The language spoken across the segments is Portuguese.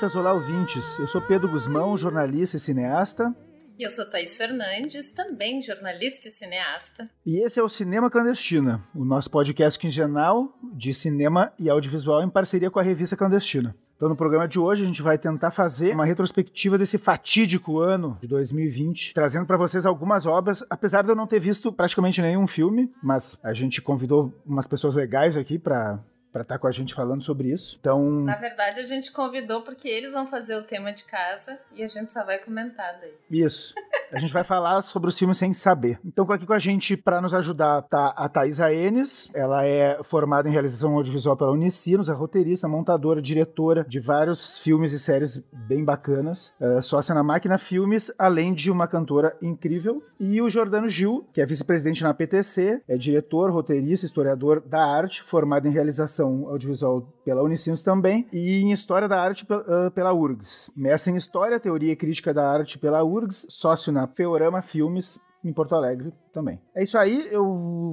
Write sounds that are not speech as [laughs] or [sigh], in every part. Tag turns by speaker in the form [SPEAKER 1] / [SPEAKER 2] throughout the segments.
[SPEAKER 1] Olá, ouvintas, olá, ouvintes. Eu sou Pedro Guzmão, jornalista e cineasta.
[SPEAKER 2] E eu sou Thaís Fernandes, também jornalista e cineasta.
[SPEAKER 1] E esse é o Cinema Clandestina, o nosso podcast quinzenal de cinema e audiovisual em parceria com a revista Clandestina. Então, no programa de hoje, a gente vai tentar fazer uma retrospectiva desse fatídico ano de 2020, trazendo para vocês algumas obras, apesar de eu não ter visto praticamente nenhum filme, mas a gente convidou umas pessoas legais aqui para para estar tá com a gente falando sobre isso. Então,
[SPEAKER 2] na verdade, a gente convidou porque eles vão fazer o tema de casa e a gente só vai comentar daí.
[SPEAKER 1] Isso. A gente vai falar sobre os filmes sem saber. Então, aqui com a gente para nos ajudar tá a Thaisa Enes. Ela é formada em realização audiovisual pela Unicinos, é roteirista, montadora, diretora de vários filmes e séries bem bacanas. É sócia na Máquina Filmes, além de uma cantora incrível. E o Jordano Gil, que é vice-presidente na PTC, é diretor, roteirista, historiador da arte, formado em realização Audiovisual pela Unicinos também, e em História da Arte pela URGS. Mestre em História, Teoria e Crítica da Arte pela URGS, sócio na Feorama Filmes em Porto Alegre também. É isso aí, eu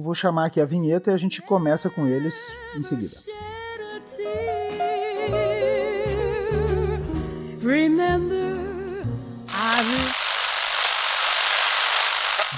[SPEAKER 1] vou chamar aqui a vinheta e a gente começa com eles em seguida. Remember,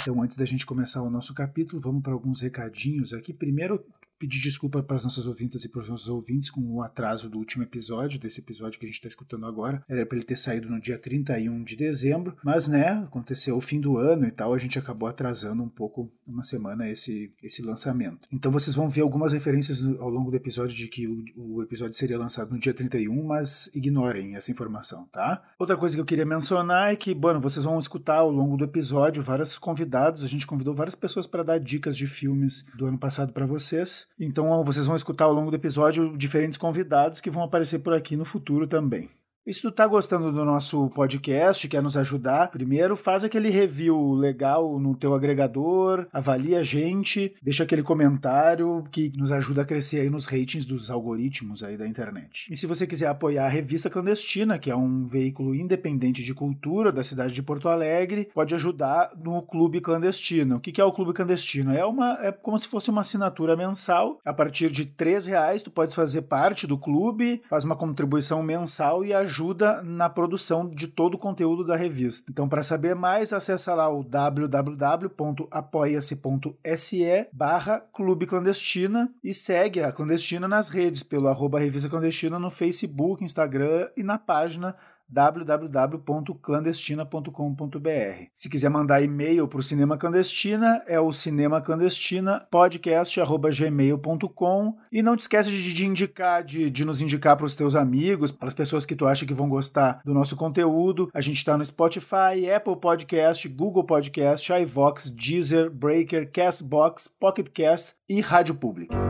[SPEAKER 1] Então, antes da gente começar o nosso capítulo, vamos para alguns recadinhos aqui. Primeiro, pedir desculpa para as nossas ouvintas e para os nossos ouvintes com o atraso do último episódio, desse episódio que a gente está escutando agora. Era para ele ter saído no dia 31 de dezembro, mas né, aconteceu o fim do ano e tal, a gente acabou atrasando um pouco, uma semana, esse, esse lançamento. Então vocês vão ver algumas referências ao longo do episódio de que o, o episódio seria lançado no dia 31, mas ignorem essa informação, tá? Outra coisa que eu queria mencionar é que, bueno, vocês vão escutar ao longo do episódio vários convidados, a gente convidou várias pessoas para dar dicas de filmes do ano passado para vocês. Então vocês vão escutar ao longo do episódio diferentes convidados que vão aparecer por aqui no futuro também. E se tu tá gostando do nosso podcast, quer nos ajudar, primeiro faz aquele review legal no teu agregador, avalia a gente, deixa aquele comentário que nos ajuda a crescer aí nos ratings dos algoritmos aí da internet. E se você quiser apoiar a Revista Clandestina, que é um veículo independente de cultura da cidade de Porto Alegre, pode ajudar no Clube Clandestino. O que é o Clube Clandestino? É uma é como se fosse uma assinatura mensal. A partir de três reais tu pode fazer parte do clube, faz uma contribuição mensal e ajuda ajuda na produção de todo o conteúdo da revista. Então, para saber mais, acessa lá o www.apoia-se.se barra Clube Clandestina e segue a Clandestina nas redes, pelo arroba Revista Clandestina no Facebook, Instagram e na página www.clandestina.com.br. Se quiser mandar e-mail para o Cinema Clandestina, é o cinemaclandestina.podcast.gmail.com e não te esquece de, de indicar, de, de nos indicar para os teus amigos, para as pessoas que tu acha que vão gostar do nosso conteúdo. A gente está no Spotify, Apple Podcast, Google Podcast, iVox, Deezer, Breaker, Castbox, Pocket Cast e Rádio Pública.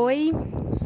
[SPEAKER 3] Oi,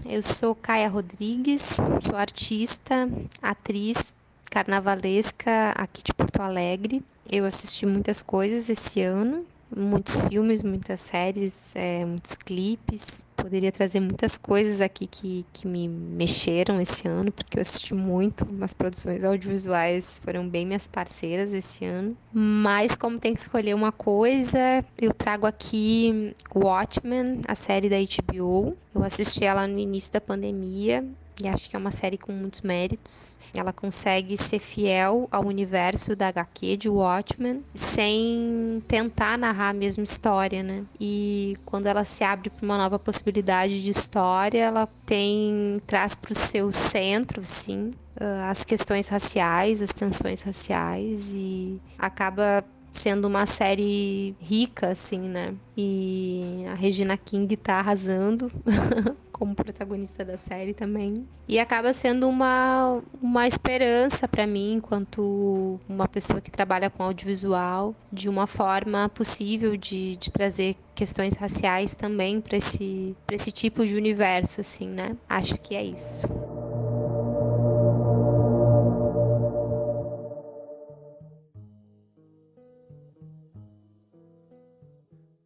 [SPEAKER 3] eu sou Caia Rodrigues, sou artista, atriz carnavalesca aqui de Porto Alegre. Eu assisti muitas coisas esse ano, muitos filmes, muitas séries, é, muitos clipes. Poderia trazer muitas coisas aqui que, que me mexeram esse ano, porque eu assisti muito. As produções audiovisuais foram bem minhas parceiras esse ano. Mas, como tem que escolher uma coisa, eu trago aqui Watchmen, a série da HBO. Eu assisti ela no início da pandemia e acho que é uma série com muitos méritos. Ela consegue ser fiel ao universo da HQ de Watchmen sem tentar narrar a mesma história, né? E quando ela se abre para uma nova possibilidade de história, ela tem traz para o seu centro, sim, ah, as questões raciais, as tensões raciais e acaba sendo uma série rica, assim, né? E a Regina King tá arrasando [laughs] como protagonista da série também. E acaba sendo uma, uma esperança para mim, enquanto uma pessoa que trabalha com audiovisual, de uma forma possível de, de trazer questões raciais também para esse, esse tipo de universo, assim, né? Acho que é isso.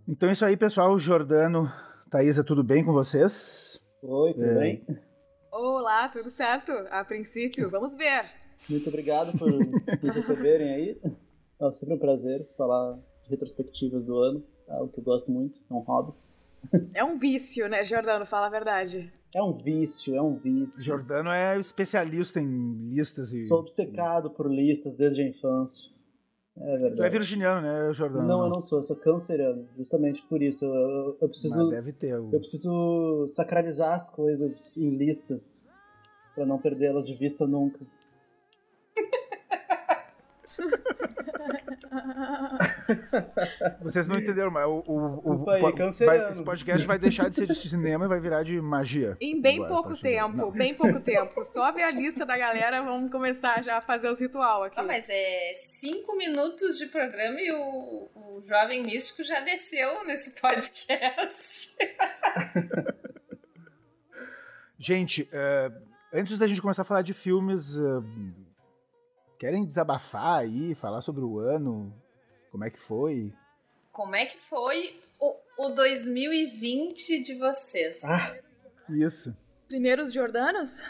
[SPEAKER 1] Então é isso aí, pessoal. Jordano, Thaisa, tudo bem com vocês?
[SPEAKER 4] Oi, tudo é... bem?
[SPEAKER 5] Olá, tudo certo? A princípio, vamos ver.
[SPEAKER 4] Muito obrigado por nos receberem aí. É sempre um prazer falar de retrospectivas do ano, é algo que eu gosto muito, é um hobby.
[SPEAKER 5] É um vício, né, Jordano? Fala a verdade.
[SPEAKER 4] É um vício, é um vício.
[SPEAKER 1] Jordano é especialista em listas e.
[SPEAKER 4] Sou obcecado por listas desde a infância. É verdade.
[SPEAKER 1] Tu é virginiano, né, Jordano?
[SPEAKER 4] Não, eu não sou, eu sou canceriano. Justamente por isso. Eu, eu preciso.
[SPEAKER 1] Mas deve ter. O...
[SPEAKER 4] Eu preciso sacralizar as coisas em listas para não perdê-las de vista nunca. [laughs] [laughs]
[SPEAKER 1] Vocês não entenderam, mas o, o,
[SPEAKER 4] Desculpa
[SPEAKER 1] o,
[SPEAKER 4] aí,
[SPEAKER 1] vai- esse podcast vai deixar de ser de cinema e vai virar de magia.
[SPEAKER 5] Em bem
[SPEAKER 1] Agora, a
[SPEAKER 5] pouco
[SPEAKER 1] de-
[SPEAKER 5] tempo,
[SPEAKER 1] Não.
[SPEAKER 5] bem pouco tempo. Só ver a lista da galera, vamos começar já a fazer os ritual aqui.
[SPEAKER 2] Ah, mas é cinco minutos de programa e o, o Jovem Místico já desceu nesse podcast. [laughs]
[SPEAKER 1] Gente, é, antes da gente começar a falar de filmes, é, querem desabafar aí, falar sobre o ano? Como é que foi?
[SPEAKER 2] Como é que foi o, o 2020 de vocês?
[SPEAKER 4] Ah,
[SPEAKER 1] Isso.
[SPEAKER 5] Primeiros Jordanos?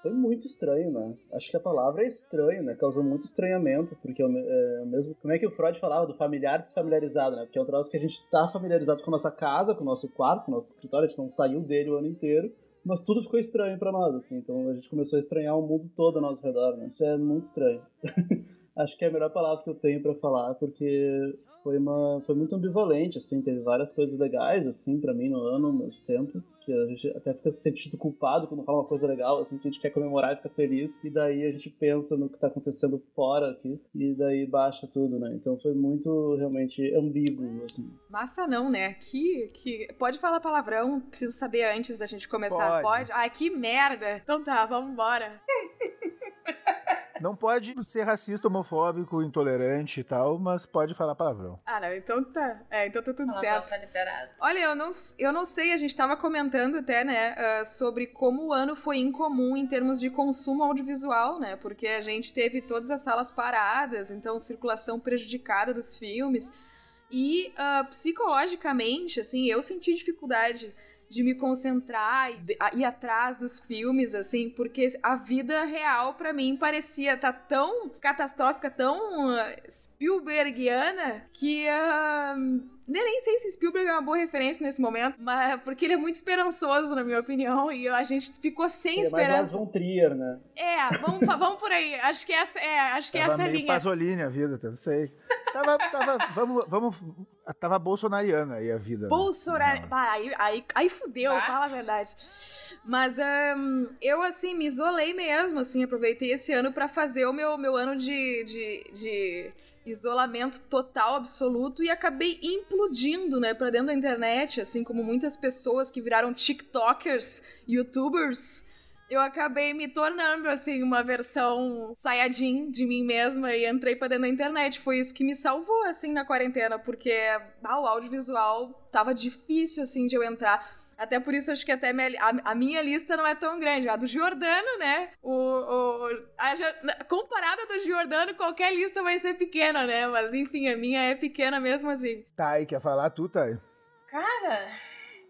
[SPEAKER 4] foi muito estranho, né? Acho que a palavra é estranho, né? Causou muito estranhamento, porque o me- é mesmo. Como é que o Freud falava do familiar desfamiliarizado, né? Porque é um troço que a gente tá familiarizado com a nossa casa, com o nosso quarto, com o nosso escritório, a gente não saiu dele o ano inteiro. Mas tudo ficou estranho pra nós, assim. Então a gente começou a estranhar o mundo todo ao nosso redor, né? Isso é muito estranho. [laughs] Acho que é a melhor palavra que eu tenho pra falar, porque foi uma foi muito ambivalente, assim, teve várias coisas legais assim pra mim no ano ao mesmo tempo, que a gente até fica se sentindo culpado quando fala uma coisa legal, assim, que a gente quer comemorar e fica feliz, e daí a gente pensa no que tá acontecendo fora aqui, e daí baixa tudo, né? Então foi muito realmente ambíguo, assim.
[SPEAKER 5] Massa não, né? Que, que... Pode falar palavrão, preciso saber antes da gente começar.
[SPEAKER 1] Pode.
[SPEAKER 5] Ai, que merda. Então tá, vamos embora. [laughs]
[SPEAKER 1] Não pode ser racista, homofóbico, intolerante e tal, mas pode falar palavrão.
[SPEAKER 5] Ah, não, então tá. É, então tá tudo certo.
[SPEAKER 2] tá liberado.
[SPEAKER 5] Olha, eu não, eu não sei, a gente tava comentando até, né, ah, sobre como o ano foi incomum em termos de consumo audiovisual, né, porque a gente teve todas as salas paradas, então circulação prejudicada dos filmes, e ah, psicologicamente, assim, eu senti dificuldade de me concentrar e ir atrás dos filmes, assim, porque a vida real pra mim parecia estar tão catastrófica, tão ah, Spielbergiana, que ah, nem, sei se Spielberg é uma boa referência nesse momento, mas porque ele é muito esperançoso, na minha opinião, e a gente ficou sem
[SPEAKER 4] mais Lars
[SPEAKER 5] esperança.
[SPEAKER 4] von Trier, né?
[SPEAKER 5] É, vamos, vamos por aí. Acho que essa é, acho que
[SPEAKER 1] Tava
[SPEAKER 5] essa é a linha.
[SPEAKER 1] Pasolini a vida, não sei. Tava, tava, vamos, vamos, tava bolsonariana aí a vida. né?
[SPEAKER 5] Bolsonaro.
[SPEAKER 1] Não.
[SPEAKER 5] Bah, aí, aí, aí fudeu,
[SPEAKER 2] Bah.
[SPEAKER 5] fala a verdade. Mas ahn, eu, assim, me isolei mesmo, assim, aproveitei esse ano pra fazer o meu, meu ano de, de, de isolamento total, absoluto, e acabei implodindo, né, pra dentro da internet, assim como muitas pessoas que viraram TikTokers, YouTubers. Eu acabei me tornando, assim, uma versão Sayajin de mim mesma e entrei pra dentro da internet. Foi isso que me salvou, assim, na quarentena, porque ah, o audiovisual tava difícil, assim, de eu entrar. Até por isso, acho que até minha- a, a minha lista não é tão grande. A do Giordano, né? O, o- a comparada do Giordano, qualquer lista vai ser pequena, né? Mas, enfim, a minha é pequena mesmo assim.
[SPEAKER 1] Tá aí, quer falar tu, tá aí?
[SPEAKER 2] Cara,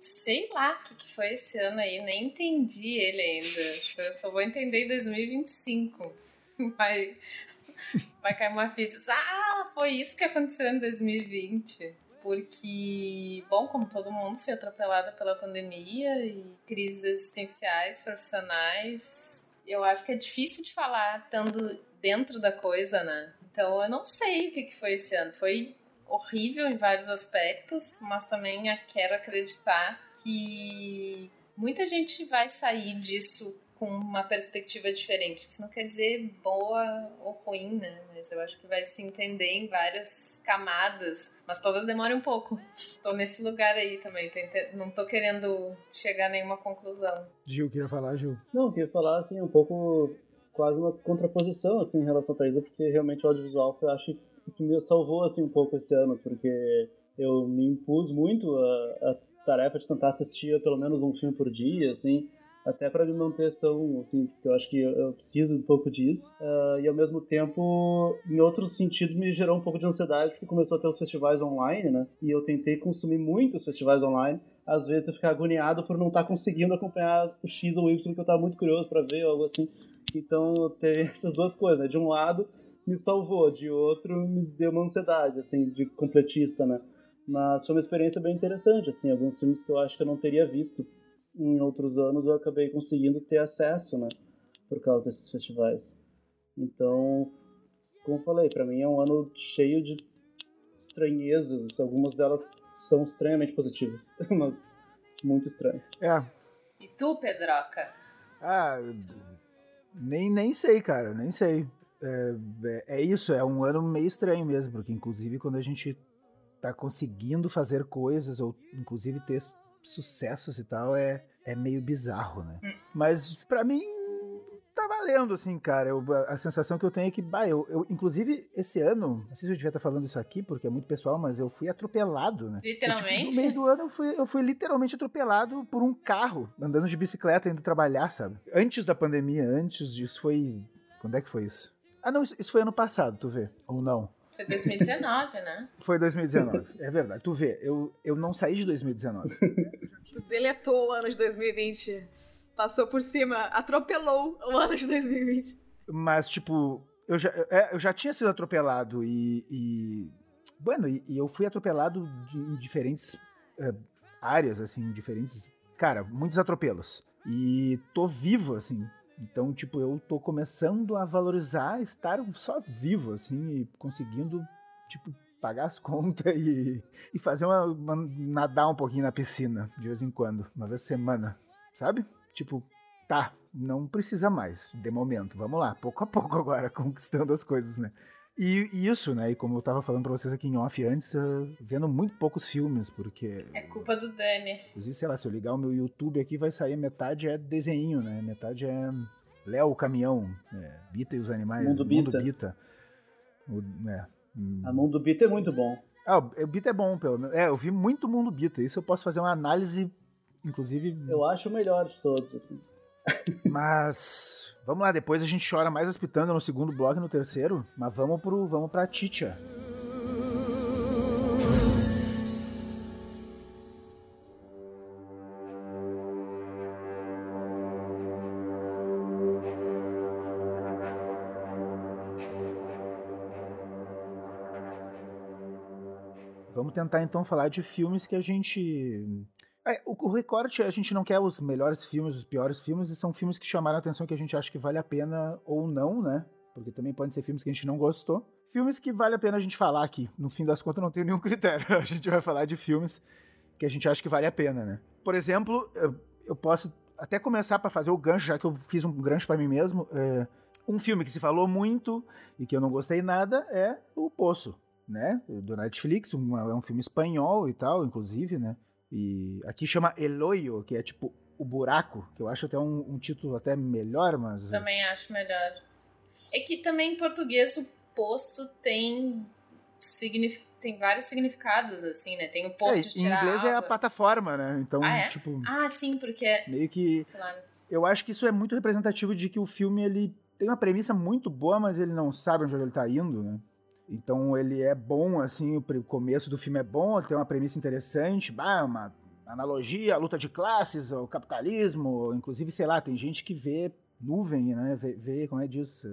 [SPEAKER 2] sei lá o que, que foi esse ano aí, nem entendi ele ainda. Eu só vou entender em 2025. [laughs] Vai, vai cair uma ficha. Ah, foi isso que aconteceu em 2020. Porque, bom, como todo mundo, fui atropelada pela pandemia e crises existenciais, profissionais. Eu acho que é difícil de falar estando dentro da coisa, né? Então eu não sei o que, que foi esse ano. Foi horrível em vários aspectos, mas também quero acreditar que muita gente vai sair disso com uma perspectiva diferente. Isso não quer dizer boa ou ruim, né? Mas eu acho que vai se entender em várias camadas. Mas talvez demore um pouco. Tô nesse lugar aí também. Não tô querendo chegar a nenhuma conclusão.
[SPEAKER 1] Gil, queria falar, Gil?
[SPEAKER 4] Não, eu queria falar, assim, um pouco, quase uma contraposição, assim, em relação a Thaisa, porque realmente o audiovisual, foi, acho que me salvou, assim, um pouco esse ano, porque eu me impus muito a, a tarefa de tentar assistir pelo menos um filme por dia, assim, até para me manter são, assim, porque eu acho que eu, preciso um pouco disso. Ah, e ao mesmo tempo, em outro sentido, me gerou um pouco de ansiedade, porque começou a ter os festivais online, né? E eu tentei consumir muitos festivais online. Às vezes eu ficar agoniado por não estar conseguindo acompanhar o X ou o Y que eu estava muito curioso para ver, ou algo assim. Então, teve [laughs] essas duas coisas, né? De um lado, me salvou, de outro, me deu uma ansiedade, assim, de completista, né? Mas foi uma experiência bem interessante, assim, alguns filmes que eu acho que eu não teria visto em outros anos eu acabei conseguindo ter acesso, né, por causa desses festivais. Então, como eu falei, para mim é um ano cheio de estranhezas, algumas delas são extremamente positivas, [laughs] mas muito estranho.
[SPEAKER 1] É.
[SPEAKER 2] E tu, Pedroca?
[SPEAKER 1] Ah, nem, nem sei, cara, nem sei. É, é, é, isso, é um ano meio estranho mesmo, porque inclusive quando a gente tá conseguindo fazer coisas, ou inclusive ter sucessos e tal, é, é meio bizarro, né? Hum. Mas para mim tá valendo, assim, cara. Eu, a sensação que eu tenho é que, bah, eu, eu, inclusive, esse ano, não sei se eu devia estar falando isso aqui, porque é muito pessoal, mas eu fui atropelado, né?
[SPEAKER 2] Literalmente?
[SPEAKER 1] Eu, tipo, no meio do ano eu fui, eu fui literalmente atropelado por um carro, andando de bicicleta, indo trabalhar, sabe? Antes da pandemia, antes disso, foi. Quando é que foi isso? Ah, não, isso foi ano passado, tu vê? Ou não?
[SPEAKER 2] Foi 2019, né? [laughs]
[SPEAKER 1] Foi 2019, é verdade. Tu vê, eu, eu não saí de 2019.
[SPEAKER 5] tu [laughs] deletou o ano de 2020. Passou por cima, atropelou o ano de 2020.
[SPEAKER 1] Mas, tipo, eu já, é, eu já tinha sido atropelado e. e bueno, e, e, eu fui atropelado de, em diferentes é, áreas, assim, diferentes. Cara, muitos atropelos. E tô vivo, assim, então, tipo, eu tô começando a valorizar estar só vivo, assim, e conseguindo, tipo, pagar as [laughs] contas e, e fazer uma, uma, nadar um pouquinho na piscina de vez em quando, uma vez por semana, sabe? Tipo, tá, não precisa mais, de momento, vamos lá, pouco a pouco agora, [laughs] conquistando as coisas, né? E, e isso, né? E como eu tava falando pra vocês aqui em off antes, uh, vendo muito poucos filmes, porque.
[SPEAKER 2] É culpa do Dani.
[SPEAKER 1] Inclusive, sei lá, se eu ligar o meu YouTube aqui, vai sair metade é desenho, né? Metade é Léo o Caminhão, é, Bita e os Animais.
[SPEAKER 4] Mundo Bita. Mundo Bita.
[SPEAKER 1] O, é,
[SPEAKER 4] hum. A Mundo Bita é muito bom.
[SPEAKER 1] Ah, o Bita é bom, pelo menos. É, eu vi muito Mundo Bita. Isso eu posso fazer uma análise, inclusive.
[SPEAKER 4] Eu acho o melhor de todos, assim.
[SPEAKER 1] Mas. Vamos lá, depois a gente chora mais as pitangas no segundo bloco e no terceiro. Mas vamos pro. Vamos pra Titia. Vamos tentar então falar de filmes que a gente é, o, recorte, a gente não quer os melhores filmes, os piores filmes, e são filmes que chamaram a atenção que a gente acha que vale a pena ou não, né? Porque também podem ser filmes que a gente não gostou. Filmes que vale a pena a gente falar aqui. No fim das contas, não tem nenhum [laughs] critério. A gente vai falar de filmes que a gente acha que vale a pena, né? Por exemplo, eu, eu posso até começar para fazer o gancho, já que eu fiz um gancho para mim mesmo. É, um filme que se falou muito e que eu não gostei nada é O Poço, né? Do Netflix, um, é um filme espanhol e tal, inclusive, né? E aqui chama Eloio, que é tipo o buraco, que eu acho até um, um título até melhor, mas.
[SPEAKER 2] Também acho melhor. É que também em português o poço tem tem vários significados, assim, né? Tem o poço
[SPEAKER 1] é,
[SPEAKER 2] de tirar
[SPEAKER 1] Em inglês é a plataforma, né? Então,
[SPEAKER 2] ah, é?
[SPEAKER 1] tipo.
[SPEAKER 2] Ah, sim, porque. É
[SPEAKER 1] meio que. Claro. Eu acho que isso é muito representativo de que o filme ele tem uma premissa muito boa, mas ele não sabe onde ele tá indo, né? Então ele é bom, assim, o começo do filme é bom, tem uma premissa interessante, bah, uma analogia à luta de classes, ao capitalismo, inclusive, sei lá, tem gente que vê nuvem, né, vê, vê como é disso.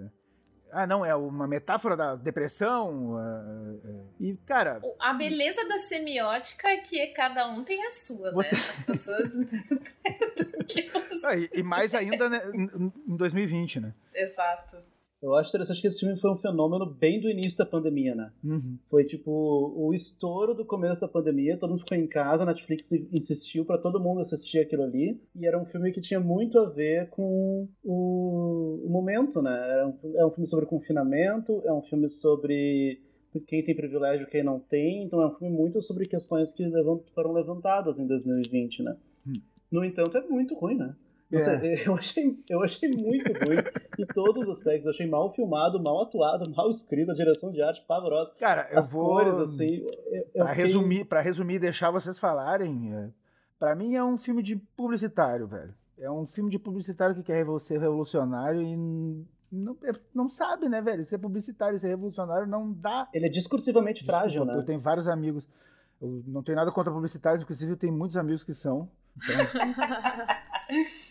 [SPEAKER 1] Ah, não, é uma metáfora da depressão. Uh, uh, e, cara.
[SPEAKER 2] A beleza da semiótica é que cada um tem a sua, né? você... né? As pessoas [laughs] interpretam que
[SPEAKER 1] ah, e, e mais ainda né, em 2020, né?
[SPEAKER 2] Exato.
[SPEAKER 4] Eu acho interessante que esse filme foi um fenômeno bem do início da pandemia, né?
[SPEAKER 1] Uhum.
[SPEAKER 4] Foi tipo o estouro do começo da pandemia, todo mundo ficou em casa, a Netflix insistiu para todo mundo assistir aquilo ali, e era um filme que tinha muito a ver com o, o momento, né? É um, é um filme sobre confinamento, é um filme sobre quem tem privilégio e quem não tem, então é um filme muito sobre questões que foram levantadas em 2020, né? Hum. No entanto, é muito ruim, né? Nossa, é. [laughs] eu, achei, eu achei muito ruim em todos os aspectos. Eu achei mal filmado, mal atuado, mal escrito, a direção de arte pavorosa.
[SPEAKER 1] Cara, eu As vou... cores, assim... Pra, fiquei... resumir, pra resumir e deixar vocês falarem, é... pra mim é um filme de publicitário, velho. É um filme de publicitário que quer ser revolucionário e não, é, não sabe, né, velho? Ser publicitário e ser revolucionário não dá.
[SPEAKER 4] Ele é discursivamente Desculpa, frágil, né?
[SPEAKER 1] Eu tenho vários amigos. Eu não tenho nada contra publicitários, inclusive eu tenho muitos amigos que são.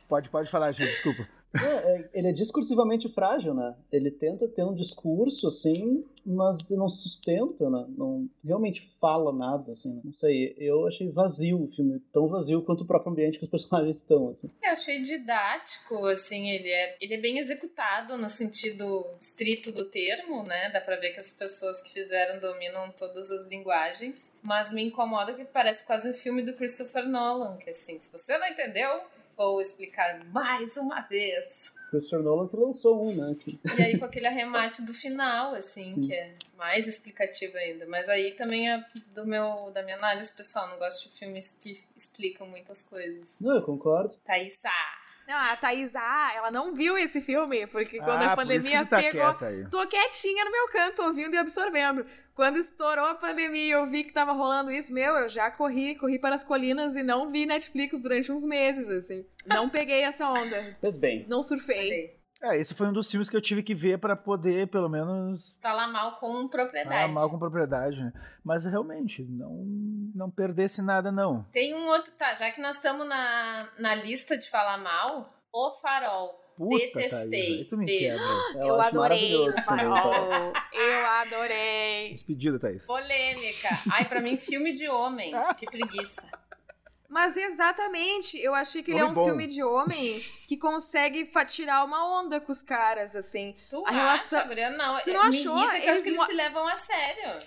[SPEAKER 1] Pode, pode falar, gente, desculpa.
[SPEAKER 4] É, é, ele é discursivamente frágil, né? Ele tenta ter um discurso, assim, mas não sustenta, né? Não realmente fala nada, assim. Né? Não sei, eu achei vazio o filme, tão vazio quanto o próprio ambiente que os [laughs] personagens estão, assim.
[SPEAKER 2] Eu achei didático, assim, ele é, ele é bem executado no sentido estrito do termo, né? Dá pra ver que as pessoas que fizeram dominam todas as linguagens, mas me incomoda que parece quase um filme do Christopher Nolan, que assim, se você não entendeu, vou explicar mais uma vez.
[SPEAKER 4] Christopher Nolan que lançou um, né?
[SPEAKER 2] E aí com aquele arremate do final, assim, Sim. que é mais explicativo ainda. Mas aí também é do meu, da minha análise pessoal, não gosto de filmes que explicam muitas coisas.
[SPEAKER 4] Não, eu concordo.
[SPEAKER 2] Thaísa!
[SPEAKER 5] Não, a Thaís, ah, ela não viu esse filme, porque quando ah, a pandemia tá pegou. Tô quietinha no meu canto, ouvindo e absorvendo. Quando estourou a pandemia e eu vi que tava rolando isso, meu, eu já corri, corri para as colinas e não vi Netflix durante uns meses, assim. Não peguei essa onda.
[SPEAKER 4] Fez bem.
[SPEAKER 5] Não surfei.
[SPEAKER 1] É, esse foi um dos filmes que eu tive que ver para poder, pelo menos.
[SPEAKER 2] Falar mal com propriedade.
[SPEAKER 1] Falar mal com propriedade, né? Mas realmente, não, não perdesse nada, não.
[SPEAKER 2] Tem um outro, tá? Já que nós estamos na, na lista de falar mal, O Farol. Puta, Detestei.
[SPEAKER 1] Thaís, tu me quebra.
[SPEAKER 5] Eu, eu adorei o farol. eu adorei.
[SPEAKER 1] Despedida, Thaís.
[SPEAKER 2] Polêmica. Ai, pra mim, filme de homem. [laughs] Que preguiça.
[SPEAKER 5] Mas exatamente, eu achei que ele é um bom. filme de homem que consegue tirar uma onda com os caras, assim.
[SPEAKER 2] Tu a relação... acha, Não,
[SPEAKER 5] tu não achou?
[SPEAKER 2] Eles, que acho que eles se levam a sério.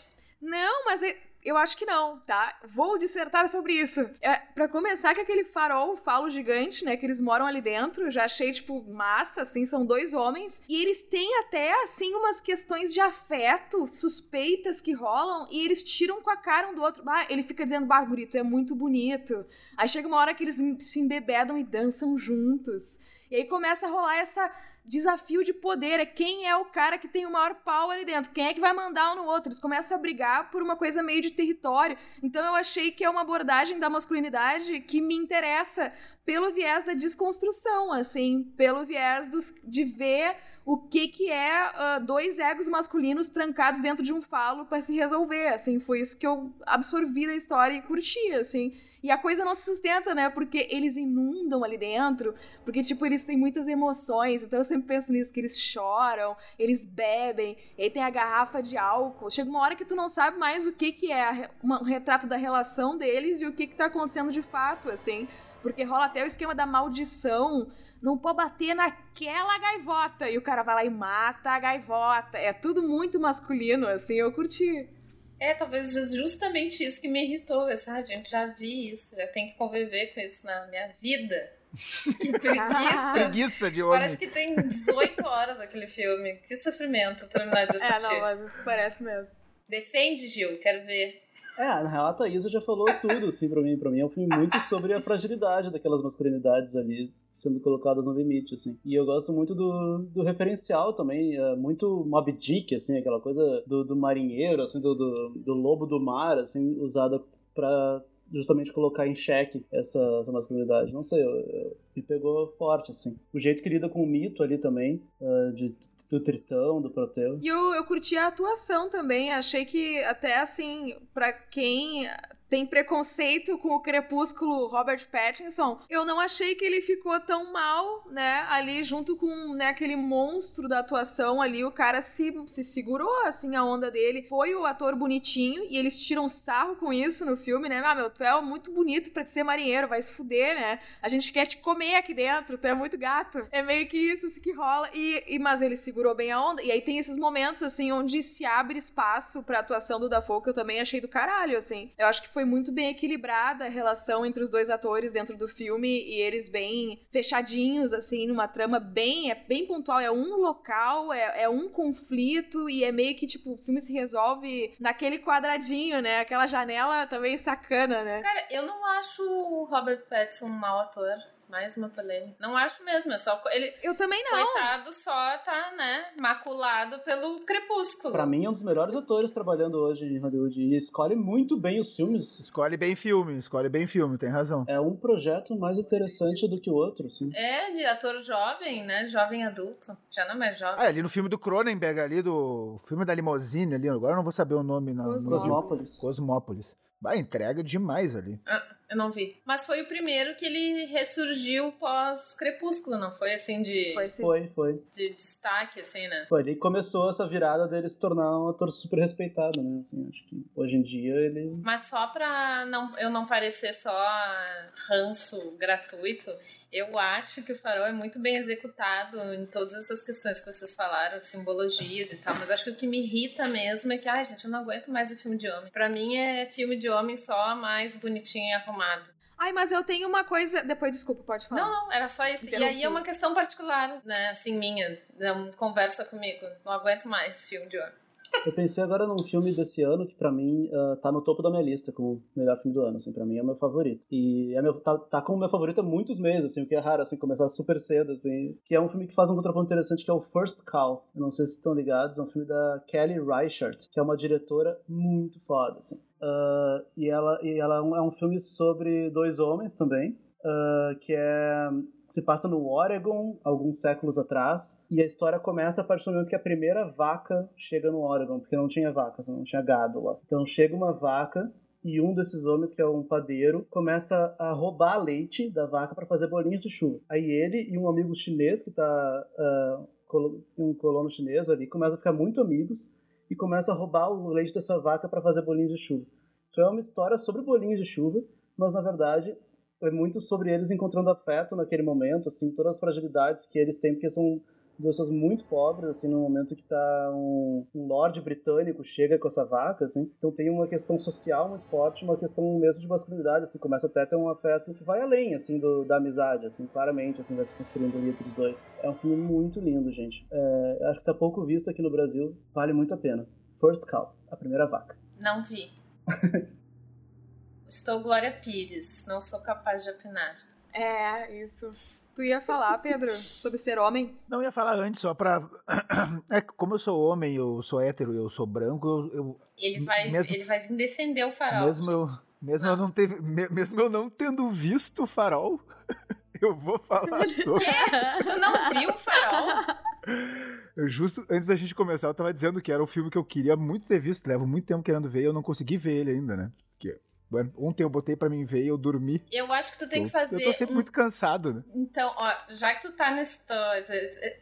[SPEAKER 5] Não, mas eu acho que não, tá? Vou dissertar sobre isso. É, para começar, que aquele farol, falo gigante, né? Que eles moram ali dentro, já achei, tipo, massa, assim, são dois homens. E eles têm até, assim, umas questões de afeto, suspeitas que rolam, e eles tiram com a cara um do outro. Ah, ele fica dizendo, bah, gurito, é muito bonito. Aí chega uma hora que eles se embebedam e dançam juntos. E aí começa a rolar essa desafio de poder, é quem é o cara que tem o maior pau ali dentro, quem é que vai mandar um no outro. Eles começam a brigar por uma coisa meio de território. Então eu achei que é uma abordagem da masculinidade que me interessa pelo viés da desconstrução, assim, pelo viés dos, de ver o que que é uh, dois egos masculinos trancados dentro de um falo para se resolver, assim, foi isso que eu absorvi da história e curti, assim. E a coisa não se sustenta, né? Porque eles inundam ali dentro, porque, tipo, eles têm muitas emoções. Então eu sempre penso nisso, que eles choram, eles bebem, e aí tem a garrafa de álcool. Chega uma hora que tu não sabe mais o que, que é um retrato da relação deles e o que, que tá acontecendo de fato, assim. Porque rola até o esquema da maldição. Não pode bater naquela gaivota. E o cara vai lá e mata a gaivota. É tudo muito masculino, assim, eu curti.
[SPEAKER 2] É, talvez justamente isso que me irritou. Essa, ah, gente, já vi isso, já tem que conviver com isso na minha vida. [laughs] Que preguiça.
[SPEAKER 1] preguiça de homem.
[SPEAKER 2] Parece que tem 18 horas aquele filme. Que sofrimento terminar de assistir.
[SPEAKER 5] É, não, mas isso parece mesmo.
[SPEAKER 2] Defende, Gil, quero ver.
[SPEAKER 4] É, na real a Thaisa já falou tudo, assim, pra mim. Pra mim é um filme muito sobre a fragilidade daquelas masculinidades ali sendo colocadas no limite, assim. E eu gosto muito do, do referencial também, é muito Mob Dick, assim, aquela coisa do, do marinheiro, assim, do, do, do lobo do mar, assim, usada pra justamente colocar em xeque essa, essa masculinidade. Não sei, eu, eu, me pegou forte, assim. O jeito que lida com o mito ali também, uh, de do Tritão, do Proteu.
[SPEAKER 5] E eu, eu curti a atuação também. Achei que até assim, para quem tem preconceito com o Crepúsculo Robert Pattinson, eu não achei que ele ficou tão mal, né? Ali junto com né, aquele monstro da atuação ali, o cara se, se segurou assim a onda dele. Foi o ator bonitinho e eles tiram sarro com isso no filme, né? Ah, meu, tu é muito bonito pra ser marinheiro, vai se fuder, né? A gente quer te comer aqui dentro, tu é muito gato. É meio que isso assim, que rola. E, e mas ele segurou bem a onda. E aí tem esses momentos assim onde se abre espaço pra atuação do Dafoe que eu também achei do caralho, assim. Eu acho que foi muito bem equilibrada a relação entre os dois atores dentro do filme e eles bem fechadinhos, assim, numa trama bem, é bem pontual. É um local, é, é um conflito e é meio que, tipo, o filme se resolve naquele quadradinho, né? Aquela janela também sacana, né?
[SPEAKER 2] Cara, eu não acho o Robert Pattinson um mau ator. Mais uma polêmica. Não acho mesmo, é só ele.
[SPEAKER 5] Eu também não.
[SPEAKER 2] Coitado só tá, né, maculado pelo crepúsculo.
[SPEAKER 4] Pra mim é um dos melhores atores trabalhando hoje em Hollywood e escolhe muito bem os filmes.
[SPEAKER 1] Escolhe bem filme, escolhe bem filme, tem razão.
[SPEAKER 4] É um projeto mais interessante do que o outro, sim.
[SPEAKER 2] É, de ator jovem, né, jovem adulto, já não é mais jovem.
[SPEAKER 1] Ah, ali no filme do Cronenberg ali, do filme da limousine ali, agora eu não vou saber o nome. Na,
[SPEAKER 4] Cosmópolis.
[SPEAKER 1] Cosmópolis. Vai, entrega demais ali.
[SPEAKER 2] Ah. Eu não vi. Mas foi o primeiro que ele ressurgiu pós-Crepúsculo, não foi assim de.
[SPEAKER 5] Foi sim.
[SPEAKER 4] Foi, foi.
[SPEAKER 2] De destaque, assim, né?
[SPEAKER 4] Foi, ele começou essa virada dele se tornar um ator super respeitado, né? Assim, acho que hoje em dia ele.
[SPEAKER 2] Mas só pra não, eu não parecer só ranço gratuito, eu acho que o Farol é muito bem executado em todas essas questões que vocês falaram, simbologias e tal, mas acho que o que me irrita mesmo é que, ai, gente, eu não aguento mais o filme de homem. Pra mim é filme de homem só mais bonitinho e arrumado.
[SPEAKER 5] Ai, mas eu tenho uma coisa. Depois, desculpa, pode falar.
[SPEAKER 2] Não, não, era só isso. E aí é uma questão particular, né, assim, minha. Não conversa comigo. Não aguento mais filme de homem.
[SPEAKER 4] Eu pensei agora num filme desse ano que pra mim ah, tá no topo da minha lista como melhor filme do ano, assim, pra mim é meu favorito. E é meu, tá, tá como meu favorito há muitos meses, assim, o que é raro, assim, começar super cedo, assim. Que é um filme que faz um contraponto interessante, que é o First Call. Eu não sei se estão ligados, é um filme da Kelly Reichardt, que é uma diretora muito foda, assim. Ah, e ela, e ela é um- é um filme sobre dois homens também, ah, que é se passa no Oregon, alguns séculos atrás, e a história começa a partir do momento que a primeira vaca chega no Oregon, porque não tinha vacas, não tinha gado lá. Então chega uma vaca e um desses homens, que é um padeiro, começa a roubar leite da vaca para fazer bolinhos de chuva. Aí ele e um amigo chinês que tá ah, colo- um colono chinês ali começam a ficar muito amigos e começam a roubar o leite dessa vaca para fazer bolinhos de chuva. Então é uma história sobre bolinhos de chuva, mas na verdade é muito sobre eles encontrando afeto naquele momento, assim, todas as fragilidades que eles têm, porque são duas pessoas muito pobres, assim, no momento que tá um, um lord britânico chega com essa vaca, assim, então tem uma questão social muito forte, uma questão mesmo de masculinidade, assim, começa até a ter um afeto que vai além, assim, do, da amizade, assim, claramente, assim, vai se construindo ali entre os dois. É um filme muito lindo, gente. É, acho que tá pouco visto aqui no Brasil, vale muito a pena. First Cow, a primeira vaca.
[SPEAKER 2] Não vi. [laughs] Estou Glória Pires, não sou capaz de opinar.
[SPEAKER 5] É, isso. Tu ia falar, Pedro, sobre ser homem?
[SPEAKER 1] Não, eu ia falar antes, só pra. [clears throat] É, como eu sou homem, eu sou hétero, eu sou branco, eu. eu-
[SPEAKER 2] Ele vai,
[SPEAKER 1] Mesmo-
[SPEAKER 2] ele vai vir defender o farol.
[SPEAKER 1] mesmo eu, mesmo, eu não teve, me- mesmo eu não tendo visto o farol, [laughs] eu vou falar [laughs] sobre.
[SPEAKER 2] Tu não viu o farol? [laughs]
[SPEAKER 1] Eu justo antes da gente começar, eu tava dizendo que era um filme que eu queria muito ter visto, levo muito tempo querendo ver e eu não consegui ver ele ainda, né? Porque ontem eu botei pra mim ver e eu dormi.
[SPEAKER 2] Eu acho que tu tem
[SPEAKER 1] eu,
[SPEAKER 2] que fazer.
[SPEAKER 1] eu tô sempre
[SPEAKER 2] um-
[SPEAKER 1] muito cansado, né?
[SPEAKER 2] Então, ó, já que tu tá nesse.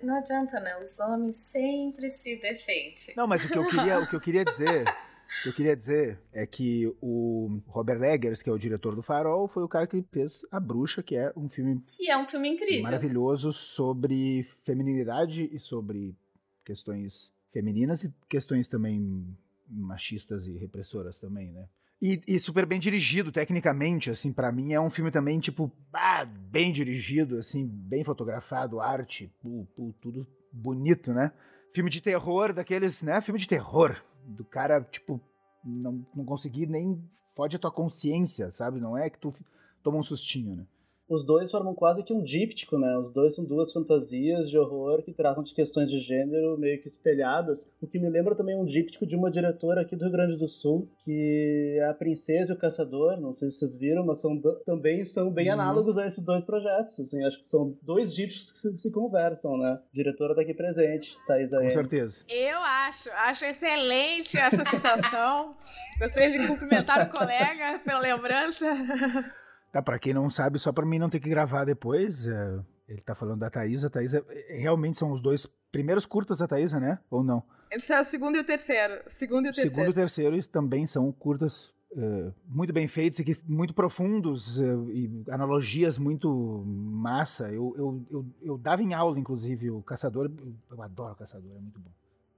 [SPEAKER 2] Não adianta, né? Os homens sempre se defendem.
[SPEAKER 1] Não, mas o que eu queria, o que eu queria dizer, o que eu queria dizer é que o Robert Eggers, que é o diretor do Farol, foi o cara que fez A Bruxa, que é um filme
[SPEAKER 2] Que é um filme incrível.
[SPEAKER 1] maravilhoso sobre feminilidade e sobre questões femininas e questões também machistas e repressoras também, né? E, e super bem dirigido, tecnicamente, assim, pra mim é um filme também, tipo, ah, bem dirigido, assim, bem fotografado, arte, pu- pu- tudo bonito, né? Filme de terror, daqueles, né? Filme de terror, do cara, tipo, não, não conseguir nem fode a tua consciência, sabe? Não é que tu toma um sustinho, né?
[SPEAKER 4] Os dois formam quase que um díptico, né? Os dois são duas fantasias de horror que tratam de questões de gênero meio que espelhadas, o que me lembra também um díptico de uma diretora aqui do Rio Grande do Sul, que é a Princesa e o Caçador, não sei se vocês viram, mas são, também são bem
[SPEAKER 1] Uhum.
[SPEAKER 4] análogos a esses dois projetos, assim, acho que são dois dípticos que se, se conversam, né? Diretora tá aqui presente, Thaisa
[SPEAKER 1] Com
[SPEAKER 4] Enes.
[SPEAKER 1] certeza.
[SPEAKER 5] Eu acho, acho excelente essa citação. Gostaria de cumprimentar o colega pela lembrança. [laughs]
[SPEAKER 1] Tá, pra quem não sabe, só pra mim não ter que gravar depois, é, ele tá falando da Thaisa. A Thaisa, é, realmente são os dois primeiros curtas da Thaisa, né? Ou não?
[SPEAKER 5] Esse é o segundo e o terceiro. Segundo e o terceiro.
[SPEAKER 1] segundo e terceiro também são curtas é, muito bem feitos e que, muito profundos é, e analogias muito massa. Eu, eu, eu, eu dava em aula, inclusive, o Caçador. Eu, adoro o Caçador, é muito bom.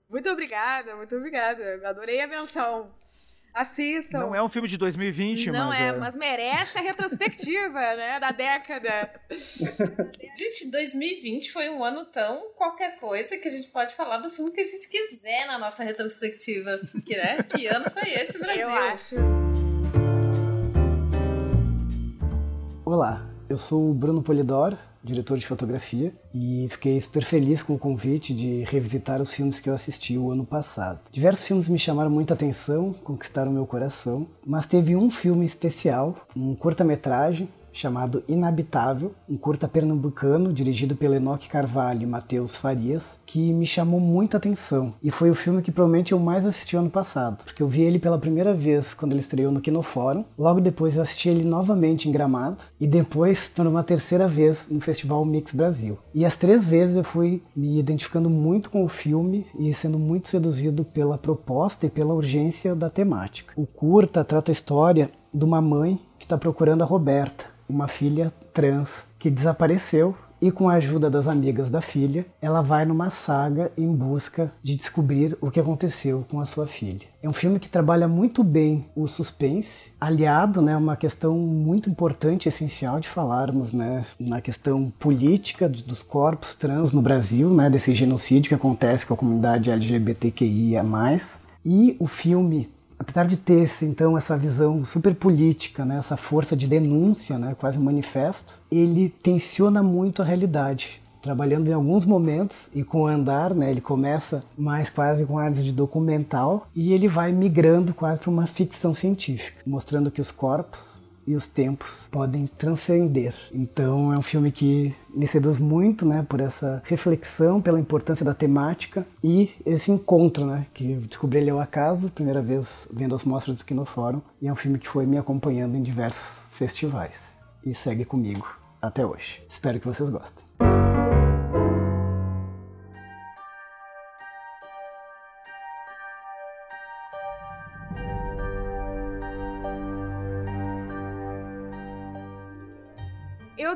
[SPEAKER 5] Muito obrigada, muito obrigada. Adorei a menção. Assistam.
[SPEAKER 1] Não é um filme de 2020,
[SPEAKER 5] Não
[SPEAKER 1] mas.
[SPEAKER 5] é,
[SPEAKER 1] é-
[SPEAKER 5] mas merece a retrospectiva, [laughs] né? Da década. [laughs]
[SPEAKER 2] Gente, 2020 foi um ano tão qualquer coisa que a gente pode falar do filme que a gente quiser na nossa retrospectiva. Que, né? que ano foi esse, Brasil?
[SPEAKER 5] Eu acho.
[SPEAKER 6] Olá, eu sou o Bruno Polidoro, diretor de fotografia, e fiquei super feliz com o convite de revisitar os filmes que eu assisti o ano passado. Diversos filmes me chamaram muita atenção, conquistaram meu coração, mas teve um filme especial, um curta-metragem chamado Inabitável, um curta pernambucano dirigido pelo Enoque Carvalho e Matheus Farias, que me chamou muita atenção. E foi o filme que provavelmente eu mais assisti ano passado, porque eu vi ele pela primeira vez quando ele estreou no Kinofórum, logo depois eu assisti ele novamente em Gramado e depois por uma terceira vez no Festival Mix Brasil. E as três vezes eu fui me identificando muito com o filme e sendo muito seduzido pela proposta e pela urgência da temática. O curta trata a história de uma mãe que está procurando a Roberta, uma filha trans que desapareceu e com a ajuda das amigas da filha, ela vai numa saga em busca de descobrir o que aconteceu com a sua filha. É um filme que trabalha muito bem o suspense, aliado, né, uma questão muito importante, essencial de falarmos, né, na questão política dos corpos trans no Brasil, né, desse genocídio que acontece com a comunidade LGBTQIA+. E o filme apesar de ter então essa visão super política, né, essa força de denúncia, né, quase um manifesto, ele tensiona muito a realidade. Trabalhando em alguns momentos e com o andar, né, ele começa mais quase com áreas de documental e ele vai migrando quase para uma ficção científica, mostrando que os corpos e os tempos podem transcender. Então é um filme que me seduz muito, né, por essa reflexão, pela importância da temática e esse encontro, né, que descobri ele ao acaso, primeira vez vendo as mostras do Kinofórum, e é um filme que foi me acompanhando em diversos festivais e segue comigo até hoje. Espero que vocês gostem.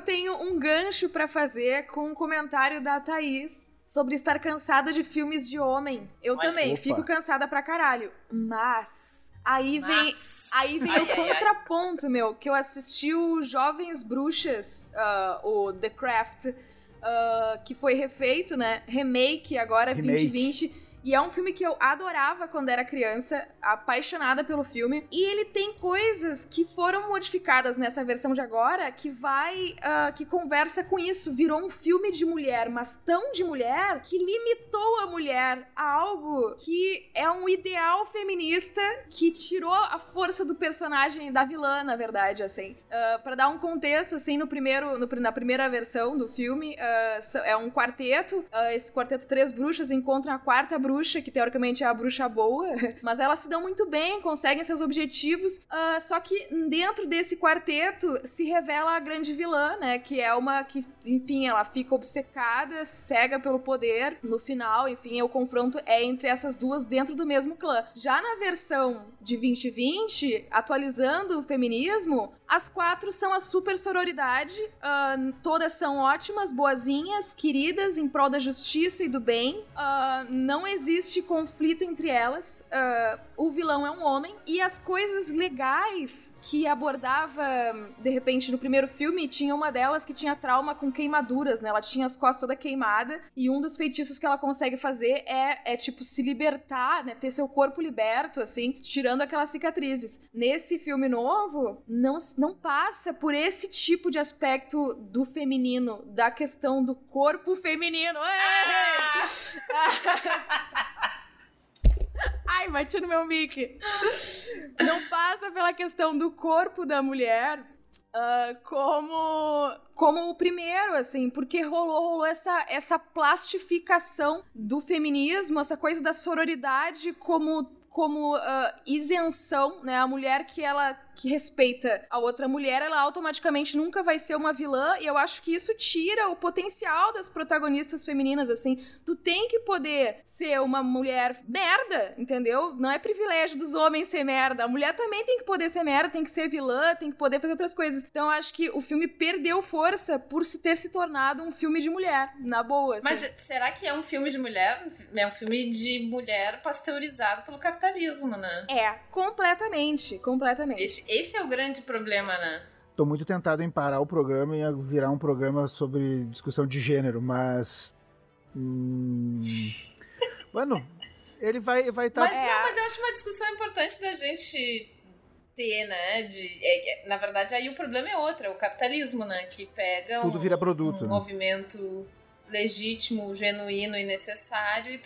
[SPEAKER 5] Eu tenho um gancho para fazer com um comentário da Thaís sobre estar cansada de filmes de homem. Eu
[SPEAKER 4] Olha,
[SPEAKER 5] também
[SPEAKER 4] opa.
[SPEAKER 5] fico cansada pra caralho. Mas aí vem
[SPEAKER 2] Mas-
[SPEAKER 5] Aí vem
[SPEAKER 2] Ai,
[SPEAKER 5] o
[SPEAKER 2] ai, ai.
[SPEAKER 5] contraponto, meu, que eu assisti o Jovens Bruxas, ah, o The Craft, ah, que foi refeito, né? Remake agora,
[SPEAKER 1] Remake.
[SPEAKER 5] 2020. E é um filme que eu adorava quando era criança, apaixonada pelo filme. E ele tem coisas que foram modificadas nessa versão de agora que vai. ah, que conversa com isso. Virou um filme de mulher, mas tão de mulher que limitou a mulher a algo que é um ideal feminista que tirou a força do personagem da vilã, na verdade, assim. Ah, Pra dar um contexto, assim, no primeiro, no- na primeira versão do filme, so- é um quarteto. ah, esse quarteto, três bruxas, encontram a quarta bruxa, que teoricamente é a bruxa boa, [laughs] mas elas se dão muito bem, conseguem seus objetivos. ah, só que dentro desse quarteto se revela a grande vilã, né? Que é uma que, enfim, ela fica obcecada, cega pelo poder. No final, enfim, o confronto é entre essas duas dentro do mesmo clã. Já na versão de 2020, atualizando o feminismo, as quatro são a super sororidade. ah, todas são ótimas, boazinhas, queridas, em prol da justiça e do bem. Ah, não existe conflito entre elas. Ah, o vilão é um homem. E as coisas legais que abordava, de repente, no primeiro filme, tinha uma delas que tinha trauma com queimaduras, né? Ela tinha as costas toda queimada. E um dos feitiços que ela consegue fazer é, é tipo, se libertar, né? Ter seu corpo liberto, assim, tirando aquelas cicatrizes. Nesse filme novo, não, não passa por esse tipo de aspecto do feminino, da questão do corpo feminino. Ai, bati no meu mic. Não passa pela questão do corpo da mulher ah, como como o primeiro, assim, porque rolou, rolou essa, essa plastificação do feminismo, essa coisa da sororidade como como ah, isenção, né? A mulher que ela que respeita a outra mulher, ela automaticamente nunca vai ser uma vilã, e eu acho que isso tira o potencial das protagonistas femininas, assim. Tu tem que poder ser uma mulher merda, entendeu? Não é privilégio dos homens ser merda. A mulher também tem que poder ser merda, tem que ser vilã, tem que poder fazer outras coisas. Então eu acho que o filme perdeu força por se ter se tornado um filme de mulher, na boa. assim.
[SPEAKER 2] Mas será que é um filme de mulher? É um filme de mulher pasteurizado pelo capitalismo, né?
[SPEAKER 5] É, completamente, completamente.
[SPEAKER 2] Esse, esse é o grande problema, né?
[SPEAKER 1] Tô muito tentado em parar o programa e virar um programa sobre discussão de gênero, mas. Hum... Mano, ele vai vai estar.
[SPEAKER 2] Mas não, mas eu acho uma discussão importante da gente ter, né? De, é- é- na verdade, aí o problema é outro, é o capitalismo, né? Que pega
[SPEAKER 1] Tudo
[SPEAKER 2] um,
[SPEAKER 1] vira produto,
[SPEAKER 2] um
[SPEAKER 1] né?
[SPEAKER 2] movimento legítimo, genuíno e necessário e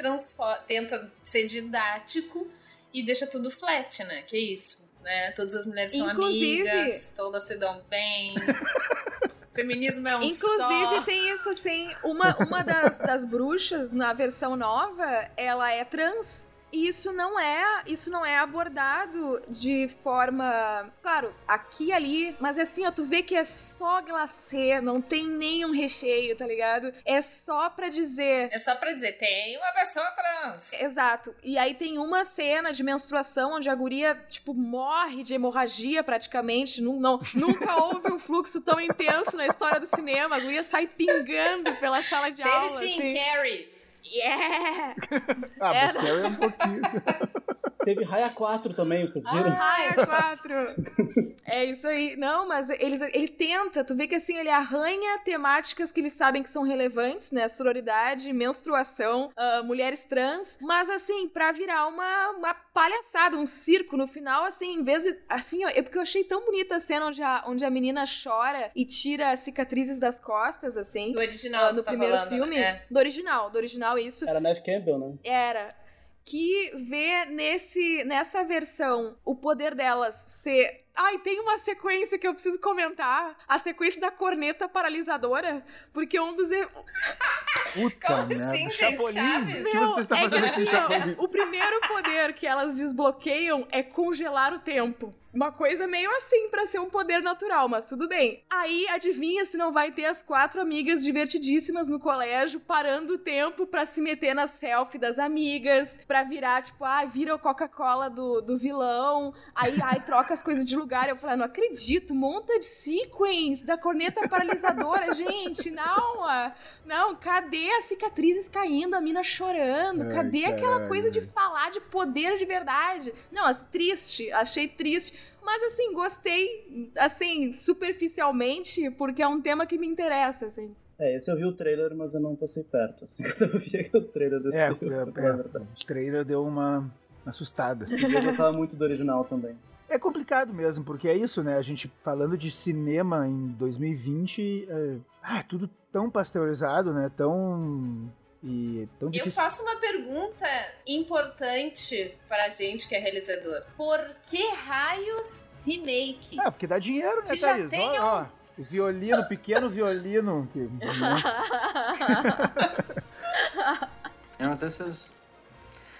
[SPEAKER 2] tenta ser didático e deixa tudo flat, né? Que isso. Né? Todas as mulheres são
[SPEAKER 5] Inclusive-
[SPEAKER 2] amigas, todas se dão bem. [laughs] Feminismo é um
[SPEAKER 5] Inclusive,
[SPEAKER 2] só.
[SPEAKER 5] tem isso assim: uma, uma das, das bruxas na versão nova, ela é trans. E isso não é, isso não é abordado de forma, claro, aqui e ali, mas assim, ó, tu vê que é só glacê, não tem nenhum recheio, tá ligado? É só pra dizer,
[SPEAKER 2] É só pra dizer, tem uma pessoa trans.
[SPEAKER 5] Exato. E aí tem uma cena de menstruação onde a guria, tipo, morre de hemorragia praticamente. Não, não- nunca [laughs] houve um fluxo tão intenso na história do cinema. A guria sai pingando pela sala de
[SPEAKER 2] Teve
[SPEAKER 5] aula.
[SPEAKER 2] sim,
[SPEAKER 5] assim.
[SPEAKER 2] Carrie.
[SPEAKER 5] Yeah!
[SPEAKER 1] Ah, mas. Carrie é um pouquinho.
[SPEAKER 4] Teve Raia 4 também, vocês viram?
[SPEAKER 5] É quatro. É isso aí. Não, mas eles, ele tenta, tu vê que assim, ele arranha temáticas que eles sabem que são relevantes, né? Sororidade, menstruação, ah, mulheres trans, mas assim, pra virar uma, uma palhaçada, um circo no final, assim, em vez de. Assim, ó, é porque eu achei tão bonita a cena onde a, onde a menina chora e tira as cicatrizes das costas, assim.
[SPEAKER 2] Do original,
[SPEAKER 5] ah,
[SPEAKER 2] tu
[SPEAKER 5] no
[SPEAKER 2] tá
[SPEAKER 5] primeiro
[SPEAKER 2] falando,
[SPEAKER 5] filme.
[SPEAKER 2] né?
[SPEAKER 5] Do original, do original, isso
[SPEAKER 4] Era Neve Campbell, né?
[SPEAKER 5] era que vê nesse nessa versão o poder delas ser Ai, tem uma sequência que eu preciso comentar. A sequência da corneta paralisadora. Porque um dos. [laughs]
[SPEAKER 1] Puta
[SPEAKER 2] Como
[SPEAKER 1] merda.
[SPEAKER 2] assim, gente?
[SPEAKER 1] Chapolin?
[SPEAKER 2] Chaves?
[SPEAKER 1] O que
[SPEAKER 5] Não,
[SPEAKER 1] você está
[SPEAKER 5] é que
[SPEAKER 1] fazendo assim, Chapolin?
[SPEAKER 5] O primeiro poder que elas desbloqueiam é congelar o tempo. Uma coisa meio assim pra ser um poder natural, mas tudo bem. Aí adivinha se não vai ter as quatro amigas divertidíssimas no colégio parando o tempo pra se meter na selfie das amigas, pra virar tipo, ah, vira o Coca-Cola do, do vilão, aí ai, troca as coisas de lugar. Eu falei, ah, não acredito, monta de sequence da corneta paralisadora, [laughs] gente, não, não, cadê as cicatrizes caindo, a mina chorando,
[SPEAKER 1] Ai,
[SPEAKER 5] cadê aquela coisa de falar de poder de verdade? Não, assim, triste, achei triste. Mas assim, gostei, assim, superficialmente, porque é um tema que me interessa, assim.
[SPEAKER 4] É, esse eu vi o trailer, mas eu não passei perto, assim, [laughs] quando eu vi o trailer desse
[SPEAKER 1] É,
[SPEAKER 4] filme,
[SPEAKER 1] é, é, o trailer deu uma assustada.
[SPEAKER 4] E eu gostava muito do original também.
[SPEAKER 1] É complicado mesmo, porque é isso, né? A gente falando de cinema em 2020, é, ah, tudo tão pasteurizado, né? Tão e tão
[SPEAKER 2] Eu
[SPEAKER 1] difícil.
[SPEAKER 2] faço uma pergunta importante pra gente que é realizador. Por que raios remake?
[SPEAKER 1] Ah, porque dá dinheiro, né,
[SPEAKER 2] Se já
[SPEAKER 1] Thaís?
[SPEAKER 2] tem
[SPEAKER 1] Ó,
[SPEAKER 2] um-
[SPEAKER 1] ó, o violino, pequeno violino. Que? [laughs]
[SPEAKER 7] You know what this is?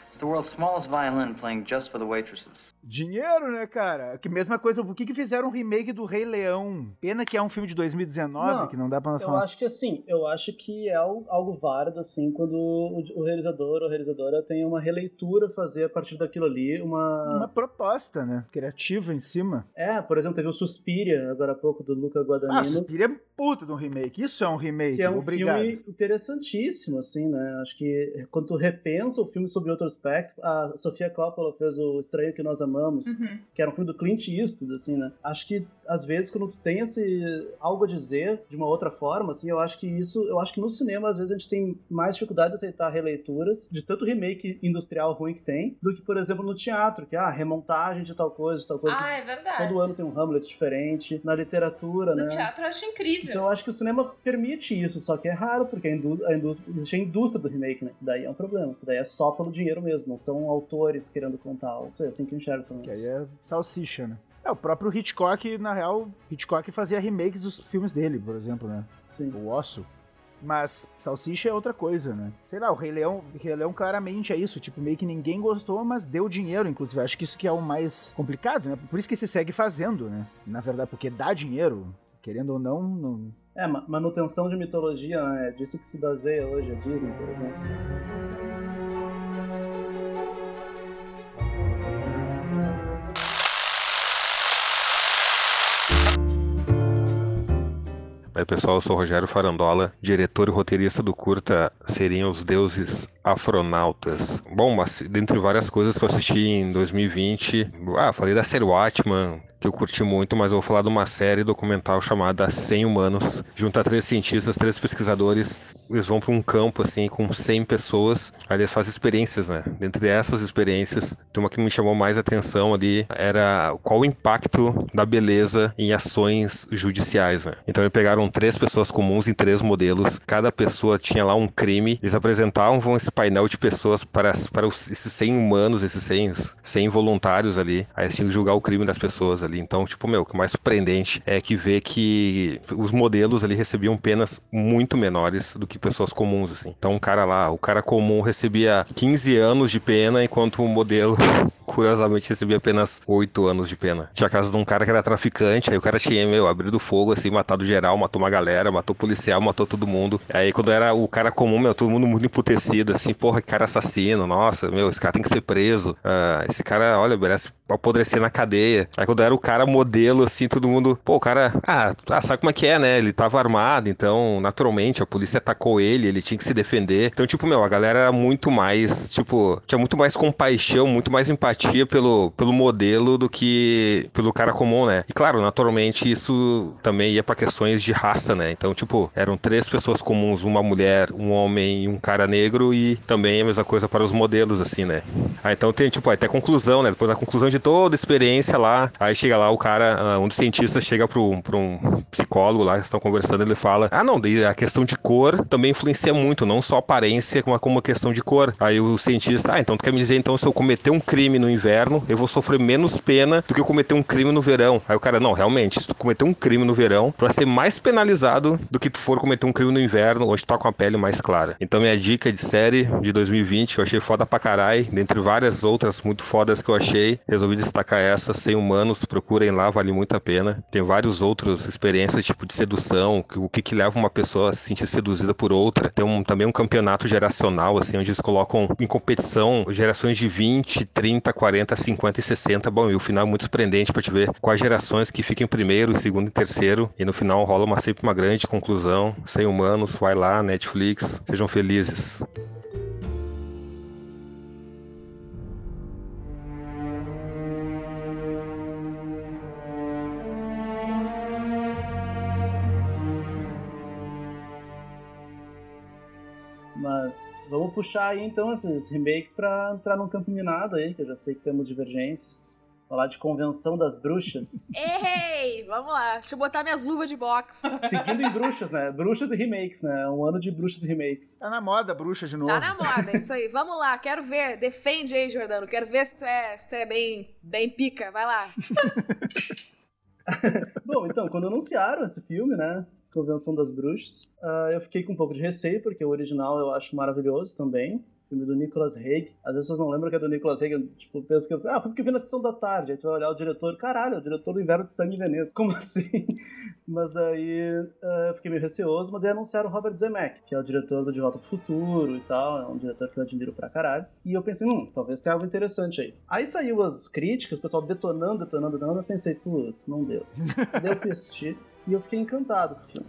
[SPEAKER 7] It's the world's smallest violin playing just for the waitresses.
[SPEAKER 1] Dinheiro, né, cara? Que mesma coisa, por que, que fizeram um remake do Rei Leão? Pena que é um filme de 2019,
[SPEAKER 4] Não,
[SPEAKER 1] que não dá pra lançar
[SPEAKER 4] Eu acho que assim, eu acho que é al- algo válido, assim, quando o, o realizador ou realizadora tem uma releitura fazer a partir daquilo ali, uma...
[SPEAKER 1] uma proposta, né? Criativa em cima.
[SPEAKER 4] É, por exemplo, teve o Suspiria, agora há pouco, do Luca
[SPEAKER 1] Ah,
[SPEAKER 4] Guadagnino,
[SPEAKER 1] Suspiria é puta de um remake. Isso é um remake.
[SPEAKER 4] que é um
[SPEAKER 1] Obrigado.
[SPEAKER 4] filme interessantíssimo, assim, né? Acho que quando tu repensa o filme sobre outro aspecto, a Sofia Coppola fez o Estranho que Nós Amamos,
[SPEAKER 2] Uhum.
[SPEAKER 4] que era um filme do Clint Eastwood, assim, né? Acho que, às vezes, quando tu tem esse algo a dizer de uma outra forma, assim, eu acho que isso, eu acho que no cinema, às vezes, a gente tem mais dificuldade de aceitar releituras de tanto remake industrial ruim que tem, do que, por exemplo, no teatro, que, ah, remontagem de tal coisa, de tal coisa.
[SPEAKER 2] Ah, é verdade.
[SPEAKER 4] Todo ano tem um Hamlet diferente, na literatura,
[SPEAKER 2] No
[SPEAKER 4] né?
[SPEAKER 2] teatro eu acho incrível.
[SPEAKER 4] Então eu acho que o cinema permite isso, só que é raro, porque a indú- a indústria, existe a indústria do remake, né? Daí é um problema. Daí é só pelo dinheiro mesmo, não são autores querendo contar algo. É assim que eu enxergo
[SPEAKER 1] Que aí é salsicha, né? É, o próprio Hitchcock, na real, Hitchcock fazia remakes dos filmes dele, por exemplo, né?
[SPEAKER 4] Sim.
[SPEAKER 1] O Osso. Mas Salsicha é outra coisa, né? Sei lá, o Rei Leão, Rei Leão claramente é isso. Tipo, meio que ninguém gostou, mas deu dinheiro, inclusive. Acho que isso que é o mais complicado, né? Por isso que se segue fazendo, né? Na verdade, porque dá dinheiro, querendo ou não, não...
[SPEAKER 4] É, ma- manutenção de mitologia, né? É disso que se baseia hoje a Disney, por exemplo.
[SPEAKER 8] Oi pessoal, eu sou o Rogério Farandola, diretor e roteirista do curta Seriam os Deuses Afronautas. Bom, mas dentre várias coisas que eu assisti em 2020, ah, falei da série Watchman, que eu curti muito, mas eu vou falar de uma série documental chamada 100 Humanos. Junta três cientistas, três pesquisadores, eles vão para um campo assim com 100 pessoas, aí eles fazem experiências, né? Dentre essas experiências, tem uma que me chamou mais atenção ali, era qual o impacto da beleza em ações judiciais, né? Então eles pegaram três pessoas comuns em três modelos, cada pessoa tinha lá um crime, eles apresentavam painel de pessoas para, para os, esses 100 humanos, esses 100, 100 voluntários ali. Aí tinha que julgar o crime das pessoas ali. Então, tipo, meu, o que mais surpreendente é que vê que os modelos ali recebiam penas muito menores do que pessoas comuns, assim. Então, um cara lá, o cara comum recebia 15 anos de pena, enquanto o modelo [laughs] curiosamente recebia apenas 8 anos de pena. Tinha a casa de um cara que era traficante, aí o cara tinha, meu, abrido fogo, assim, matado geral, matou uma galera, matou policial, matou todo mundo. Aí quando era o cara comum, meu, todo mundo muito emputecido, assim, porra, que cara assassino, nossa, meu, esse cara tem que ser preso. Uh, esse cara, olha, merece apodrecer na cadeia. Aí quando era o cara modelo, assim, todo mundo, pô, o cara, ah, ah, sabe como é que é, né? Ele tava armado, então, naturalmente, a polícia atacou ele, ele tinha que se defender. Então, tipo, meu, a galera era muito mais, tipo, tinha muito mais compaixão, muito mais empatia pelo, pelo modelo do que pelo cara comum, né? E claro, naturalmente, isso também ia para questões de raça, né? Então, tipo, eram três pessoas comuns, uma mulher, um homem e um cara negro, e também a mesma coisa para os modelos, assim, né? Ah, então tem, tipo, até conclusão, né? Depois da conclusão de toda a experiência lá, aí chega lá o cara, ah, um dos cientistas chega pro, pro um psicólogo lá que estão conversando, ele fala: Ah, não, a questão de cor também influencia muito, não só aparência, como como questão de cor. Aí o cientista, ah, então tu quer me dizer então se eu cometer um crime no inverno, eu vou sofrer menos pena do que eu cometer um crime no verão. Aí o cara, não, realmente, se tu cometer um crime no verão, tu vai ser mais penalizado do que tu for cometer um crime no inverno, onde tu tá com a pele mais clara. Então minha dica de série de 2020, que eu achei foda pra caralho, dentre várias outras muito fodas que eu achei, resolvi destacar essa, Sem Humanos, procurem lá, vale muito a pena. Tem vários outros experiências, tipo de sedução, o que que leva uma pessoa a se sentir seduzida por outra. Tem um, também um campeonato geracional, assim, onde eles colocam em competição gerações de 20, 30, 40, 50 e 60. Bom, e o final é muito surpreendente pra te ver quais gerações que ficam em primeiro, segundo e terceiro. E no final rola uma, sempre uma grande conclusão. Sem humanos, vai lá, Netflix, sejam felizes.
[SPEAKER 4] Mas vamos puxar aí então esses remakes para entrar num campo minado aí, que eu já sei que temos divergências. Falar de Convenção das Bruxas. [laughs]
[SPEAKER 5] Ei, vamos lá. Deixa eu botar minhas luvas de boxe. [laughs]
[SPEAKER 4] Seguindo em bruxas, né? Bruxas e remakes, né? Um ano de bruxas e remakes.
[SPEAKER 1] Tá na moda, bruxa de novo.
[SPEAKER 5] Tá na moda, é isso aí. Vamos lá, quero ver. Defende aí, Jordano. Quero ver se tu é, se tu é bem, bem pica. Vai lá. [laughs]
[SPEAKER 4] Bom, então, quando anunciaram esse filme, né? Convenção das Bruxas. Uh, eu fiquei com um pouco de receio, porque o original eu acho maravilhoso também. Filme do Nicolas Hague. Às vezes vocês não lembram que é do Nicolas Hague. Tipo, penso que eu. Ah, foi porque eu vi na sessão da tarde. Aí tu vai olhar o diretor. Caralho, é o diretor do Inverno de Sangue e Veneza. [laughs] Como assim? Mas daí uh, eu fiquei meio receoso. Mas aí anunciaram o Robert Zemeckis, que é o diretor do De Volta pro Futuro e tal. É um diretor que eu admiro pra caralho. E eu pensei, hum, talvez tenha algo interessante aí. Aí saiu as críticas, o pessoal detonando, detonando, detonando. Eu pensei, putz, não deu. [laughs] daí eu fui assistir. E eu fiquei encantado com o filme.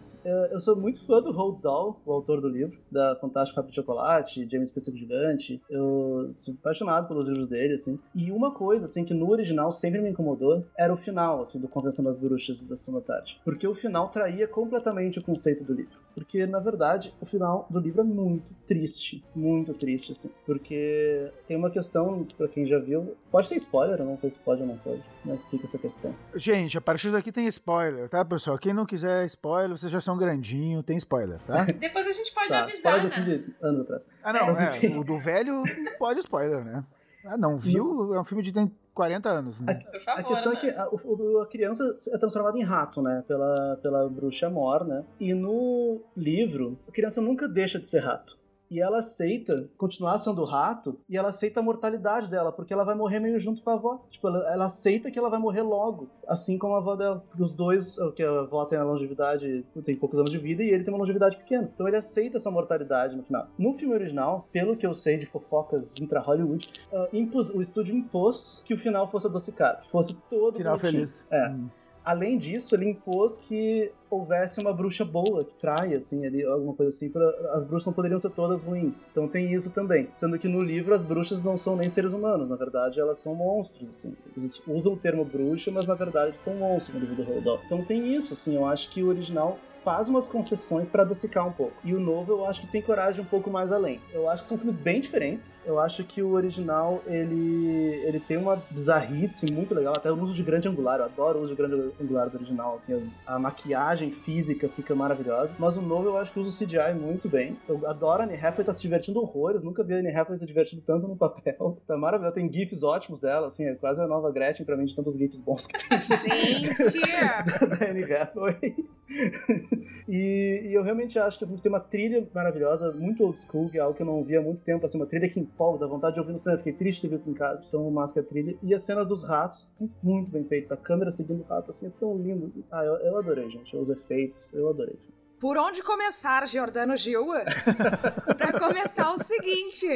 [SPEAKER 4] Eu sou muito fã do Roald Dahl, o autor do livro, da Fantástico Rápido Chocolate, James Pêssego Gigante. Eu sou apaixonado pelos livros dele, assim. E uma coisa, assim, que no original sempre me incomodou era o final, assim, do Convenção das Bruxas da da Tarde. Porque o final traía completamente o conceito do livro. Porque, na verdade, o final do livro é muito triste. Muito triste, assim. Porque tem uma questão, pra quem já viu, pode ter spoiler, eu não sei se pode ou não pode. Como é que fica essa questão?
[SPEAKER 1] Gente, a partir daqui tem spoiler, tá, pessoal? Quem não quiser spoiler, vocês já são grandinho, tem spoiler, tá? [laughs]
[SPEAKER 2] Depois a gente pode tá, avisar, né?
[SPEAKER 4] De anos atrás.
[SPEAKER 1] Ah, não, é, é, o do velho pode spoiler, né? Ah, não, viu? É um filme de tem 40 anos, né?
[SPEAKER 4] A, favor, a questão né? é que a, a, criança é transformada em rato, né? Pela, pela bruxa Mor, né? E no livro, a criança nunca deixa de ser rato e ela aceita continuar sendo rato e ela aceita a mortalidade dela, porque ela vai morrer meio junto com a avó. Tipo, ela, ela aceita que ela vai morrer logo, assim como a avó dela. Os dois, que a avó tem a longevidade, tem poucos anos de vida e ele tem uma longevidade pequena. Então ele aceita essa mortalidade no final. No filme original, pelo que eu sei de fofocas intra-Hollywood, uh, o estúdio impôs que o final fosse adocicado, fosse todo
[SPEAKER 1] Final feliz.
[SPEAKER 4] É. Hum. Além disso, ele impôs que houvesse uma bruxa boa, que trai, assim, ali, alguma coisa assim, pra, as bruxas não poderiam ser todas ruins. Então tem isso também. Sendo que no livro as bruxas não são nem seres humanos, na verdade elas são monstros, assim. Eles usam o termo bruxa, mas na verdade são monstros no livro do Roald Então tem isso, assim, eu acho que o original faz umas concessões pra adocicar um pouco. E o novo eu acho que tem coragem um pouco mais além. Eu acho que são filmes bem diferentes. Eu acho que o original, ele, ele tem uma bizarrice muito legal, até o uso de grande angular. Eu adoro o uso de grande angular do original, assim, as- a maquiagem física fica maravilhosa. Mas o novo eu acho que usa o CGI muito bem. Eu adoro a Anne Hathaway, tá se divertindo horrores. Nunca vi a Anne Hathaway se divertindo tanto no papel. Tá maravilhoso. Tem gifs ótimos dela, assim, é quase a nova Gretchen pra mim, de tantos gifs bons que tem. [laughs]
[SPEAKER 5] Gente! [laughs]
[SPEAKER 4] da Anne Hathaway. [laughs] [laughs] e, e eu realmente acho que o filme tem uma trilha maravilhosa, muito old school, que é algo que eu não via há muito tempo, assim, uma trilha que empolga, dá vontade de ouvir no cinema. Fiquei triste de ter visto em casa, então máscara a trilha. E as cenas dos ratos estão muito bem feitas, a câmera seguindo o rato, assim, é tão lindo. assim. Ah, eu, eu adorei, gente, os efeitos, eu adorei.
[SPEAKER 5] Por onde começar, Giordano Gil? [laughs] pra começar o seguinte: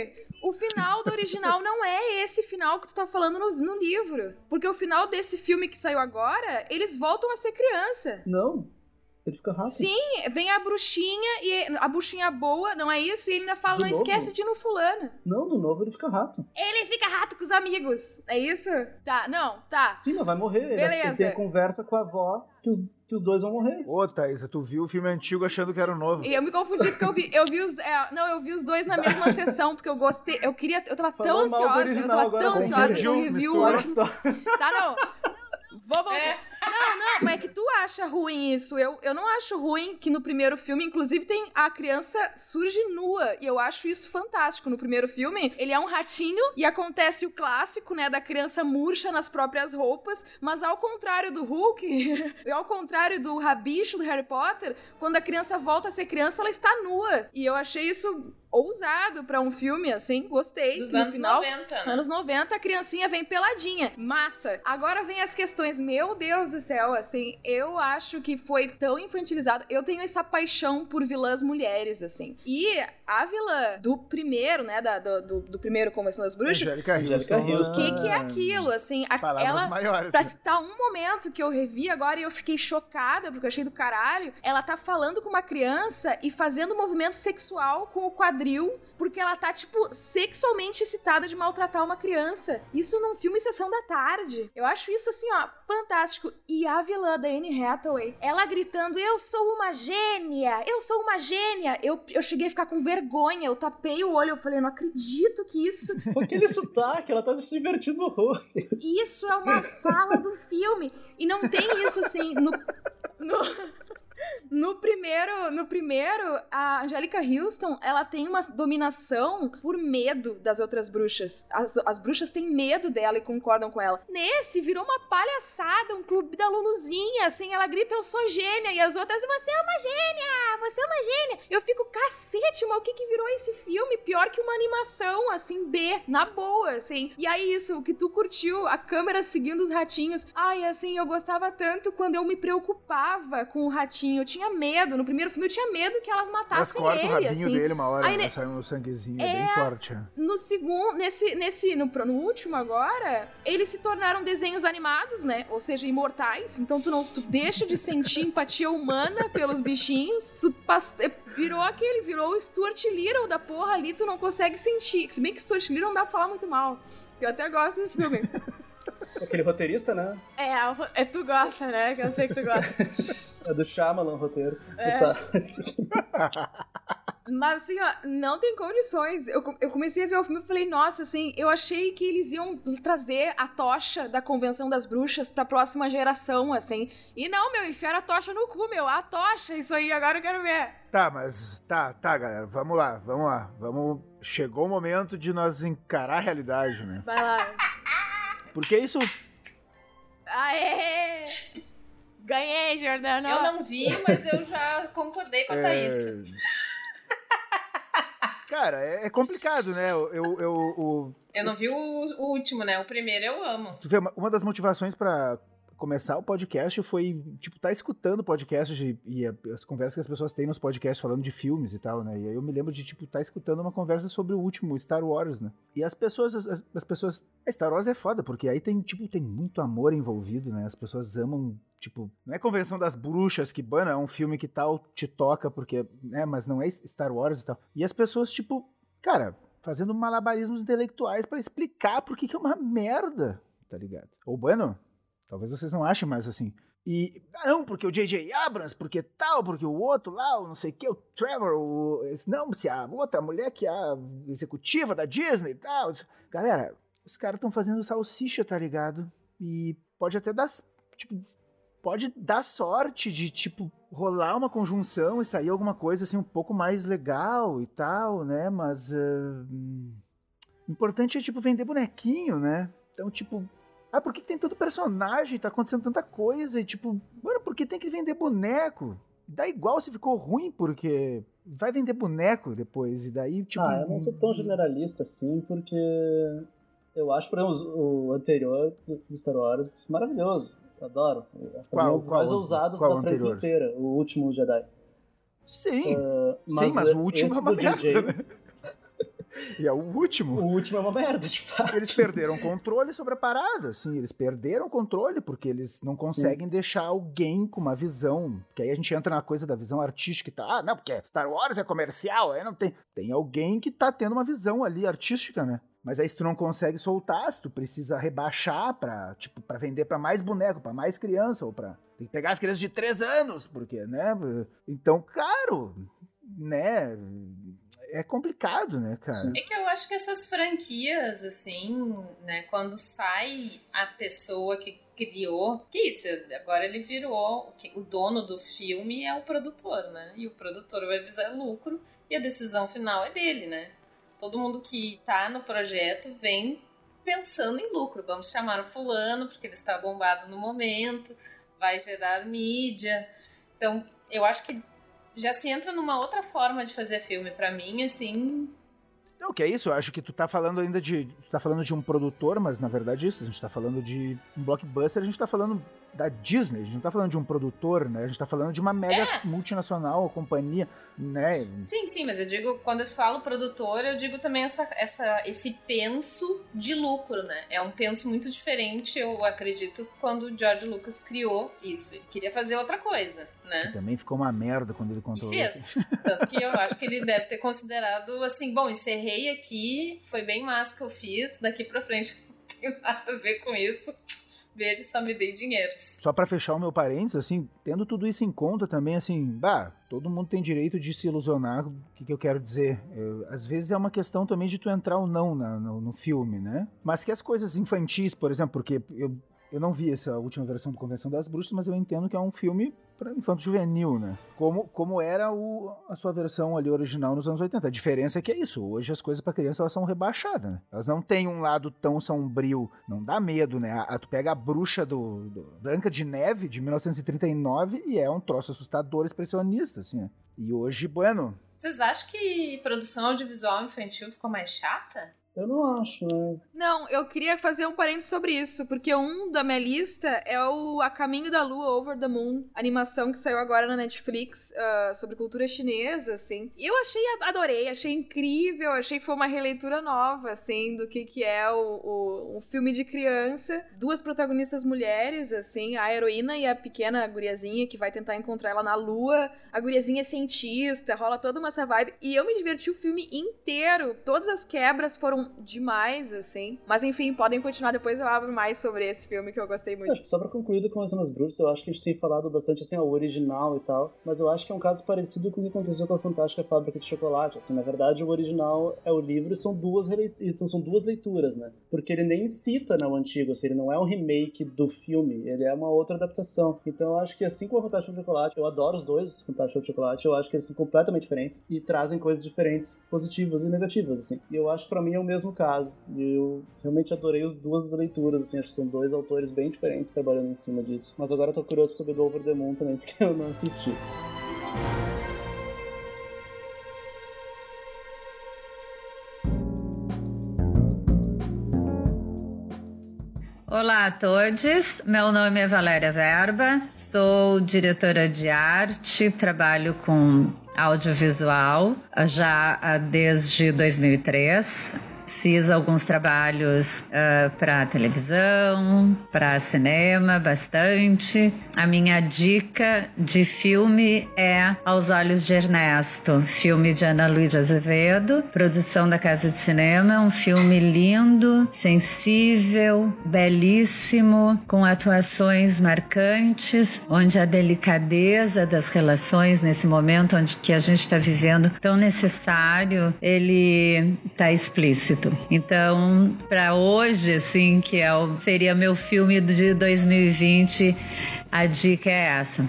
[SPEAKER 5] o final do original não é esse final que tu tá falando no, no livro. Porque o final desse filme que saiu agora, eles voltam a ser criança.
[SPEAKER 4] Não, ele fica rápido.
[SPEAKER 5] Sim, vem a bruxinha e a bruxinha boa, não é isso? E ele ainda fala:
[SPEAKER 4] Do
[SPEAKER 5] não
[SPEAKER 4] novo?
[SPEAKER 5] esquece de ir no fulano.
[SPEAKER 4] Não, no novo ele fica rato.
[SPEAKER 5] Ele fica rato com os amigos, é isso? Tá, não, tá.
[SPEAKER 4] Sim, mas vai morrer. Ele-
[SPEAKER 5] Beleza.
[SPEAKER 4] Ele tem a conversa com a avó que os, que os dois vão morrer.
[SPEAKER 1] Ô, Thaisa, tu viu o filme antigo achando que era o novo.
[SPEAKER 5] E eu me confundi porque eu vi, eu vi os. é, não, eu vi os dois na mesma [laughs] sessão, porque eu gostei. Eu queria. Eu tava
[SPEAKER 4] Falou
[SPEAKER 5] tão
[SPEAKER 4] do
[SPEAKER 5] ansiosa. Eu
[SPEAKER 4] original,
[SPEAKER 5] tava
[SPEAKER 4] agora
[SPEAKER 5] tão ansiosa que eu revi o último. Tá, não. Vou voltar.
[SPEAKER 2] É.
[SPEAKER 5] Não, não, mas é que tu acha ruim isso. Eu, eu não acho ruim que no primeiro filme, inclusive, tem a criança surge nua. E eu acho isso fantástico. No primeiro filme, ele é um ratinho e acontece o clássico, né, da criança murcha nas próprias roupas. Mas ao contrário do Hulk, [laughs] e ao contrário do rabicho do Harry Potter, quando a criança volta a ser criança, ela está nua. E eu achei isso ousado pra um filme, assim, gostei.
[SPEAKER 2] Dos
[SPEAKER 5] No
[SPEAKER 2] anos
[SPEAKER 5] final,
[SPEAKER 2] 90, né?
[SPEAKER 5] Anos 90, a criancinha vem peladinha. Massa. Agora vem as questões. Meu Deus do céu, assim, eu acho que foi tão infantilizado. Eu tenho essa paixão por vilãs mulheres, assim. E a vilã do primeiro, né, da- do, do, do primeiro Convenção das Bruxas,
[SPEAKER 1] Angélica Houston.
[SPEAKER 5] O que, que é aquilo, assim? a-
[SPEAKER 1] Palavras
[SPEAKER 5] ela,
[SPEAKER 1] maiores.
[SPEAKER 5] Pra
[SPEAKER 1] né?
[SPEAKER 5] citar um momento que eu revi agora e eu fiquei chocada, porque eu achei do caralho. Ela tá falando com uma criança e fazendo movimento sexual com o quadril, porque ela tá, tipo, sexualmente excitada de maltratar uma criança. Isso num filme Sessão da Tarde. Eu acho isso, assim, ó, fantástico. E a vilã da Anne Hathaway, ela gritando: Eu sou uma gênia! Eu sou uma gênia! Eu, eu cheguei a ficar com vergonha, eu tapei o olho, eu falei: Não acredito que isso [laughs]
[SPEAKER 4] Com aquele sotaque, ela tá se divertindo horror.
[SPEAKER 5] isso é uma fala do filme. E não tem isso assim no. No, [laughs] no primeiro, no primeiro, a Angélica Houston, ela tem uma dominação por medo das outras bruxas. As, as bruxas têm medo dela e concordam com ela. Nesse, virou uma palhaçada, um clube da Luluzinha, assim, ela grita, eu sou gênia, e as outras, você é uma gênia, você é uma gênia. Eu fico, cacete, mas o que que virou esse filme? Pior que uma animação, assim, B, na boa, assim. E aí, isso, o que tu curtiu, a câmera seguindo os ratinhos. Ai, assim, eu gostava tanto quando eu me preocupava com o ratinho. Eu tinha medo. No primeiro filme eu tinha medo que elas matassem
[SPEAKER 1] o
[SPEAKER 5] ele,
[SPEAKER 1] rabinho
[SPEAKER 5] assim.
[SPEAKER 1] dele uma hora,
[SPEAKER 5] Aí,
[SPEAKER 1] né? Sai um sanguezinho, é
[SPEAKER 5] É.
[SPEAKER 1] bem forte. é.
[SPEAKER 5] No segundo, nesse, nesse, no, no último agora, eles se tornaram desenhos animados, né? Ou seja, imortais. Então tu não, tu deixa de sentir empatia humana pelos bichinhos. Tu pass- eh, virou aquele, virou o Stuart Little da porra ali, tu não consegue sentir. Se bem que Stuart Little não dá pra falar muito mal. Eu até gosto desse filme. [laughs]
[SPEAKER 4] Aquele roteirista, né?
[SPEAKER 5] é, é, tu gosta, né? Que eu sei que tu gosta. [laughs]
[SPEAKER 4] É do Shyamalan, o roteiro.
[SPEAKER 5] É.
[SPEAKER 4] Está- [laughs]
[SPEAKER 5] Mas assim, ó, não tem condições. Eu, eu comecei a ver o filme e falei, nossa, assim, eu achei que eles iam trazer a tocha da Convenção das Bruxas pra próxima geração, assim. E não, meu, enfiaram a tocha no cu, meu. A tocha, isso aí, agora eu quero ver.
[SPEAKER 1] Tá, mas tá, tá, galera. Vamos lá, vamos lá. Vamos. Chegou o momento de nós encarar a realidade, né?
[SPEAKER 5] Vai lá. [laughs]
[SPEAKER 1] Porque isso.
[SPEAKER 5] Aê! Ganhei, Jordano.
[SPEAKER 2] Eu não vi, mas eu já concordei com a Thaís.
[SPEAKER 1] É... [laughs] Cara, é é complicado, né? Eu, eu, eu-
[SPEAKER 2] Eu não vi o, o último, né? O primeiro eu amo.
[SPEAKER 1] Tu vê, uma, uma das motivações pra começar o podcast foi, tipo, tá escutando podcasts de- e as conversas que as pessoas têm nos podcasts falando de filmes e tal, né? E aí eu me lembro de, tipo, tá escutando uma conversa sobre o último, Star Wars, né? E as pessoas, as, as pessoas... é, Star Wars é foda, porque aí tem, tipo, tem muito amor envolvido, né? As pessoas amam, tipo... Não é Convenção das Bruxas, que, bana, é um filme que tal te toca, porque... né? Mas não é Star Wars e tal. E as pessoas, tipo... Cara, fazendo malabarismos intelectuais pra explicar por que que é uma merda, tá ligado? Ou, bueno, talvez vocês não achem, mas assim... E, ah, não, porque o J.J. Abrams, porque tal, porque o outro lá, o não sei o que, o Trevor, o, não, se a outra mulher que é a executiva da Disney e tal. Galera, os caras estão fazendo salsicha, tá ligado? E pode até dar, tipo, pode dar sorte de, tipo, rolar uma conjunção e sair alguma coisa, assim, um pouco mais legal e tal, né? Mas, uh, importante é, tipo, vender bonequinho, né? Então, tipo, ah, por que tem tanto personagem? Tá acontecendo tanta coisa. E tipo, mano, por que tem que vender boneco? Dá igual se ficou ruim, porque vai vender boneco depois. E daí, tipo.
[SPEAKER 4] Ah, eu não sou tão generalista assim, porque eu acho, por exemplo, o anterior do Star Wars maravilhoso. Eu adoro. É
[SPEAKER 1] qual,
[SPEAKER 4] um dos mais ousados da franquia inteira, o último Jedi.
[SPEAKER 1] Sim, uh, mas, sim, mas o último é uma JJ, né? E é o último.
[SPEAKER 4] O último é uma merda, de fato.
[SPEAKER 1] Eles perderam controle sobre a parada, assim, eles perderam controle porque eles não conseguem Sim. deixar alguém com uma visão, que aí a gente entra na coisa da visão artística e tá, ah, não, porque Star Wars é comercial, aí não tem. Tem alguém que tá tendo uma visão ali artística, né? Mas aí se tu não consegue soltar, se tu precisa rebaixar pra, tipo, pra vender pra mais boneco, pra mais criança, ou pra... Tem que pegar as crianças de 3 anos, porque, né? Então, caro, né? É complicado, né, cara?
[SPEAKER 2] É que eu acho que essas franquias, assim, né, quando sai a pessoa que criou. Que isso, agora ele virou. O dono do filme é o produtor, né? E o produtor vai visar lucro e a decisão final é dele, né? Todo mundo que tá no projeto vem pensando em lucro. Vamos chamar o fulano porque ele está bombado no momento, vai gerar mídia. Então, eu acho que já se entra numa outra forma de fazer filme. para mim, assim.
[SPEAKER 1] Não, que é isso, eu acho que tu tá falando ainda de. Tu tá falando de um produtor, mas na verdade é isso, a gente tá falando de um blockbuster, a gente tá falando da Disney, a gente não tá falando de um produtor, né? A gente tá falando de uma mega é. multinacional, companhia, né?
[SPEAKER 2] Sim, sim, mas eu digo, quando eu falo produtor, eu digo também essa, essa, esse penso de lucro, né? É um penso muito diferente, eu acredito, quando o George Lucas criou isso. Ele queria fazer outra coisa, né?
[SPEAKER 1] Que também ficou uma merda quando ele contou.
[SPEAKER 2] E fez. Tanto que eu acho que ele deve ter considerado assim, bom, encerrei aqui, foi bem massa que eu fiz, daqui pra frente [laughs] não tem nada a ver com isso Beijo, só me dei dinheiro.
[SPEAKER 1] Só para fechar o meu parênteses, assim, tendo tudo isso em conta também, assim, bah, todo mundo tem direito de se ilusionar. O que, que eu quero dizer? Eu, às vezes é uma questão também de tu entrar ou não na, no, no filme, né? Mas que as coisas infantis, por exemplo, porque eu eu não vi essa última versão do Convenção das Bruxas, mas eu entendo que é um filme para infanto juvenil, né? Como, como era o, a sua versão ali original nos anos 80. A diferença é que é isso. Hoje as coisas para criança elas são rebaixadas, né? Elas não têm um lado tão sombrio, não dá medo, né? A, a, tu pega a bruxa do, do, Branca de Neve de 1939 e é um troço assustador expressionista, assim. Né? E hoje, bueno.
[SPEAKER 2] Vocês acham que produção audiovisual infantil ficou mais chata?
[SPEAKER 4] Eu não acho, né?
[SPEAKER 5] Não, eu queria fazer um parênteses sobre isso, porque um da minha lista é o A Caminho da Lua, Over the Moon, animação que saiu agora na Netflix uh, sobre cultura chinesa, assim. E eu achei, adorei, achei incrível, achei que foi uma releitura nova, assim, do que, que é o, o, um filme de criança. Duas protagonistas mulheres, assim, a heroína e a pequena guriazinha que vai tentar encontrar ela na Lua. A guriazinha é cientista, rola toda uma essa vibe. E eu me diverti o filme inteiro. Todas as quebras foram demais, assim. Mas enfim, podem continuar, depois eu abro mais sobre esse filme que eu gostei muito.
[SPEAKER 4] Só pra concluir do Conversando as Bruxas, eu acho que a gente tem falado bastante, assim, o original e tal, mas eu acho que é um caso parecido com o que aconteceu com a Fantástica Fábrica de Chocolate, assim, na verdade o original é o livro e são duas, são duas leituras, né? Porque ele nem cita né, o antigo, assim, ele não é um remake do filme, ele é uma outra adaptação. Então eu acho que assim como a Fantástica de Chocolate, eu adoro os dois, Fantástica de Chocolate, eu acho que eles são completamente diferentes e trazem coisas diferentes, positivas e negativas, assim. E eu acho que pra mim é o mesmo caso. E eu realmente adorei as duas leituras, assim, acho que são dois autores bem diferentes trabalhando em cima disso. Mas agora eu tô curioso pra saber do Over the Moon também, [laughs] porque eu não assisti.
[SPEAKER 9] Olá a todos, meu nome é Valéria Verba, sou diretora de arte, trabalho com audiovisual já desde 2003 Fiz alguns trabalhos uh, para televisão, para cinema, bastante. A minha dica de filme é Aos Olhos de Ernesto, filme de Ana Luísa Azevedo, produção da Casa de Cinema. Um filme lindo, sensível, belíssimo, com atuações marcantes, onde a delicadeza das relações nesse momento onde que a gente está vivendo tão necessário, ele está explícito. Então, para hoje, assim, que é o, seria meu filme de 2020, a dica é essa.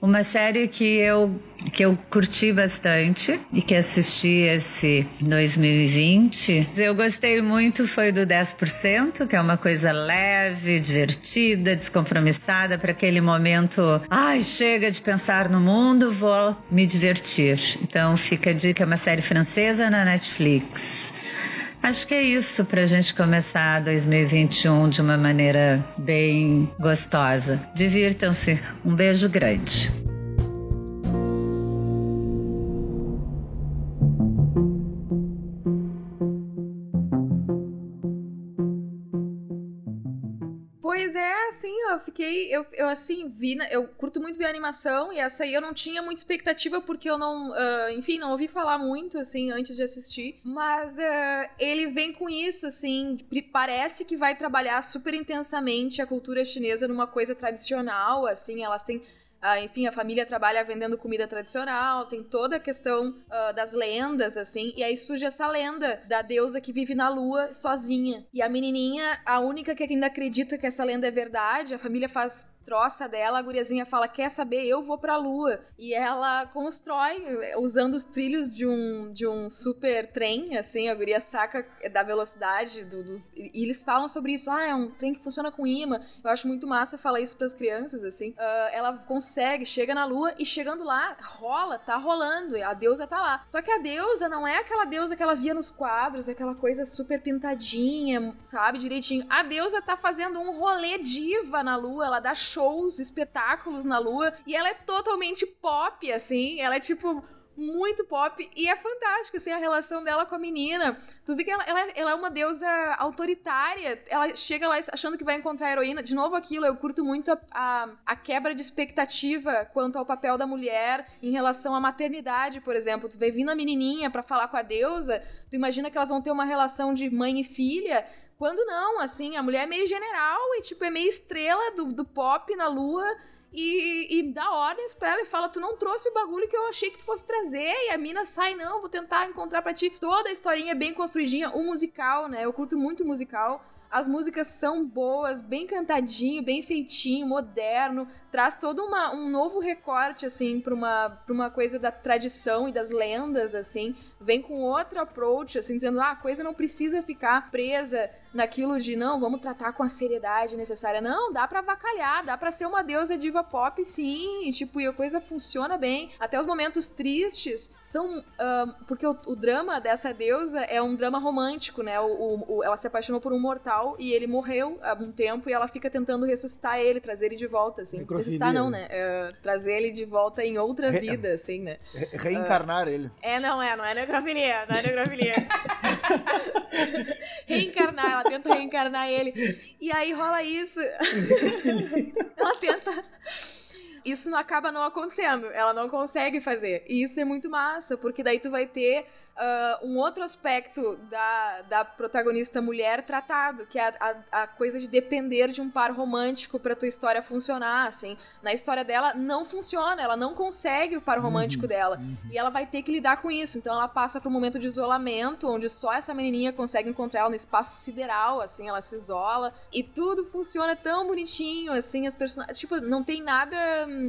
[SPEAKER 9] Uma série que eu, que eu curti bastante e que assisti esse 2020, eu gostei muito foi do 10%, que é uma coisa leve, divertida, descompromissada para aquele momento. Ai, chega de pensar no mundo, vou me divertir. Então fica a dica, é uma série francesa na Netflix. Acho que é isso para a gente começar 2021 de uma maneira bem gostosa. Divirtam-se. Um beijo grande.
[SPEAKER 5] Assim, eu fiquei. Eu, eu assim, vi. Eu curto muito ver animação, e essa aí eu não tinha muita expectativa, porque eu não. Uh, enfim, não ouvi falar muito, assim, antes de assistir. Mas uh, ele vem com isso, assim. Parece que vai trabalhar super intensamente a cultura chinesa numa coisa tradicional, assim. Elas têm ah, enfim, a família trabalha vendendo comida tradicional, tem toda a questão uh, das lendas, assim, e aí surge essa lenda da deusa que vive na lua sozinha. E a menininha, a única que ainda acredita que essa lenda é verdade, a família faz troça dela, a guriazinha fala: Quer saber? Eu vou pra lua. E ela constrói, usando os trilhos de um, de um super trem, assim, a guria saca da velocidade do, dos. E eles falam sobre isso: Ah, é um trem que funciona com imã. Eu acho muito massa falar isso pras crianças, assim. Uh, ela consegue, chega na lua e chegando lá, rola, tá rolando. A deusa tá lá. Só que a deusa não é aquela deusa que ela via nos quadros, aquela coisa super pintadinha, sabe? Direitinho. A deusa tá fazendo um rolê diva na lua, ela dá shows, espetáculos na lua. E ela é totalmente pop, assim. Ela é tipo muito pop e é fantástico, assim, a relação dela com a menina. Tu vê que ela, ela, ela, é uma deusa autoritária, ela chega lá achando que vai encontrar a heroína. De novo, aquilo, eu curto muito a, a, a, quebra de expectativa quanto ao papel da mulher em relação à maternidade, por exemplo. Tu vê vindo a menininha para falar com a deusa, tu imagina que elas vão ter uma relação de mãe e filha, quando não, assim, a mulher é meio general e, tipo, é meio estrela do, do pop na lua e, e dá ordens pra ela e fala: Tu não trouxe o bagulho que eu achei que tu fosse trazer. E a mina sai: Não, vou tentar encontrar para ti. Toda a historinha é bem construidinha. O musical, né? Eu curto muito musical. As músicas são boas, bem cantadinho, bem feitinho, moderno. Traz todo uma, um novo recorte, assim, pra uma, pra uma coisa da tradição e das lendas, assim. Vem com outro approach, assim, dizendo: ah, a coisa não precisa ficar presa naquilo de não, vamos tratar com a seriedade necessária. Não, dá para avacalhar, dá para ser uma deusa diva pop, sim, e, tipo, e a coisa funciona bem. Até os momentos tristes são. Uh, porque o, o, drama dessa deusa é um drama romântico, né? O, o, ela se apaixonou por um mortal e ele morreu há um tempo e ela fica tentando ressuscitar ele, trazer ele de volta, assim. Ressuscitar não, né? Uh, trazer ele de volta em outra Re vida, assim, né?
[SPEAKER 1] Re reencarnar uh, ele.
[SPEAKER 5] É, não é, não é necrofilia, não é necrofilia. reencarnar, ela tenta reencarnar ele. E aí rola isso. [laughs] ela tenta. Isso não acaba não acontecendo. Ela não consegue fazer. E isso é muito massa, porque daí tu vai ter uh, um outro aspecto da, da protagonista mulher tratado, que é a, a, a coisa de depender de um par romântico para tua história funcionar, assim. Na história dela não funciona, ela não consegue o par uhum, romântico uhum, dela. Uhum. E ela vai ter que lidar com isso. Então ela passa por um momento de isolamento, onde só essa menininha consegue encontrar ela no espaço sideral, assim, ela se isola. E tudo funciona tão bonitinho, assim, as personagens... Tipo, não tem nada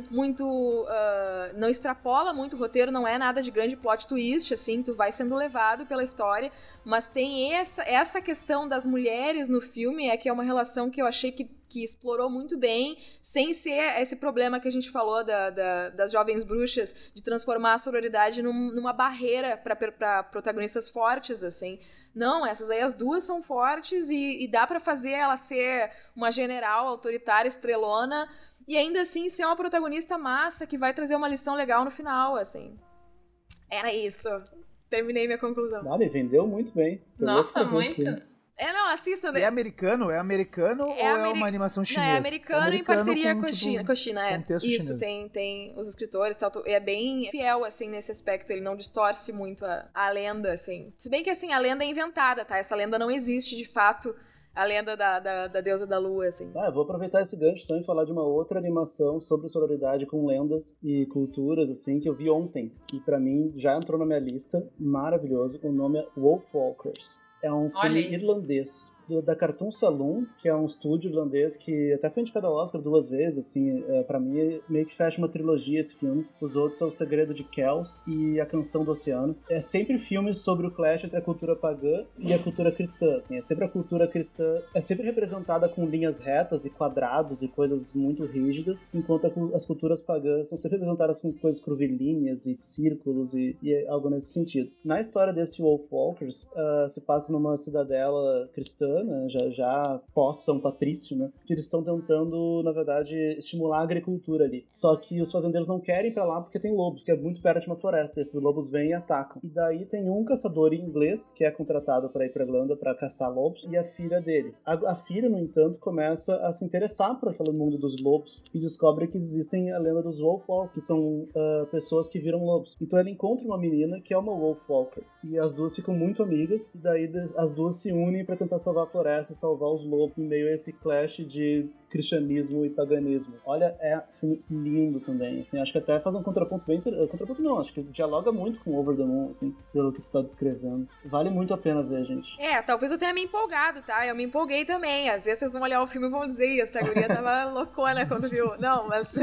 [SPEAKER 5] muito... Uh, não extrapola muito o roteiro, não é nada de grande plot twist, assim, tu vai sendo levado pela história, mas tem essa, essa questão das mulheres no filme, é que é uma relação que eu achei que, que explorou muito bem, sem ser esse problema que a gente falou da, da das jovens bruxas, de transformar a sororidade num, numa barreira para protagonistas fortes, assim. Não, essas aí as duas são fortes e, e dá para fazer ela ser uma general autoritária, estrelona, e ainda assim ser uma protagonista massa que vai trazer uma lição legal no final, assim. Era isso. Terminei minha conclusão.
[SPEAKER 4] Ah, me vendeu muito bem. Tô
[SPEAKER 2] Nossa, muito.
[SPEAKER 5] É, não, assista.
[SPEAKER 1] É americano? É americano ou é uma animação
[SPEAKER 5] Não,
[SPEAKER 1] chinesa?
[SPEAKER 5] é americano, em
[SPEAKER 1] Americano
[SPEAKER 5] parceria com,
[SPEAKER 1] com,
[SPEAKER 5] a
[SPEAKER 1] tipo,
[SPEAKER 5] China. Com a China, é. Isso,
[SPEAKER 1] chinês.
[SPEAKER 5] tem, tem os escritores e tal. É bem fiel, assim, nesse aspecto. Ele não distorce muito a, a lenda, assim. Se bem que, assim, a lenda é inventada, tá? Essa lenda não existe, de fato. A lenda da, da, da deusa da lua, assim.
[SPEAKER 4] Ah, eu vou aproveitar esse gancho então e falar de uma outra animação sobre sororidade com lendas e culturas, assim, que eu vi ontem. Que pra mim já entrou na minha lista. Maravilhoso. O nome é Wolfwalkers. É um filme irlandês. Do- da Cartoon Saloon, que é um estúdio irlandês que até foi indicado ao Oscar duas vezes, assim, é, para mim meio que fecha uma trilogia esse filme. Os outros são O Segredo de Kells e A Canção do Oceano. É sempre filmes sobre o clash entre a cultura pagã e a cultura cristã, assim, é sempre a cultura cristã, é sempre representada com linhas retas e quadrados e coisas muito rígidas, enquanto a as culturas pagãs são sempre representadas com coisas curvilíneas e círculos e, e algo nesse sentido. Na história desse Wolfwalkers, ah, se passa numa cidadela cristã, né, já, já pós-São Patrício, né, que eles estão tentando, na verdade, estimular a agricultura ali. Só que os fazendeiros não querem ir pra lá porque tem lobos, que é muito perto de uma floresta, e esses lobos vêm e atacam. E daí tem um caçador inglês que é contratado para ir pra Irlanda para caçar lobos, e a filha dele. A, a filha, no entanto, começa a se interessar por aquele mundo dos lobos e descobre que existem a lenda dos Wolfwalk, que são ah, pessoas que viram lobos. Então ele encontra uma menina que é uma Wolfwalker, e as duas ficam muito amigas, e daí as duas se unem para tentar salvar a floresta e salvar os lobos em meio a esse clash de cristianismo e paganismo. Olha, é lindo também, assim, acho que até faz um contraponto bem... Contraponto não, acho que dialoga muito com Over the Moon, assim, pelo que tu tá descrevendo. Vale muito a pena ver, gente.
[SPEAKER 5] É, talvez eu tenha me empolgado, tá? Eu me empolguei também. Às vezes vocês vão olhar o filme e vão dizer, essa guria tava [laughs] loucona quando viu. Não, mas...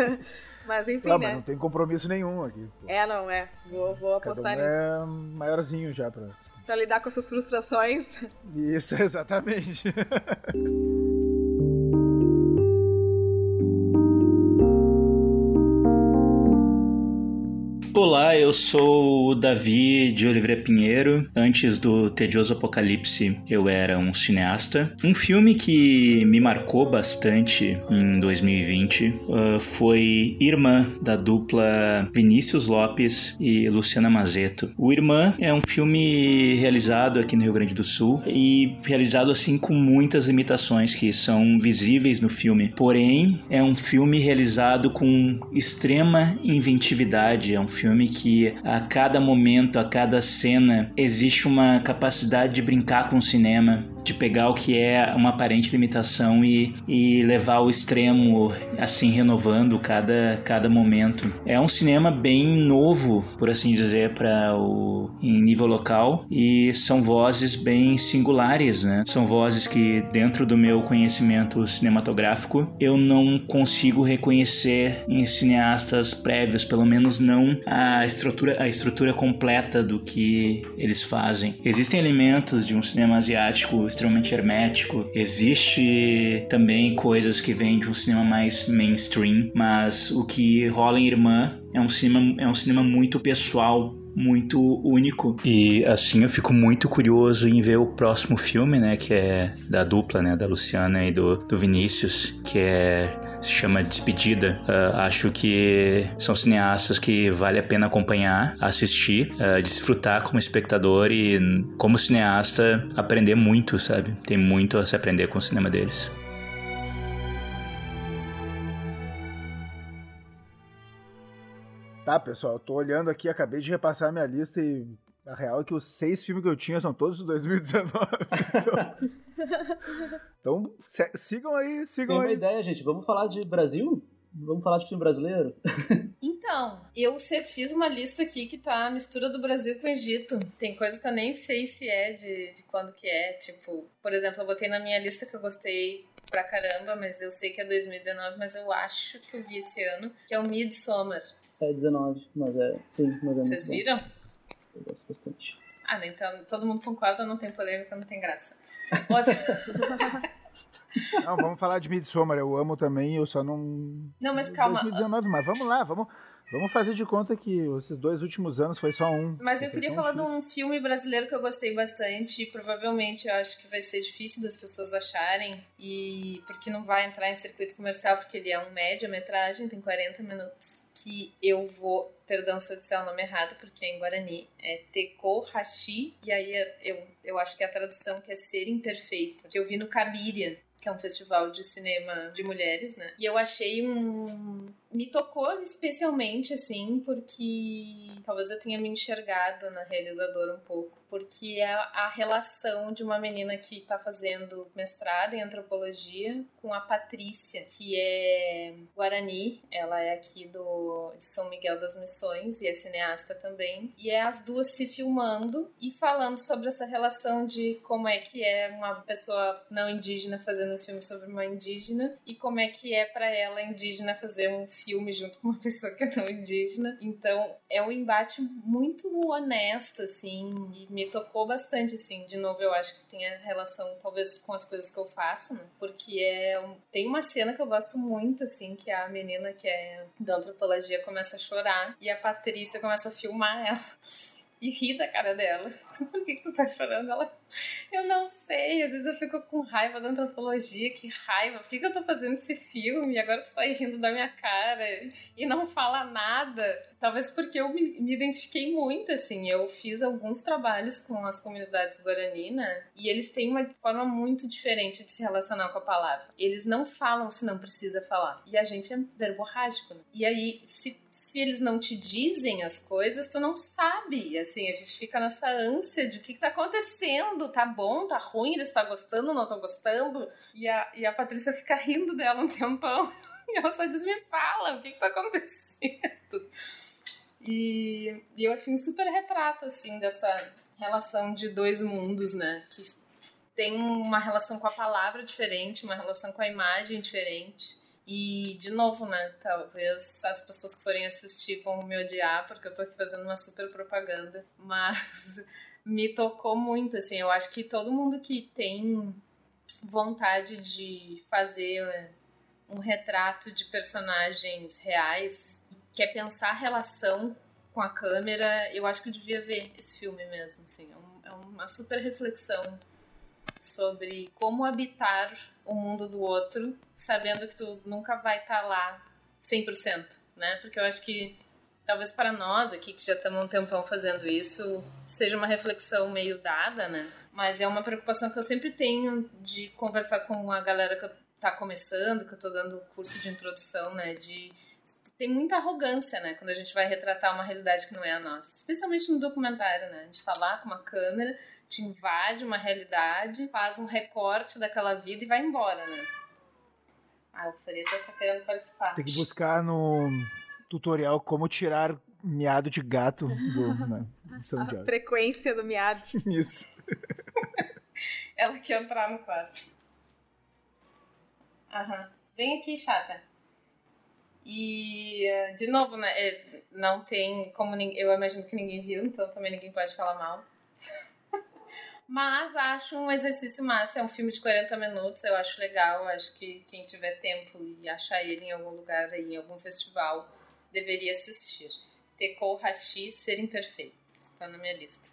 [SPEAKER 5] Mas enfim,
[SPEAKER 1] Não,
[SPEAKER 5] né?
[SPEAKER 1] mas não tem compromisso nenhum aqui. pô.
[SPEAKER 5] É, não, é. Vou, vou
[SPEAKER 1] Cada um
[SPEAKER 5] apostar nisso.
[SPEAKER 1] é maiorzinho já pra...
[SPEAKER 5] Pra lidar com essas frustrações.
[SPEAKER 1] Isso, [laughs] exatamente. [laughs]
[SPEAKER 10] Olá, eu sou o Davi de Oliveira Pinheiro. Antes do Tedioso Apocalipse, eu era um cineasta. Um filme que me marcou bastante em 2020 ah, foi Irmã, da dupla Vinícius Lopes e Luciana Mazeto. O Irmã é um filme realizado aqui no Rio Grande do Sul e realizado assim com muitas limitações que são visíveis no filme. Porém, é um filme realizado com extrema inventividade. É um filme que a cada momento, a cada cena, existe uma capacidade de brincar com o cinema, de pegar o que é uma aparente limitação e, e levar ao extremo, assim renovando cada, cada momento. É um cinema bem novo, por assim dizer, para o em nível local e são vozes bem singulares, né? São vozes que dentro do meu conhecimento cinematográfico eu não consigo reconhecer em cineastas prévios, pelo menos não a estrutura a estrutura completa do que eles fazem. Existem elementos de um cinema asiático extremamente hermético. Existe também coisas que vêm de um cinema mais mainstream, mas o que rola em Irmã é um cinema é um cinema muito pessoal, muito único. E assim eu fico muito curioso em ver o próximo filme, né, que é da dupla, né, da Luciana e do, do Vinícius, que é se chama Despedida. Ah, acho que são cineastas que vale a pena acompanhar, assistir, ah, desfrutar como espectador e como cineasta aprender muito, sabe? Tem muito a se aprender com o cinema deles.
[SPEAKER 1] Tá, pessoal, eu tô olhando aqui, acabei de repassar a minha lista e a real é que os seis filmes que eu tinha são todos de 2019. Então, [laughs] então sigam aí,
[SPEAKER 4] Tem
[SPEAKER 1] sigam
[SPEAKER 4] uma
[SPEAKER 1] aí.
[SPEAKER 4] ideia, gente. Vamos falar de Brasil? Vamos falar de filme brasileiro? [laughs]
[SPEAKER 2] Então, eu fiz uma lista aqui que tá a mistura do Brasil com o Egito. Tem coisas que eu nem sei se é de, de quando que é. Tipo, por exemplo, eu botei na minha lista que eu gostei pra caramba, mas eu sei que é 2019, mas eu acho que eu vi esse ano, que é o Midsommar.
[SPEAKER 4] É 19, mas é. Sim, mas é
[SPEAKER 2] Vocês
[SPEAKER 4] muito bom.
[SPEAKER 2] viram?
[SPEAKER 4] Eu gosto bastante.
[SPEAKER 2] Ah, então todo mundo concorda, não tem polêmica, não tem graça. Outra-
[SPEAKER 1] Não, vamos falar de Midsommar, eu amo também, eu só não...
[SPEAKER 2] Não, mas calma.
[SPEAKER 1] 2019, mas vamos lá, vamos, Vamos fazer de conta que esses dois últimos anos foi só um.
[SPEAKER 2] Mas eu queria falar difícil. de um filme brasileiro que eu gostei bastante e provavelmente eu acho que vai ser difícil das pessoas acharem e porque não vai entrar em circuito comercial porque ele é um média-metragem, tem 40 minutos, que eu vou, perdão se eu disser o nome errado porque é em Guarani, é Teko Hashi e aí eu, eu acho que é a tradução que é Ser Imperfeita, que eu vi no Cabiria que é um festival de cinema de mulheres, né? E eu achei um. Me tocou especialmente, assim, porque talvez eu tenha me enxergado na realizadora um pouco porque é a relação de uma menina que está fazendo mestrado em antropologia com a Patrícia, que é Guarani, ela é aqui do, de São Miguel das Missões e é cineasta também, e é as duas se filmando e falando sobre essa relação de como é que é uma pessoa não indígena fazendo um filme sobre uma indígena e como é que é para ela indígena fazer um junto com uma [laughs] pessoa que é não indígena. Então, é um embate muito honesto assim, e me tocou bastante, assim. De novo, eu acho que tem a relação, talvez, com as coisas que eu faço, né? Porque é um... tem uma cena que eu gosto muito, assim, que a menina que é da antropologia começa a chorar e a Patrícia começa a filmar ela [laughs] e ri da cara dela. [laughs] Por que, que tu tá chorando? Ela, eu não sei, às vezes eu fico com raiva da antropologia, que raiva, por que, que eu tô fazendo esse filme e agora tu tá rindo da minha cara e não fala nada? Talvez porque eu me, me identifiquei muito, assim, eu fiz alguns trabalhos com as comunidades Guarani, né? E eles têm uma forma muito diferente de se relacionar com a palavra. Eles não falam se não precisa falar. E a gente é verborrágico, né? E aí, se, se eles não te dizem as coisas, tu não sabe, assim, a gente fica nessa ânsia de o que, que tá acontecendo, tá bom, tá ruim, eles estão tá gostando, não estão gostando. E a, e a Patrícia fica rindo dela um tempão. [laughs] E ela só diz, me fala, o que, que tá acontecendo? E, e eu achei um super retrato, assim, dessa relação de dois mundos, né? Que tem uma relação com a palavra diferente, uma relação com a imagem diferente. E, de novo, né? Talvez as pessoas que forem assistir vão me odiar, porque eu tô aqui fazendo uma super propaganda. Mas me tocou muito, assim. Eu acho que todo mundo que tem vontade de fazer um retrato de personagens reais quer pensar a relação com a câmera, eu acho que eu devia ver esse filme mesmo, assim, é, é uma super reflexão sobre como habitar o mundo do outro, sabendo que tu nunca vai estar tá lá 100%, né? Porque eu acho que talvez para nós aqui que já estamos um tempão fazendo isso, seja uma reflexão meio dada, né? Mas é uma preocupação que eu sempre tenho de conversar com a galera que está começando, que eu estou dando curso de introdução, né? De tem muita arrogância, né? Quando a gente vai retratar uma realidade que não é a nossa. Especialmente no documentário, né? A gente tá lá com uma câmera, te invade uma realidade, faz um recorte daquela vida e vai embora, né? Ah, o Freda tá querendo participar.
[SPEAKER 1] Tem que buscar no tutorial como tirar miado de gato do, né,
[SPEAKER 5] São A frequência do miado. [laughs]
[SPEAKER 1] Isso. [laughs]
[SPEAKER 2] Ela quer entrar no quarto. Aham. Vem aqui, chata. E, de novo, né, é, não tem como. Eu imagino que ninguém viu, então também ninguém pode falar mal. [laughs] Mas acho um exercício massa. É um filme de 40 minutos, eu acho legal. Acho que quem tiver tempo e achar ele em algum lugar, aí, em algum festival, deveria assistir. Tekou Hashi, Ser Imperfeito. Está na minha lista.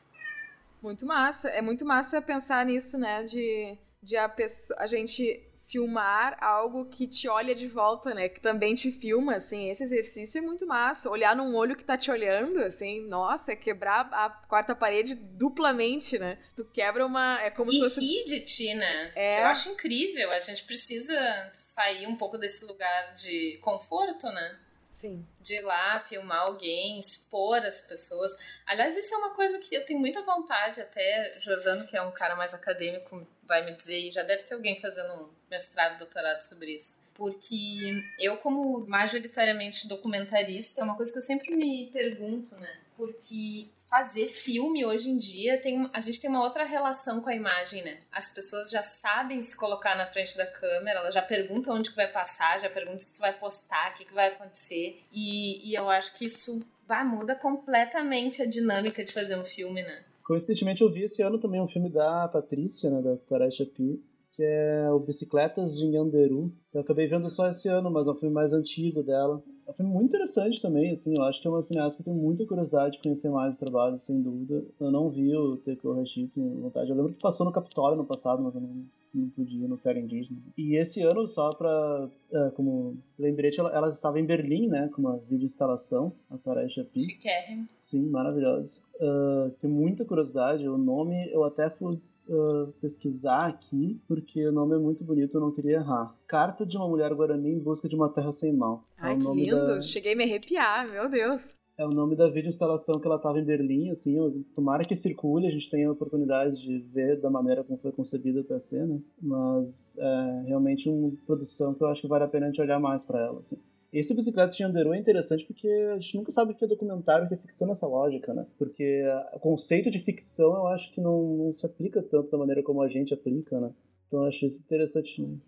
[SPEAKER 5] Muito massa. É muito massa pensar nisso, né? De, de a, pessoa, a gente filmar algo que te olha de volta, né? Que também te filma, assim. Esse exercício é muito massa. Olhar num olho que tá te olhando, assim, nossa, é quebrar a quarta parede duplamente, né? Tu quebra uma. É como
[SPEAKER 2] e
[SPEAKER 5] se fosse.
[SPEAKER 2] rir de ti, né? É. Eu acho incrível. A gente precisa sair um pouco desse lugar de conforto, né?
[SPEAKER 5] Sim.
[SPEAKER 2] De ir lá filmar alguém, expor as pessoas. Aliás, isso é uma coisa que eu tenho muita vontade, até Jordano, que é um cara mais acadêmico, vai me dizer, e já deve ter alguém fazendo um mestrado, doutorado sobre isso. Porque eu, como majoritariamente documentarista, é uma coisa que eu sempre me pergunto, né? Porque fazer filme hoje em dia tem a gente tem uma outra relação com a imagem, né? As pessoas já sabem se colocar na frente da câmera, elas já perguntam onde que vai passar, já perguntam se tu vai postar, o que, que vai acontecer. E, e eu acho que isso vai, muda completamente a dinâmica de fazer um filme, né?
[SPEAKER 4] Coincidentemente eu vi esse ano também um filme da Patrícia, né, da Parachapi, que é o Bicicletas de Nhanderu. Eu acabei vendo só esse ano, mas é um filme mais antigo dela. É um filme muito interessante também, assim, eu acho que é uma cineasta que eu tenho muita curiosidade de conhecer mais o trabalho, sem dúvida. Eu não vi o Teco Hashi, tenho vontade. Eu lembro que passou no Capitólio no passado, mas eu não, não podia, no Terra Indígena. E esse ano, só pra, é, como lembrete, ela, ela estava em Berlim, né, com uma vídeo instalação, a Parei Chapi.
[SPEAKER 2] Chiquérrimo.
[SPEAKER 4] Sim, maravilhosa. Uh, tenho muita curiosidade, o nome eu até fui Uh, pesquisar aqui, porque o nome é muito bonito, eu não queria errar. Carta de uma mulher guarani em busca de uma terra sem mal.
[SPEAKER 5] Ai,
[SPEAKER 4] é
[SPEAKER 5] que lindo!
[SPEAKER 4] da-
[SPEAKER 5] Cheguei a me arrepiar, meu Deus.
[SPEAKER 4] é o nome da vídeo instalação que ela estava em Berlim, assim, tomara que circule, a gente tenha a oportunidade de ver da maneira como foi concebida para ser, né? Mas é realmente uma produção que eu acho que vale a pena a gente olhar mais para ela, assim. Esse Bicicleta de Anderu é interessante porque a gente nunca sabe o que é documentário o que é ficção nessa lógica, né? Porque o conceito de ficção eu acho que não, não se aplica tanto da maneira como a gente aplica, né? Então eu acho isso interessante. né?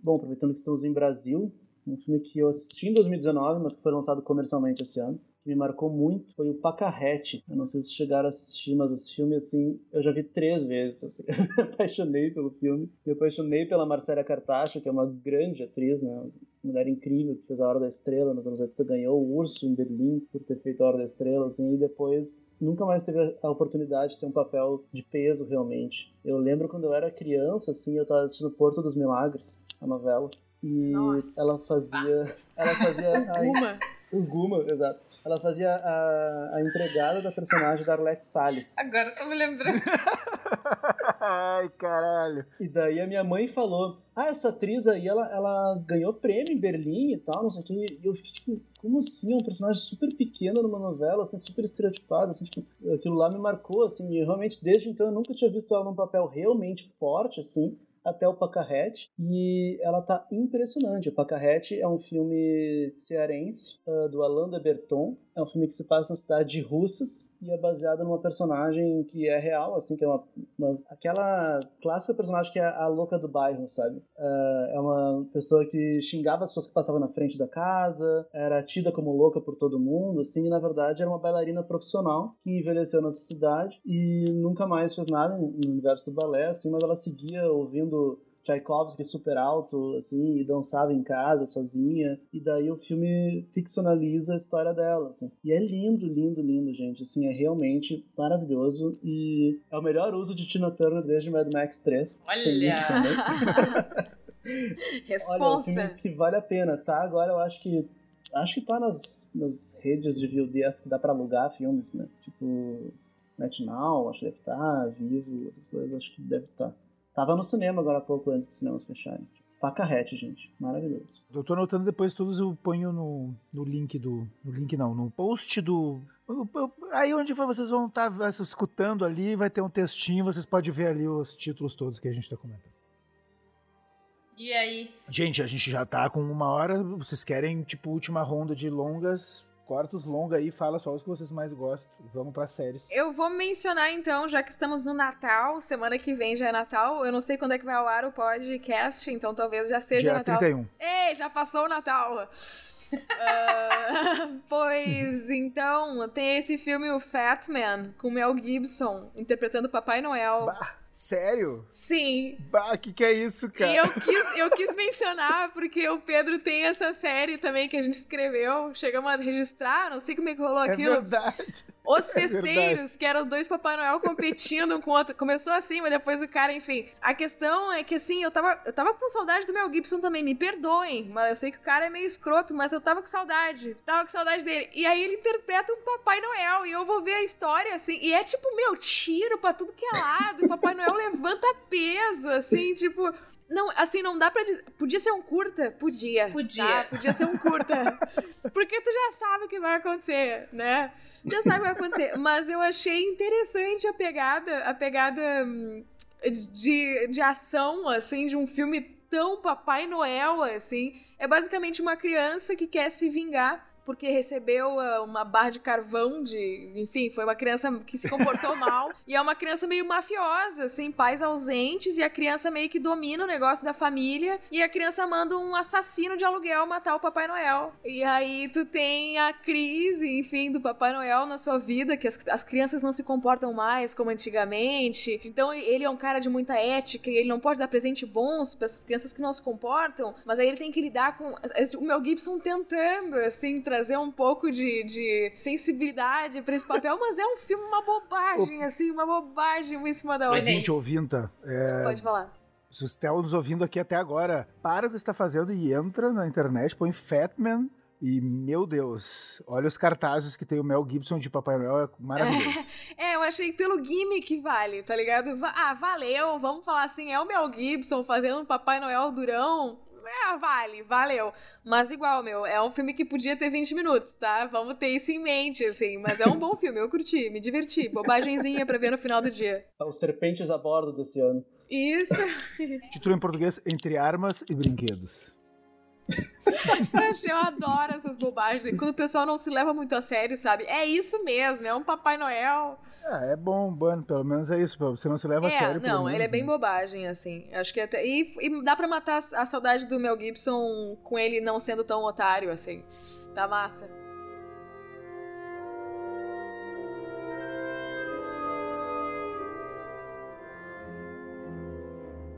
[SPEAKER 4] Bom, aproveitando que estamos em Brasil, um filme que eu assisti em 2019, mas que foi lançado comercialmente esse ano, que me marcou muito, foi o Pacarrete. Eu não sei se chegaram a assistir, mas esse filme, assim, eu já vi três vezes. Assim. [laughs] Eu me apaixonei pelo filme. Me apaixonei pela Marcela Cartacho, que é uma grande atriz, né? Uma mulher incrível, que fez A Hora da Estrela nos anos 80, ganhou o Urso em Berlim por ter feito A Hora da Estrela, assim, e depois nunca mais teve a oportunidade de ter um papel de peso, realmente. Eu lembro quando eu era criança, assim, eu tava assistindo Porto dos Milagres, a novela, e
[SPEAKER 5] Nossa.
[SPEAKER 4] ela fazia... Ela fazia... [laughs] ai,
[SPEAKER 5] Uma.
[SPEAKER 4] o Guma, exato. Ela fazia a, a empregada da personagem da Arlette Salles.
[SPEAKER 2] Agora eu tô me lembrando. [laughs]
[SPEAKER 1] Ai, caralho.
[SPEAKER 4] E daí a minha mãe falou: Ah, essa atriz aí, ela, ela ganhou prêmio em Berlim e tal, não sei o quê. E eu fiquei tipo, como assim? É um personagem super pequeno numa novela, assim, super estereotipado, assim, tipo, aquilo lá me marcou, assim, e realmente desde então eu nunca tinha visto ela num papel realmente forte, assim. Até o Pacarrete, e ela tá impressionante. O Pacarrete é um filme cearense, ah, do Alain de Berton. É um filme que se passa na cidade de Russas e é baseado numa personagem que é real, assim, que é uma, uma- aquela clássica personagem que é a louca do bairro, sabe? Ah, é uma pessoa que xingava as pessoas que passavam na frente da casa, era tida como louca por todo mundo, assim, e na verdade era uma bailarina profissional que envelheceu nessa cidade e nunca mais fez nada no universo do balé, assim, mas ela seguia ouvindo Tchaikovsky super alto, assim, e dançava em casa sozinha. E daí o filme ficcionaliza a história dela, assim. E é lindo, lindo, lindo, gente. Assim, é realmente maravilhoso. E é o melhor uso de Tina Turner desde Mad Max 3. Tem isso também. [laughs] [laughs] Olha, é um
[SPEAKER 5] Responsa.
[SPEAKER 4] filme que vale a pena, tá? Agora eu acho que. Acho que tá nas, nas redes de VODs que dá pra alugar filmes, né? Tipo. NetNow, acho que deve estar, Vivo, essas coisas, acho que deve estar. Tava no cinema agora há pouco, antes dos cinemas fecharem. Pacarrete, gente. Maravilhoso.
[SPEAKER 1] Eu tô anotando depois todos, eu ponho no, no link do. No link não, no post do. Aí onde vocês vão estar escutando ali, vai ter um textinho, vocês podem ver ali os títulos todos que a gente tá comentando.
[SPEAKER 2] E aí?
[SPEAKER 1] Gente, a gente já tá com uma hora. Vocês querem, tipo, última ronda de longas? Corta os longa aí, fala só os que vocês mais gostam. Vamos pra séries.
[SPEAKER 5] Eu vou mencionar então, já que estamos no Natal, semana que vem já é Natal. Eu não sei quando é que vai ao ar o podcast, então talvez já seja
[SPEAKER 1] Dia
[SPEAKER 5] Natal.
[SPEAKER 1] 31.
[SPEAKER 5] Ei, já passou o Natal! [laughs] Ah, pois então, tem esse filme, o Fat Man, com Mel Gibson, interpretando Papai Noel.
[SPEAKER 1] Bah, sério?
[SPEAKER 5] Sim.
[SPEAKER 1] Bah, que que é isso, cara?
[SPEAKER 5] E eu quis, eu quis mencionar, porque o Pedro tem essa série também que a gente escreveu. Chegamos a registrar, não sei como é que rolou
[SPEAKER 1] É
[SPEAKER 5] aquilo.
[SPEAKER 1] verdade. [laughs]
[SPEAKER 5] Os
[SPEAKER 1] É
[SPEAKER 5] Festeiros, que eram os dois Papai Noel competindo um com o outro. Começou assim, mas depois o cara, enfim. A questão é que, assim, eu tava, eu tava com saudade do Mel Gibson também, me perdoem. Mas eu sei que o cara é meio escroto, mas eu tava com saudade. Tava com saudade dele. E aí ele interpreta um Papai Noel. E eu vou ver a história, assim. E é tipo, meu, tiro pra tudo que é lado. Papai Noel levanta peso, assim, tipo. Não, assim, não dá pra dizer. Podia ser um curta? Podia.
[SPEAKER 2] Podia.
[SPEAKER 5] tá? Podia ser um curta. [laughs] Porque tu já sabe o que vai acontecer, né? Já sabe o que vai acontecer. Mas eu achei interessante a pegada, a pegada hum, de, de ação, assim, de um filme tão Papai Noel, assim. É basicamente uma criança que quer se vingar porque recebeu uh, uma barra de carvão de. Enfim, foi uma criança que se comportou [laughs] mal. E é uma criança meio mafiosa, assim, pais ausentes, e a criança meio que domina o negócio da família. E a criança manda um assassino de aluguel matar o Papai Noel. E aí tu tem a crise, enfim, do Papai Noel na sua vida, que as, as crianças não se comportam mais como antigamente. Então ele é um cara de muita ética e ele não pode dar presente bons para as crianças que não se comportam. Mas aí ele tem que lidar com. O Mel Gibson tentando, assim, trazer um pouco de, de sensibilidade para esse papel, mas é um filme, uma bobagem, o... assim, uma bobagem uma em cima da outra.
[SPEAKER 1] Ouvinte, ouvinta. É...
[SPEAKER 5] Pode falar.
[SPEAKER 1] Se você está nos ouvindo aqui até agora, para o que você está fazendo e entra na internet, põe Fatman e, meu Deus, olha os cartazes que tem o Mel Gibson de Papai Noel, é maravilhoso. [laughs]
[SPEAKER 5] É, eu achei que pelo gimmick vale, tá ligado? Ah, valeu, vamos falar assim, é o Mel Gibson fazendo um Papai Noel durão. É, vale, valeu. Mas igual, meu, é um filme que podia ter 20 minutos, tá? Vamos ter isso em mente, assim. Mas é um bom filme, eu curti, me diverti. Bobagemzinha pra ver no final do dia.
[SPEAKER 4] Os Serpentes a Bordo desse ano.
[SPEAKER 5] Isso.
[SPEAKER 1] Título em português, Entre Armas e Brinquedos. [laughs]
[SPEAKER 5] eu adoro essas bobagens. Quando o pessoal não se leva muito a sério, sabe? É isso mesmo, é um Papai Noel.
[SPEAKER 1] É, é bom, pelo menos é isso, você não se leva
[SPEAKER 5] é,
[SPEAKER 1] a sério.
[SPEAKER 5] Não,
[SPEAKER 1] menos,
[SPEAKER 5] ele é bem
[SPEAKER 1] né?
[SPEAKER 5] bobagem, assim. Acho que até. E, e dá pra matar a saudade do Mel Gibson com ele não sendo tão otário, assim. Tá massa.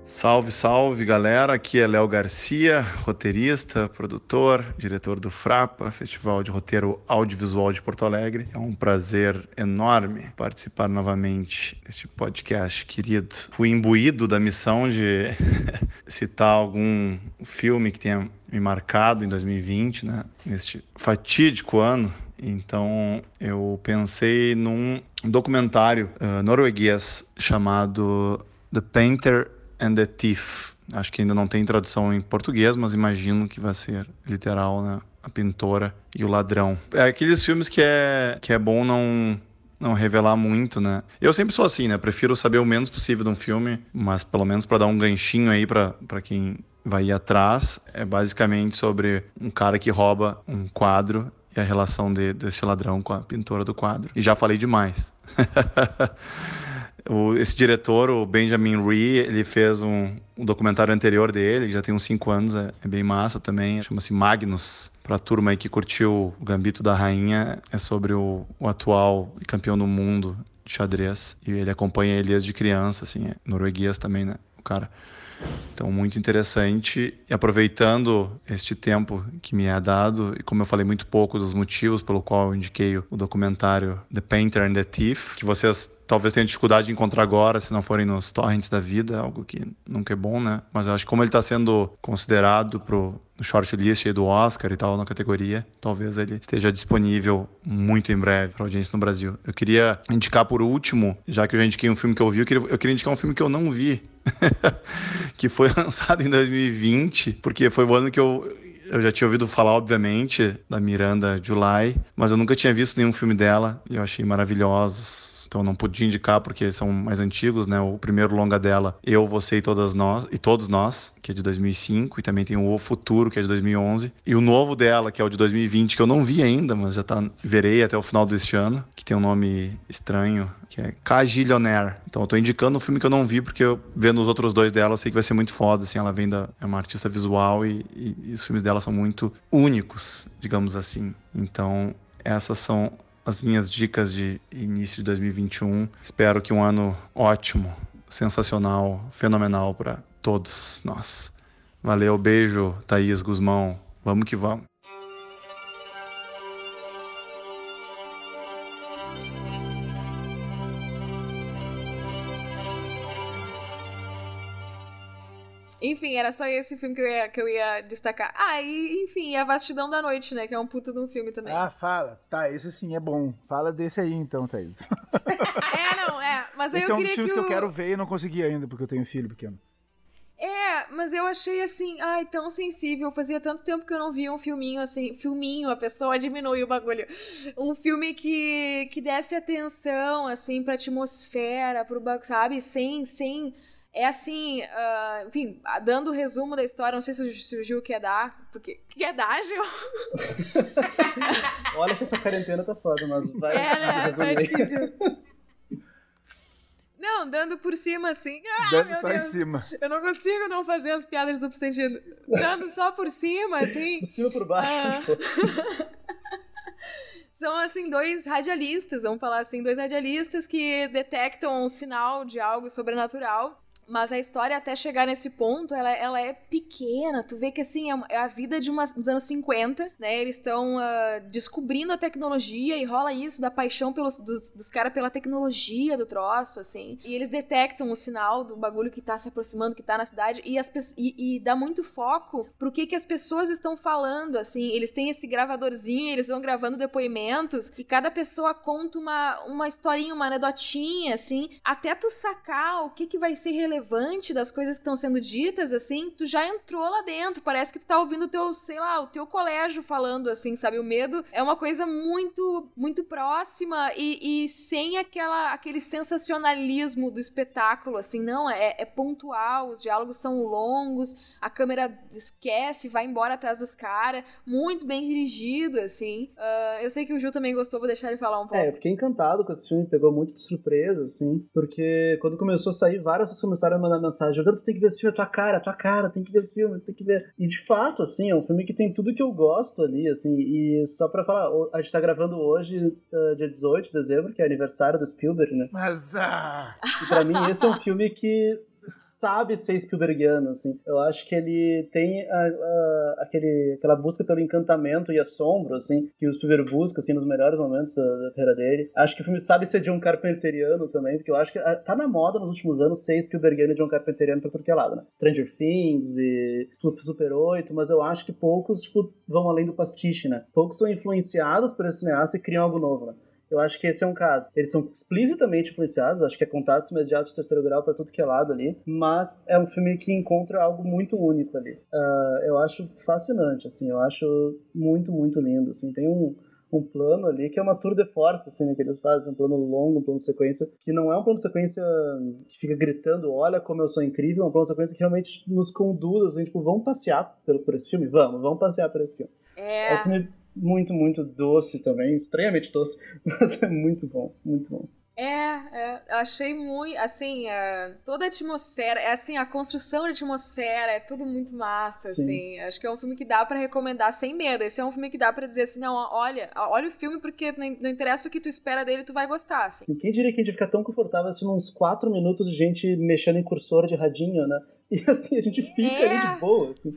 [SPEAKER 11] Salve, salve galera! Aqui é Léo Garcia, roteirista, produtor, diretor do Frapa, Festival de Roteiro Audiovisual de Porto Alegre. É um prazer enorme participar novamente deste podcast querido. Fui imbuído da missão de [laughs] citar algum filme que tenha me marcado em 2020, né? Neste fatídico ano. Então eu pensei num documentário uh, norueguês chamado The Painter and the Thief. Acho que ainda não tem tradução em português, mas imagino que vai ser literal, né? A pintora e o ladrão. É aqueles filmes que é, que é bom não, não revelar muito, né? Eu sempre sou assim, né? Prefiro saber o menos possível de um filme, mas pelo menos para dar um ganchinho aí para quem vai ir atrás. É basicamente sobre um cara que rouba um quadro e a relação de, desse ladrão com a pintora do quadro. E já falei demais. [laughs] O, esse diretor, o Benjamin Ree, ele fez um, um documentário anterior dele, que já tem uns 5 anos, é, é, bem massa também, chama-se Magnus. Para a turma aí que curtiu o Gambito da Rainha, é sobre o, o atual campeão do mundo de xadrez. E ele acompanha ele desde criança, assim, é norueguês também, né, o cara. Então, muito interessante. E aproveitando este tempo que me é dado, e como eu falei muito pouco dos motivos pelo qual eu indiquei o documentário The Painter and the Thief, que vocês talvez tenham dificuldade de encontrar agora, se não forem nos torrents da vida, algo que nunca é bom, né? Mas eu acho que como ele está sendo considerado pro shortlist do Oscar e tal na categoria, talvez ele esteja disponível muito em breve para audiência no Brasil. Eu queria indicar por último, já que eu já indiquei um filme que eu vi, eu queria, eu queria indicar um filme que eu não vi, [laughs] que foi [laughs] lançado em 2020, porque foi o ano que eu eu já tinha ouvido falar, obviamente, da Miranda July, mas eu nunca tinha visto nenhum filme dela e eu achei maravilhosos então não podia indicar porque são mais antigos, né? O primeiro longa dela, Eu, Você e Todas Nós, e Todos Nós, que é de 2005, e também tem o O Futuro, que é de 2011, e o novo dela, que é o de 2020, que eu não vi ainda, mas já tá verei até o final deste ano, que tem um nome estranho, que é Cagilionaire. Então eu tô indicando um filme que eu não vi porque eu vendo os outros dois dela, eu sei que vai ser muito foda, assim, ela vem da é uma artista visual e, e, e os filmes dela são muito únicos, digamos assim. Então, essas são as minhas dicas de início de 2021. Espero que um ano ótimo, sensacional, fenomenal para todos nós. Valeu, beijo, Thaís Guzmão. Vamos que vamos.
[SPEAKER 5] Enfim, era só esse filme que eu ia, que eu ia destacar. Ah, e enfim, A Vastidão da Noite, né? Que é um puta de um filme também.
[SPEAKER 1] Ah, fala. Tá, esse sim é bom. Fala desse aí então, Thaís. [laughs]
[SPEAKER 5] é, não, é. Mas
[SPEAKER 1] esse
[SPEAKER 5] eu
[SPEAKER 1] é um dos filmes que,
[SPEAKER 5] o...
[SPEAKER 1] que eu quero ver e não consegui ainda, porque eu tenho filho pequeno.
[SPEAKER 5] É, mas eu achei assim, ai, tão sensível. Fazia tanto tempo que eu não via um filminho assim, filminho, a pessoa diminui o bagulho. Um filme que, que desse atenção, assim, pra atmosfera, pro bagulho, sabe? Sem, sem É assim, uh, enfim, dando o resumo da história, não sei se, se o Gil quer dar, porque quer dar, Gil? [laughs]
[SPEAKER 4] Olha que essa quarentena tá foda, mas vai.
[SPEAKER 5] É, né? É difícil. [laughs] Não, dando por cima assim. Ah,
[SPEAKER 1] dando só Deus. em cima.
[SPEAKER 5] Eu não consigo não fazer as piadas duplo sentido. Dando só por cima, assim.
[SPEAKER 4] Por cima por baixo. Ah. [laughs]
[SPEAKER 5] São, assim, dois radialistas, vamos falar assim, dois radialistas que detectam um sinal de algo sobrenatural mas a história até chegar nesse ponto, ela, ela é pequena. Tu vê que, assim, é, é a vida de uma, dos anos 50, né? Eles estão uh, descobrindo a tecnologia e rola isso da paixão pelos, dos, dos caras pela tecnologia do troço, assim. E eles detectam o sinal do bagulho que tá se aproximando, que tá na cidade. E, as, e, e dá muito foco pro que, que as pessoas estão falando, assim. Eles têm esse gravadorzinho, eles vão gravando depoimentos. E cada pessoa conta uma, uma historinha, uma anedotinha, assim. Até tu sacar o que, que vai ser relevante relevante das coisas que estão sendo ditas, assim, tu já entrou lá dentro. Parece que tu tá ouvindo o teu, sei lá, o teu colégio falando, assim, sabe? O medo é uma coisa muito, muito próxima e, e sem aquela, aquele sensacionalismo do espetáculo, assim, não, é, é pontual, os diálogos são longos, a câmera esquece, vai embora atrás dos caras, muito bem dirigido, assim. Uh, eu sei que o Ju também gostou, vou deixar ele falar um pouco.
[SPEAKER 4] É, eu fiquei encantado com esse filme, pegou muito de surpresa, assim, porque quando começou a sair, várias pessoas começaram a mandar mensagem, tu tem que ver esse filme, é tua cara, é tua cara, tem que ver esse filme, tem que ver. E de fato, assim, é um filme que tem tudo que eu gosto ali, assim, e só pra falar, a gente tá gravando hoje, uh, dia 18 de dezembro, que é aniversário do Spielberg, né?
[SPEAKER 1] Mas, ah...
[SPEAKER 4] E pra mim esse é um filme que sabe ser Spielbergiano, assim. Eu acho que ele tem a, a, aquele, aquela busca pelo encantamento e assombro, assim, que o Spielberg busca, assim, nos melhores momentos da, da carreira dele. Acho que o filme sabe ser John Carpenteriano também, porque eu acho que a, tá na moda nos últimos anos ser Spielbergiano e John Carpenteriano pra tudo que é lado, né? Stranger Things e Super 8, mas eu acho que poucos, tipo, vão além do pastiche, né? Poucos são influenciados por esse cineasta e criam algo novo, né? Eu acho que esse é um caso. Eles são explicitamente influenciados, acho que é contatos imediatos de terceiro grau para tudo que é lado ali, mas é um filme que encontra algo muito único ali. Uh, eu acho fascinante, assim, eu acho muito, muito lindo, assim, tem um um plano ali que é uma tour de force, assim, né, que eles fazem, um plano longo, um plano de sequência, que não é um plano de sequência que fica gritando, olha como eu sou incrível, é um plano de sequência que realmente nos conduz, assim, tipo, vamos passear por, por esse filme? Vamos, vamos passear por esse filme.
[SPEAKER 5] É.
[SPEAKER 4] é filme muito, muito doce também, estranhamente doce, [laughs] mas é muito bom, muito bom.
[SPEAKER 5] É, é, eu achei muito, assim, é, toda a atmosfera, é assim, a construção de atmosfera, é tudo muito massa, Sim. assim, acho que é um filme que dá para recomendar sem medo, esse é um filme que dá para dizer assim, não, olha, olha o filme porque não interessa o que tu espera dele, tu vai gostar, assim.
[SPEAKER 4] Sim, quem diria que a gente fica tão confortável assistindo uns quatro minutos de gente mexendo em cursor de radinho, né? E assim, a gente fica é... ali de boa, assim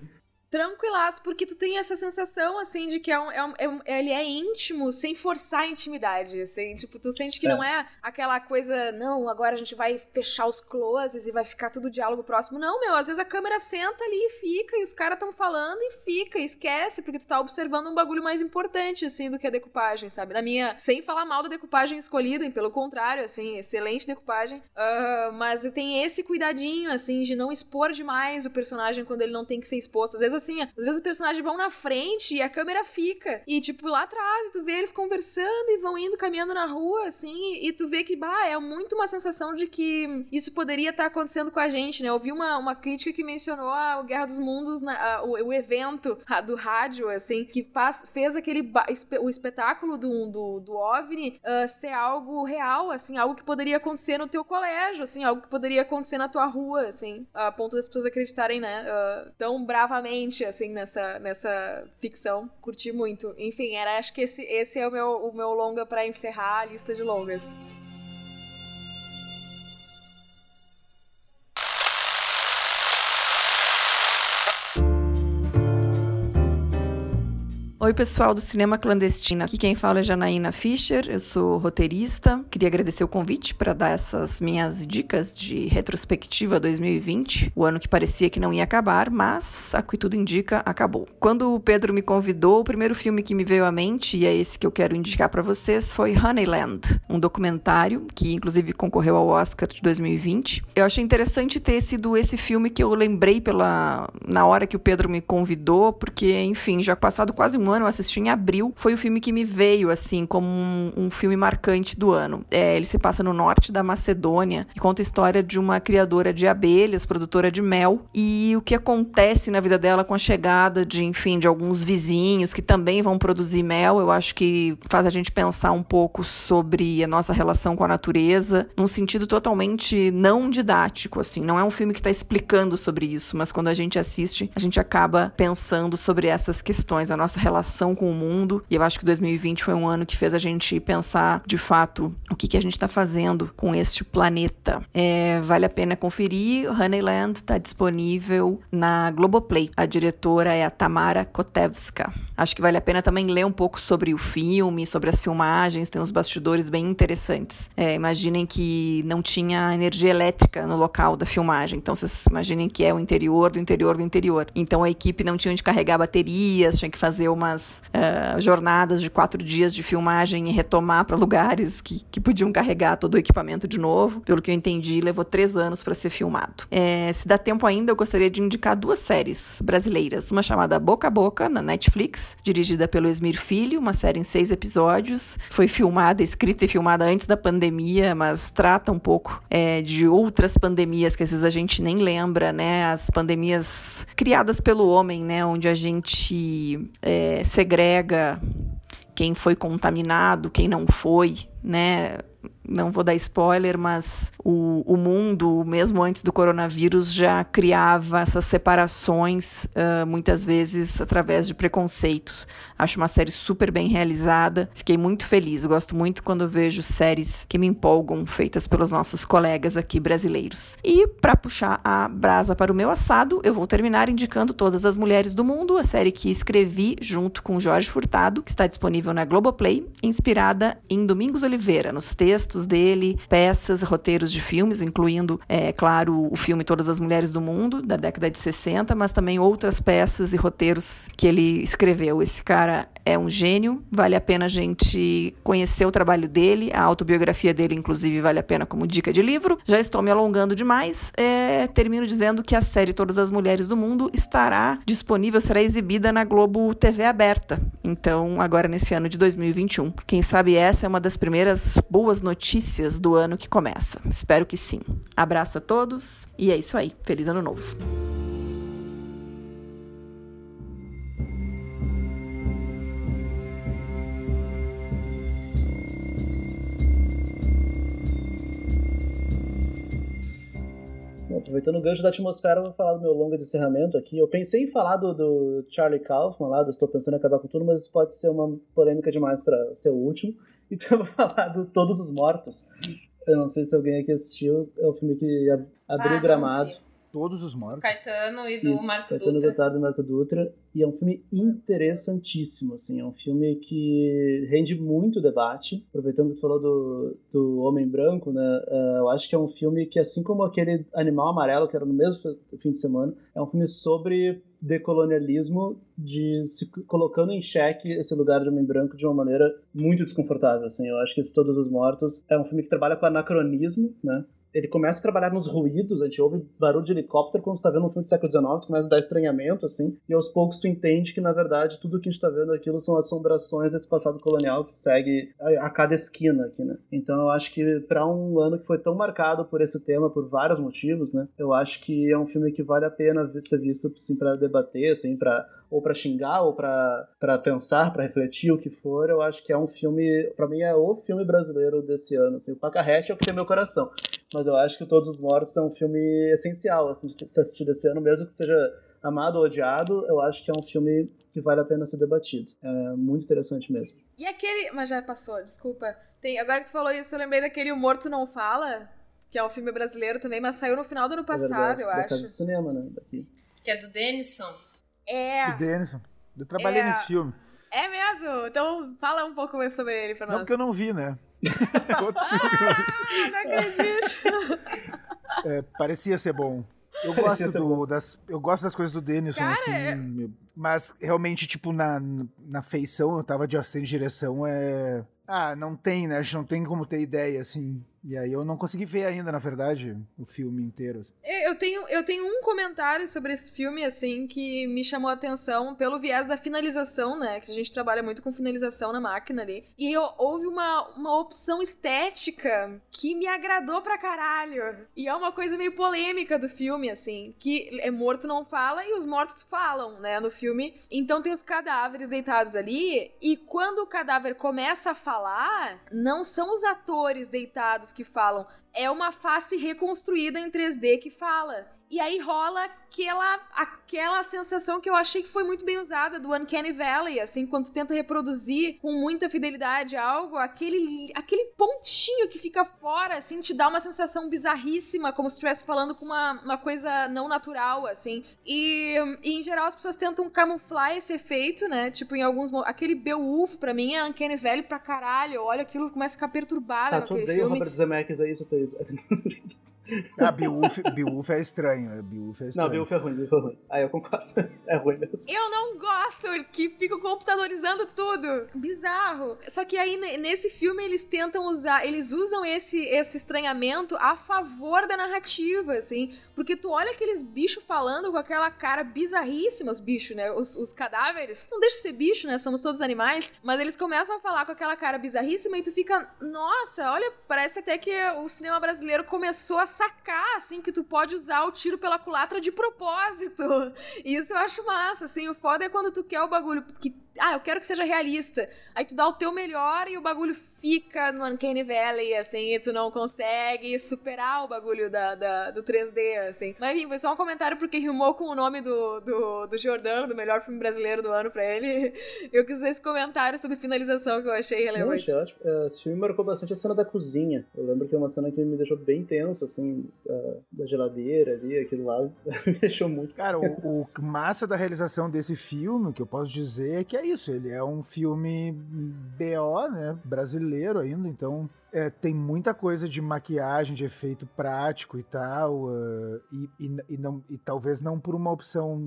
[SPEAKER 5] tranquilaço, porque tu tem essa sensação, assim, de que é um, é um, é um, ele é íntimo, sem forçar a intimidade, assim, tipo, tu sente que é. não é aquela coisa, não, agora a gente vai fechar os closes e vai ficar tudo diálogo próximo, não, meu, às vezes a câmera senta ali e fica, e os caras estão falando e fica, e esquece, porque tu tá observando um bagulho mais importante, assim, do que a decupagem, sabe? Na minha, sem falar mal da decupagem escolhida, pelo contrário, assim, excelente decupagem, uh, mas tem esse cuidadinho, assim, de não expor demais o personagem quando ele não tem que ser exposto, às vezes, assim, às vezes os personagens vão na frente e a câmera fica. E, tipo, lá atrás, tu vê eles conversando e vão indo caminhando na rua, assim, e, tu vê que, bah, é muito uma sensação de que isso poderia estar tá acontecendo com a gente, né? Eu vi uma, uma crítica que mencionou a, Guerra dos Mundos, na, a, o, o, evento a, do rádio, assim, que faz, fez aquele o espetáculo do, do, do OVNI uh, ser algo real, assim, algo que poderia acontecer no teu colégio, assim, algo que poderia acontecer na tua rua, assim, a ponto das pessoas acreditarem, né, uh, tão bravamente assim, nessa, nessa ficção. Curti muito. Enfim, era, acho que esse, esse é o meu, o meu longa para encerrar a lista de longas.
[SPEAKER 12] Oi, pessoal do Cinema Clandestino. Aqui quem fala é Janaína Fischer, eu sou roteirista. Queria agradecer o convite para dar essas minhas dicas de retrospectiva 2020, o ano que parecia que não ia acabar, mas a que tudo indica, acabou. Quando o Pedro me convidou, o primeiro filme que me veio à mente, e é esse que eu quero indicar para vocês, foi Honeyland, um documentário que inclusive concorreu ao Oscar de 2020. Eu achei interessante ter sido esse filme que eu lembrei pela na hora que o Pedro me convidou, porque enfim, já passado quase um ano ano, eu assisti em abril, foi o filme que me veio, assim, como um, um filme marcante do ano. É, ele se passa no norte da Macedônia e conta a história de uma criadora de abelhas, produtora de mel, e o que acontece na vida dela com a chegada de, enfim, de alguns vizinhos que também vão produzir mel. Eu acho que faz a gente pensar um pouco sobre a nossa relação com a natureza, num sentido totalmente não didático, assim. Não é um filme que está explicando sobre isso, mas quando a gente assiste, a gente acaba pensando sobre essas questões, a nossa relação com o mundo. E eu acho que 2020 foi um ano que fez a gente pensar, de fato, o que, que a gente está fazendo com este planeta. É, vale a pena conferir. Honeyland está disponível na Globoplay. A diretora é a Tamara Kotevska. Acho que vale a pena também ler um pouco sobre o filme, sobre as filmagens, tem uns bastidores bem interessantes. É, imaginem que não tinha energia elétrica no local da filmagem, então vocês imaginem que é o interior do interior do interior. Então a equipe não tinha onde carregar baterias, tinha que fazer umas uh, jornadas de quatro dias de filmagem e retomar para lugares que, que podiam carregar todo o equipamento de novo. Pelo que eu entendi, levou três anos para ser filmado. É, se dá tempo ainda, eu gostaria de indicar duas séries brasileiras. Uma chamada Boca a Boca, na Netflix, dirigida pelo Esmir Filho, uma série em seis episódios. Foi filmada, escrita e filmada antes da pandemia, mas trata um pouco é, de outras pandemias que às vezes a gente nem lembra, né? As pandemias criadas pelo homem, né? Onde a gente é, segrega quem foi contaminado, quem não foi, né? Não vou dar spoiler, mas o, o mundo, mesmo antes do coronavírus, já criava essas separações, uh, muitas vezes através de preconceitos. Acho uma série super bem realizada, fiquei muito feliz. gosto muito quando vejo séries que me empolgam, feitas pelos nossos colegas aqui brasileiros. E para puxar a brasa para o meu assado, eu vou terminar indicando Todas as Mulheres do Mundo, a série que escrevi junto com Jorge Furtado, que está disponível na Globoplay, inspirada em Domingos Oliveira, nos textos textos dele, peças, roteiros de filmes, incluindo, é claro, o filme Todas as Mulheres do Mundo, da década de 60, mas também outras peças e roteiros que ele escreveu. Esse cara é um gênio, vale a pena a gente conhecer o trabalho dele, a autobiografia dele, inclusive, vale a pena como dica de livro. Já estou me alongando demais, é, termino dizendo que a série Todas as Mulheres do Mundo estará disponível, será exibida na Globo TV aberta. Então, agora nesse ano de 2021. Quem sabe essa é uma das primeiras boas notícias notícias do ano que começa. Espero que sim. Abraço a todos e é isso aí. Feliz ano novo.
[SPEAKER 4] aproveitando o gancho da atmosfera, eu vou falar do meu longa de encerramento aqui. Eu pensei em falar do, do Charlie Kaufman lá, do Estou Pensando em Acabar com Tudo, mas pode ser uma polêmica demais para ser o último. [laughs] Então eu vou falar do Todos os Mortos. Eu não sei se alguém aqui assistiu, é o filme que abriu ah, o gramado.
[SPEAKER 1] Todos os Mortos.
[SPEAKER 2] Caetano e do
[SPEAKER 4] Isso,
[SPEAKER 2] Marco
[SPEAKER 4] Caetano
[SPEAKER 2] Dutra.
[SPEAKER 4] Caetano e Marco Dutra. E é um filme interessantíssimo, assim. É um filme que rende muito debate. Aproveitando que tu falou do, do Homem Branco, né? Uh, eu acho que é um filme que, assim como aquele Animal Amarelo, que era no mesmo fim de semana, é um filme sobre decolonialismo de se colocando em xeque esse lugar de homem branco de uma maneira muito desconfortável, assim. Eu acho que esse Todos os Mortos é um filme que trabalha com anacronismo, né? Ele começa a trabalhar nos ruídos, a gente ouve barulho de helicóptero quando você tá vendo um filme do século XIX, tu começa a dar estranhamento, assim, e aos poucos tu entende que, na verdade, tudo que a gente tá vendo aquilo são assombrações desse passado colonial que segue a, a cada esquina aqui, né? Então eu acho que para um ano que foi tão marcado por esse tema, por vários motivos, né? Eu acho que é um filme que vale a pena ser visto, assim, pra debater, assim, pra ou para xingar, ou para pensar, para refletir, o que for, eu acho que é um filme, para mim é o filme brasileiro desse ano. Assim, o Pacarrete é o que tem meu coração, mas eu acho que Todos os Mortos é um filme essencial assim, de ser assistido esse ano, mesmo que seja amado ou odiado, eu acho que é um filme que vale a pena ser debatido. É muito interessante mesmo.
[SPEAKER 5] E aquele. Mas já passou, desculpa. Tem... Agora que tu falou isso, eu lembrei daquele O Morto Não Fala, que é um filme brasileiro também, mas saiu no final do ano é passado, é eu acho.
[SPEAKER 4] de cinema, né? Daqui.
[SPEAKER 2] Que é do Denison.
[SPEAKER 5] É.
[SPEAKER 1] O Denison. Eu trabalhei é... nesse filme.
[SPEAKER 5] É mesmo? Então fala um pouco sobre ele pra nós.
[SPEAKER 1] Não, porque eu não vi, né? [laughs]
[SPEAKER 5] Outro filme. Ah, não acredito.
[SPEAKER 1] É, parecia ser bom. Eu gosto, do, das, eu gosto das coisas do Denison, Cara, assim. É... Mas realmente, tipo, na, na feição, eu tava de assistente de direção, é. Ah, não tem, né? A gente não tem como ter ideia, assim E aí eu não consegui ver ainda, na verdade, o filme inteiro.
[SPEAKER 5] É, Eu tenho, eu tenho um comentário sobre esse filme, assim, que me chamou a atenção pelo viés da finalização, né? Que a gente trabalha muito com finalização na máquina ali. E eu- houve uma, uma opção estética que me agradou pra caralho. E é uma coisa meio polêmica do filme, assim, que é morto não fala e os mortos falam, né, no filme. Então tem os cadáveres deitados ali, e quando o cadáver começa a falar, não são os atores deitados que falam, é uma face reconstruída em 3D que fala. E aí rola aquela, aquela sensação que eu achei que foi muito bem usada do Uncanny Valley, assim, quando tenta reproduzir com muita fidelidade algo, aquele, aquele pontinho que fica fora, assim, te dá uma sensação bizarríssima, como se estivesse falando com uma, uma coisa não natural, assim. E, e, em geral as pessoas tentam camuflar esse efeito, né? Tipo, em alguns Aquele Beowulf, pra mim, é Uncanny Valley pra caralho. Olha aquilo, começa a ficar perturbada com
[SPEAKER 4] tu odeia o. Robert Zemeckis, é isso, Thaís? [laughs]
[SPEAKER 1] Ah, Beowulf, Beowulf é estranho. é, Beowulf é estranho.
[SPEAKER 4] Não, Beowulf é ruim, Beowulf é ruim. Ah, eu concordo. [laughs] É ruim mesmo.
[SPEAKER 5] Eu não gosto que fica computadorizando tudo. Bizarro. Só que aí ne- nesse filme eles tentam usar, eles usam esse esse estranhamento a favor da narrativa, assim, porque tu olha aqueles bichos falando com aquela cara bizarríssima, os bichos, né, os, os cadáveres. Não deixa de ser bicho, né? Somos todos animais, mas eles começam a falar com aquela cara bizarríssima e tu fica, nossa, olha, parece até que o cinema brasileiro começou a sacar, assim, que tu pode usar o tiro pela culatra de propósito. [laughs] Isso eu acho massa, assim. O foda é quando tu quer o bagulho que. Ah, eu quero que seja realista. Aí tu dá o teu melhor e o bagulho fica no Uncanny Valley, assim, e tu não consegue superar o bagulho da, da- do 3D, assim. Mas enfim, foi só um comentário porque rimou com o nome do, do, do Giordano, do melhor filme brasileiro do ano pra ele. Eu quis usar esse comentário sobre finalização que eu achei relevante.
[SPEAKER 4] achei ótimo. É, Esse filme marcou bastante a cena da cozinha. Eu lembro que é uma cena que me deixou bem tenso, assim, da, geladeira ali, aquilo lá. [laughs] me deixou muito
[SPEAKER 1] Cara, o, o massa da realização desse filme, que eu posso dizer, é que é isso. Ele é um filme BO, né? Brasileiro ainda, então é, tem muita coisa de maquiagem, de efeito prático e tal. ah, e, e, e não, e talvez não por uma opção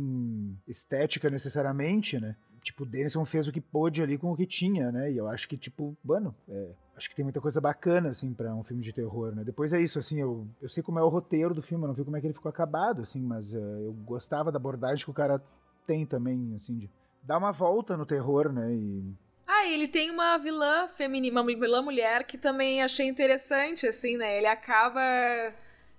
[SPEAKER 1] estética necessariamente, né? Tipo, o Denison fez o que pôde ali com o que tinha, né? E eu acho que, tipo, mano, é, acho que tem muita coisa bacana, assim, pra um filme de terror, né? Depois é isso, assim, eu, eu sei como é o roteiro do filme, eu não vi como é que ele ficou acabado, assim, mas é, eu gostava da abordagem que o cara tem também, assim, de dar uma volta no terror, né? E
[SPEAKER 5] Ah, ele tem uma vilã feminina, uma vilã mulher que também achei interessante, assim, né? Ele acaba.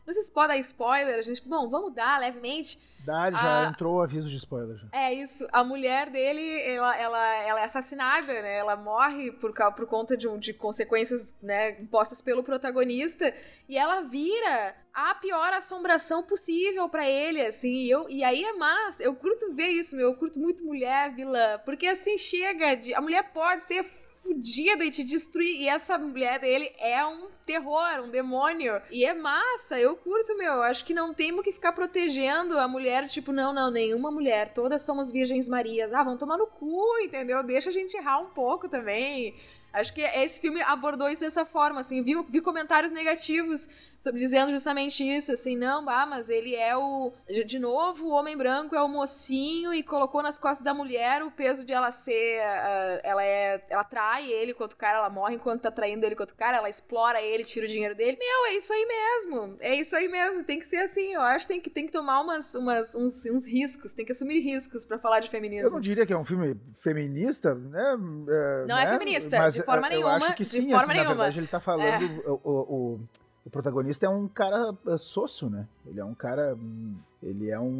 [SPEAKER 5] Não sei se pode dar spoiler, a gente. Bom, vamos dar levemente.
[SPEAKER 1] dá, já
[SPEAKER 5] Ah.
[SPEAKER 1] entrou o aviso de spoiler. Já.
[SPEAKER 5] É isso. A mulher dele, ela, ela, ela é assassinada, né? Ela morre por, por conta de, de consequências, né, impostas pelo protagonista. E ela vira a pior assombração possível pra ele, assim. E, eu, e aí é massa. Eu curto ver isso, meu. Eu curto muito mulher vilã. Porque assim chega de. A mulher pode ser fudida e te destruir. E essa mulher dele é um terror, um demônio. E é massa, eu curto, meu. Acho que não temos que ficar protegendo a mulher, tipo, não, não, nenhuma mulher. Todas somos virgens marias. Ah, vamos tomar no cu, entendeu? Deixa a gente errar um pouco também. Acho que esse filme abordou isso dessa forma, assim. Vi, vi comentários negativos dizendo justamente isso, assim, não, ah, mas ele é o. De novo, o homem branco é o mocinho e colocou nas costas da mulher o peso de ela ser. ah, ela é. Ela trai ele enquanto o cara, ela morre enquanto tá traindo ele enquanto o cara, ela explora ele, tira o dinheiro dele. Meu, é isso aí mesmo. É isso aí mesmo. Tem que ser assim. Eu acho que tem que, tem que tomar umas, umas, uns, uns riscos, tem que assumir riscos pra falar de
[SPEAKER 1] Eu
[SPEAKER 5] feminismo.
[SPEAKER 1] não diria que é um filme feminista, né?
[SPEAKER 5] Não é
[SPEAKER 1] né?
[SPEAKER 5] feminista,
[SPEAKER 1] mas,
[SPEAKER 5] de forma nenhuma,
[SPEAKER 1] Eu acho que
[SPEAKER 5] de
[SPEAKER 1] sim,
[SPEAKER 5] forma
[SPEAKER 1] assim,
[SPEAKER 5] nenhuma.
[SPEAKER 1] na verdade ele tá falando.
[SPEAKER 5] É.
[SPEAKER 1] O, o, o, o protagonista é um cara eh, soço, né? Ele é um cara. hum, Ele é um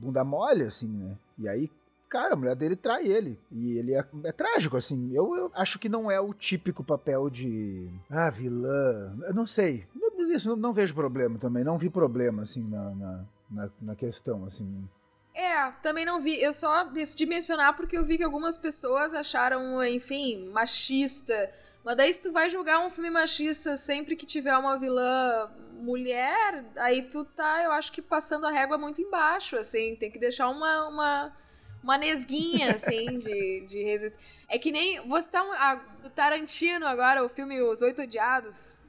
[SPEAKER 1] bunda mole, assim, né? E aí, cara, a mulher dele trai ele. E ele é, é trágico, assim. Eu, eu acho que não é o típico papel de. Ah, vilã. Eu não sei. Isso não, não vejo problema também. Não vi problema, assim, na, na, na, na questão, assim.
[SPEAKER 5] É, também não vi. Eu só decidi mencionar porque eu vi que algumas pessoas acharam, enfim, machista. Mas daí, se tu vai julgar um filme machista sempre que tiver uma vilã mulher, aí tu tá, eu acho que passando a régua muito embaixo, assim. Tem que deixar uma, uma, uma nesguinha, assim, [laughs] de, de resistência. É que nem. Vou citar um, a, Tarantino agora, o filme Os Oito Odiados.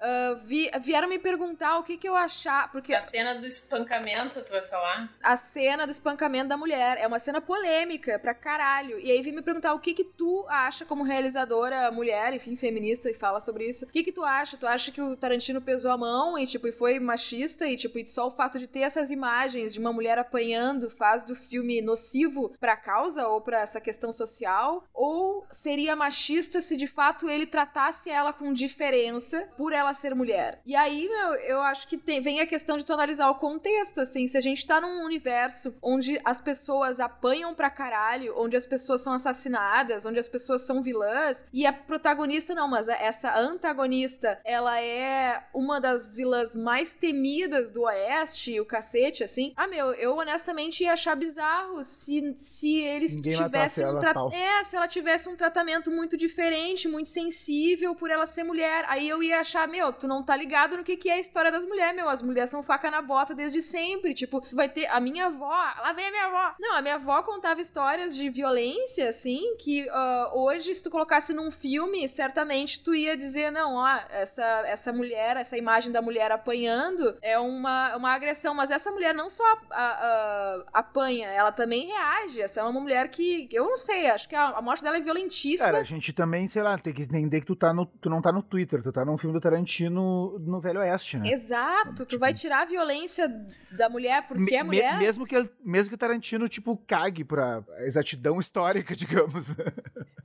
[SPEAKER 5] Uh, vi, vieram me perguntar o que, que eu achar. Porque
[SPEAKER 2] a cena do espancamento, tu vai falar?
[SPEAKER 5] A cena do espancamento da mulher. É uma cena polêmica pra caralho. E aí vim me perguntar o que que tu acha como realizadora mulher, enfim, feminista, e fala sobre isso. O que que tu acha? Tu acha que o Tarantino pesou a mão e, tipo, e foi machista? E, tipo, e só o fato de ter essas imagens de uma mulher apanhando faz do filme nocivo pra causa ou pra essa questão social? Ou seria machista se de fato ele tratasse ela com diferença por ela ser mulher? E aí, meu, eu acho que tem, vem a questão de tu analisar o contexto, assim, se a gente tá num universo onde as pessoas apanham pra caralho, onde as pessoas são assassinadas, onde as pessoas são vilãs, e a protagonista não, mas essa antagonista, ela é uma das vilãs mais temidas do Oeste, o cacete, assim. Ah, meu, eu honestamente ia achar bizarro se, se eles
[SPEAKER 1] Ninguém
[SPEAKER 5] tivessem um
[SPEAKER 1] ela,
[SPEAKER 5] tra-
[SPEAKER 1] pau.
[SPEAKER 5] É, se ela tivesse um tratamento muito diferente, muito sensível por ela ser mulher. Aí eu ia achar, meu, tu não tá ligado no que, que é a história das mulheres, meu. As mulheres são faca na bota desde sempre. Tipo, tu vai ter a minha avó, lá vem a minha avó. Não, a minha avó contava histórias de violência, assim, que ah, hoje, se tu colocasse num filme, certamente tu ia dizer, não, ó, essa, essa mulher, essa imagem da mulher apanhando é uma, uma agressão. Mas essa mulher não só a- a- a- apanha, ela também reage. Essa é uma mulher que, eu não sei, acho que a, a morte dela é violentíssima.
[SPEAKER 1] Cara, a gente também, sei lá, tem que entender que tu, tá no, tu não tá no Twitter, tu tá num filme do Tarantino no Velho Oeste, né?
[SPEAKER 5] Exato, tu vai tirar a violência da mulher porque é mulher.
[SPEAKER 1] mesmo, que, mesmo que o Tarantino, tipo, cague pra exatidão histórica, [laughs] digamos.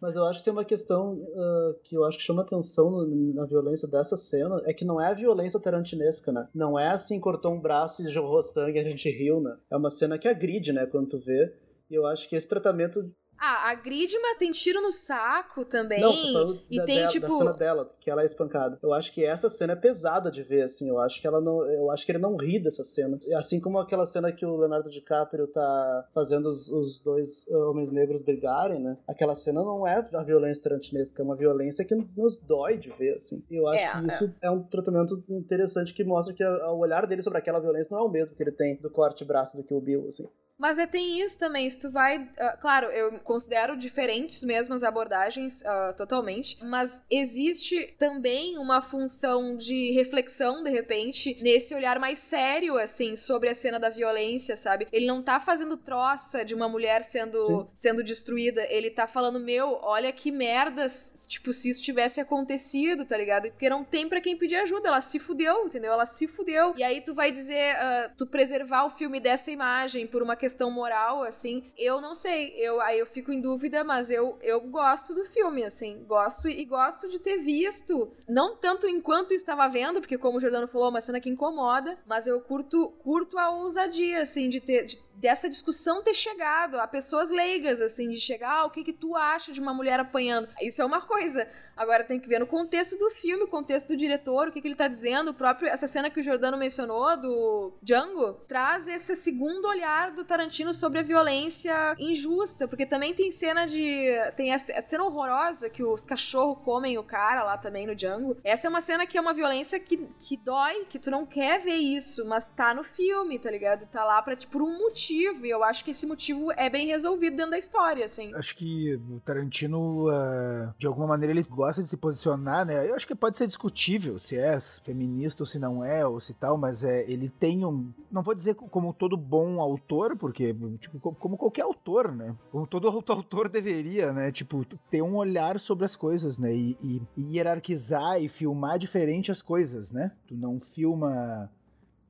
[SPEAKER 4] Mas eu acho que tem uma questão ah, que eu acho que chama atenção no- na violência dessa cena, é que não é a violência tarantinesca, né? Não é assim, cortou um braço e jorrou sangue e a gente riu, né? É uma cena que agride, né, quando tu vê. E eu acho que esse tratamento
[SPEAKER 5] Ah, a Gridma tem tiro no saco também.
[SPEAKER 4] Não,
[SPEAKER 5] e
[SPEAKER 4] da,
[SPEAKER 5] tem,
[SPEAKER 4] dela-
[SPEAKER 5] tipo.
[SPEAKER 4] da cena dela, que ela é espancada. Eu acho que essa cena é pesada de ver, assim. Eu acho que ela não. Eu acho que ele não ri dessa cena. Assim como aquela cena que o Leonardo DiCaprio tá fazendo os, os dois uh, homens negros brigarem, né? Aquela cena não é a violência tarantinesca, é uma violência que nos dói de ver, assim. E eu acho
[SPEAKER 5] É,
[SPEAKER 4] que isso é. um tratamento interessante que mostra que a- o olhar dele sobre aquela violência não é o mesmo que ele tem do corte de braço do que o Bill, assim.
[SPEAKER 5] Mas é, tem isso também, se tu vai. ah, claro, eu considero diferentes mesmo as abordagens, ah, totalmente. Mas existe também uma função de reflexão, de repente, nesse olhar mais sério, assim, sobre a cena da violência, sabe? Ele não tá fazendo troça de uma mulher sendo,
[SPEAKER 4] Sim.
[SPEAKER 5] sendo destruída. Ele tá falando, meu, olha que merda, tipo, se isso tivesse acontecido, tá ligado? Porque não tem pra quem pedir ajuda. Ela se fudeu, entendeu? Ela se fudeu. E aí tu vai dizer, ah, tu preservar o filme dessa imagem por uma questão moral, assim, eu não sei. Eu, aí eu fico em dúvida, mas eu, eu gosto do filme, assim. Gosto e gosto de ter visto. Não tanto enquanto estava vendo, porque como o Jordano falou, é uma cena que incomoda, mas eu curto, curto a ousadia, assim, de ter. de- dessa discussão ter chegado a pessoas leigas, assim, de chegar, ah, o que que tu acha de uma mulher apanhando? Isso é uma coisa. Agora tem que ver no contexto do filme, o contexto do diretor, o que, que ele tá dizendo. O próprio, essa cena que o Jordano mencionou, do Django, traz esse segundo olhar do Tarantino sobre a violência injusta. Porque também tem cena de. Tem a, a cena horrorosa que os cachorros comem o cara lá também no Django. Essa é uma cena que é uma violência que, que dói, que tu não quer ver isso, mas tá no filme, tá ligado? Tá lá pra, tipo, por um motivo. E eu acho que esse motivo é bem resolvido dentro da história, assim.
[SPEAKER 1] Acho que o Tarantino, ah, de alguma maneira, ele gosta de se posicionar, né? Eu acho que pode ser discutível se é feminista ou se não é, ou se tal, mas é, ele tem um. Não vou dizer como todo bom autor, porque, tipo, co- como qualquer autor, né? Como todo autor deveria, né? Tipo, ter um olhar sobre as coisas, né? E, e- e hierarquizar e filmar diferente as coisas, né? Tu não filma.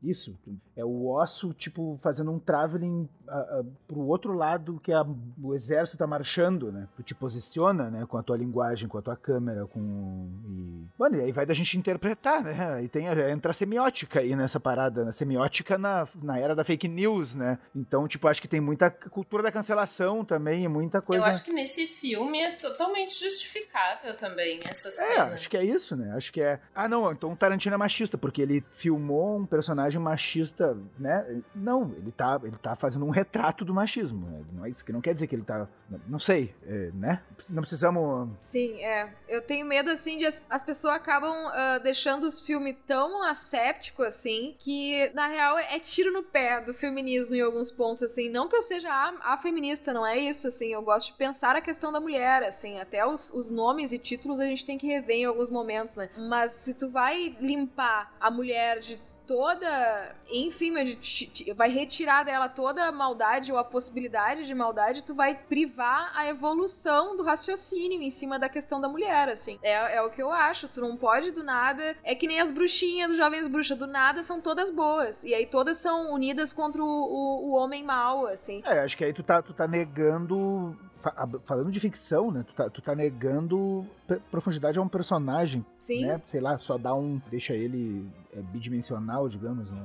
[SPEAKER 1] Isso, é o osso, tipo, fazendo um traveling a, a, pro outro lado que a- o exército tá marchando, né? Tu te posiciona, né? Com a tua linguagem, com a tua câmera, com... E... Mano, e aí vai da gente interpretar, né? Aí tem a, entra a semiótica aí nessa parada, né? Semiótica na, na era da fake news, né? Então, tipo, acho que tem muita cultura da cancelação também, e muita coisa...
[SPEAKER 2] Eu acho que nesse filme é totalmente justificável também essa
[SPEAKER 1] É,
[SPEAKER 2] cena.
[SPEAKER 1] acho que é isso, né? Acho que é. Ah, não, então o Tarantino é machista, porque ele filmou um personagem personagem machista, né? Não, ele tá, ele tá fazendo um retrato do machismo. Né? Não é isso que não quer dizer que ele tá. Não sei, é, né? Não precisamos.
[SPEAKER 5] Sim, é. Eu tenho medo, assim, de as, as pessoas acabam uh, deixando os filmes tão assépticos, assim, que na real é tiro no pé do feminismo em alguns pontos, assim. Não que eu seja a, a feminista, não é isso, assim. Eu gosto de pensar a questão da mulher, assim. Até os, os nomes e títulos a gente tem que rever em alguns momentos, né? Mas se tu vai limpar a mulher de toda, enfim, vai retirar dela toda a maldade ou a possibilidade de maldade, tu vai privar a evolução do raciocínio em cima da questão da mulher, assim. É, é o que eu acho, tu não pode do nada, é que nem as bruxinhas dos Jovens Bruxas, do nada são todas boas, e aí todas são unidas contra o, o, o homem mau, assim.
[SPEAKER 1] É, acho que aí tu tá, tu tá negando falando de ficção, né? Tu tá, tu tá negando profundidade a um personagem.
[SPEAKER 5] Sim.
[SPEAKER 1] Né? Sei lá, só dá um. Deixa ele é, bidimensional, digamos, né?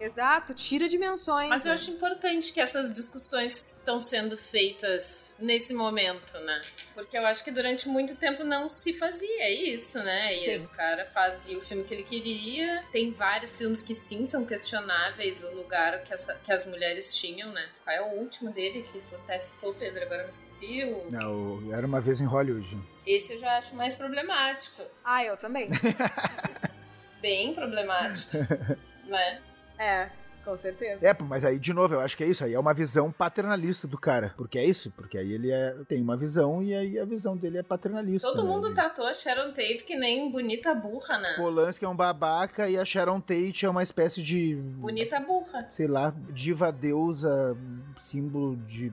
[SPEAKER 5] Exato, tira dimensões.
[SPEAKER 2] Mas eu acho importante que essas discussões estão sendo feitas nesse momento, né? Porque eu acho que durante muito tempo não se fazia isso, né? E sim. o cara fazia o filme que ele queria. Tem vários filmes que sim são questionáveis o lugar que, essa, que as mulheres tinham, né? Qual é o último dele que tu testou, Pedro? Agora eu me esqueci. O...
[SPEAKER 1] Não, era uma vez em Hollywood.
[SPEAKER 2] Esse eu já acho mais problemático.
[SPEAKER 5] Ah, eu também. [laughs]
[SPEAKER 2] Bem problemático, [laughs] né?
[SPEAKER 5] É, com certeza.
[SPEAKER 1] É, mas aí, de novo, eu acho que é isso. Aí é uma visão paternalista do cara. Porque é isso. Porque aí ele é, tem uma visão e aí a visão dele é paternalista.
[SPEAKER 2] Todo
[SPEAKER 1] né?
[SPEAKER 2] mundo tratou a Sharon Tate que nem bonita burra, né?
[SPEAKER 1] Polanski é um babaca e a Sharon Tate é uma espécie de.
[SPEAKER 2] Bonita burra.
[SPEAKER 1] Sei lá, diva deusa, símbolo de.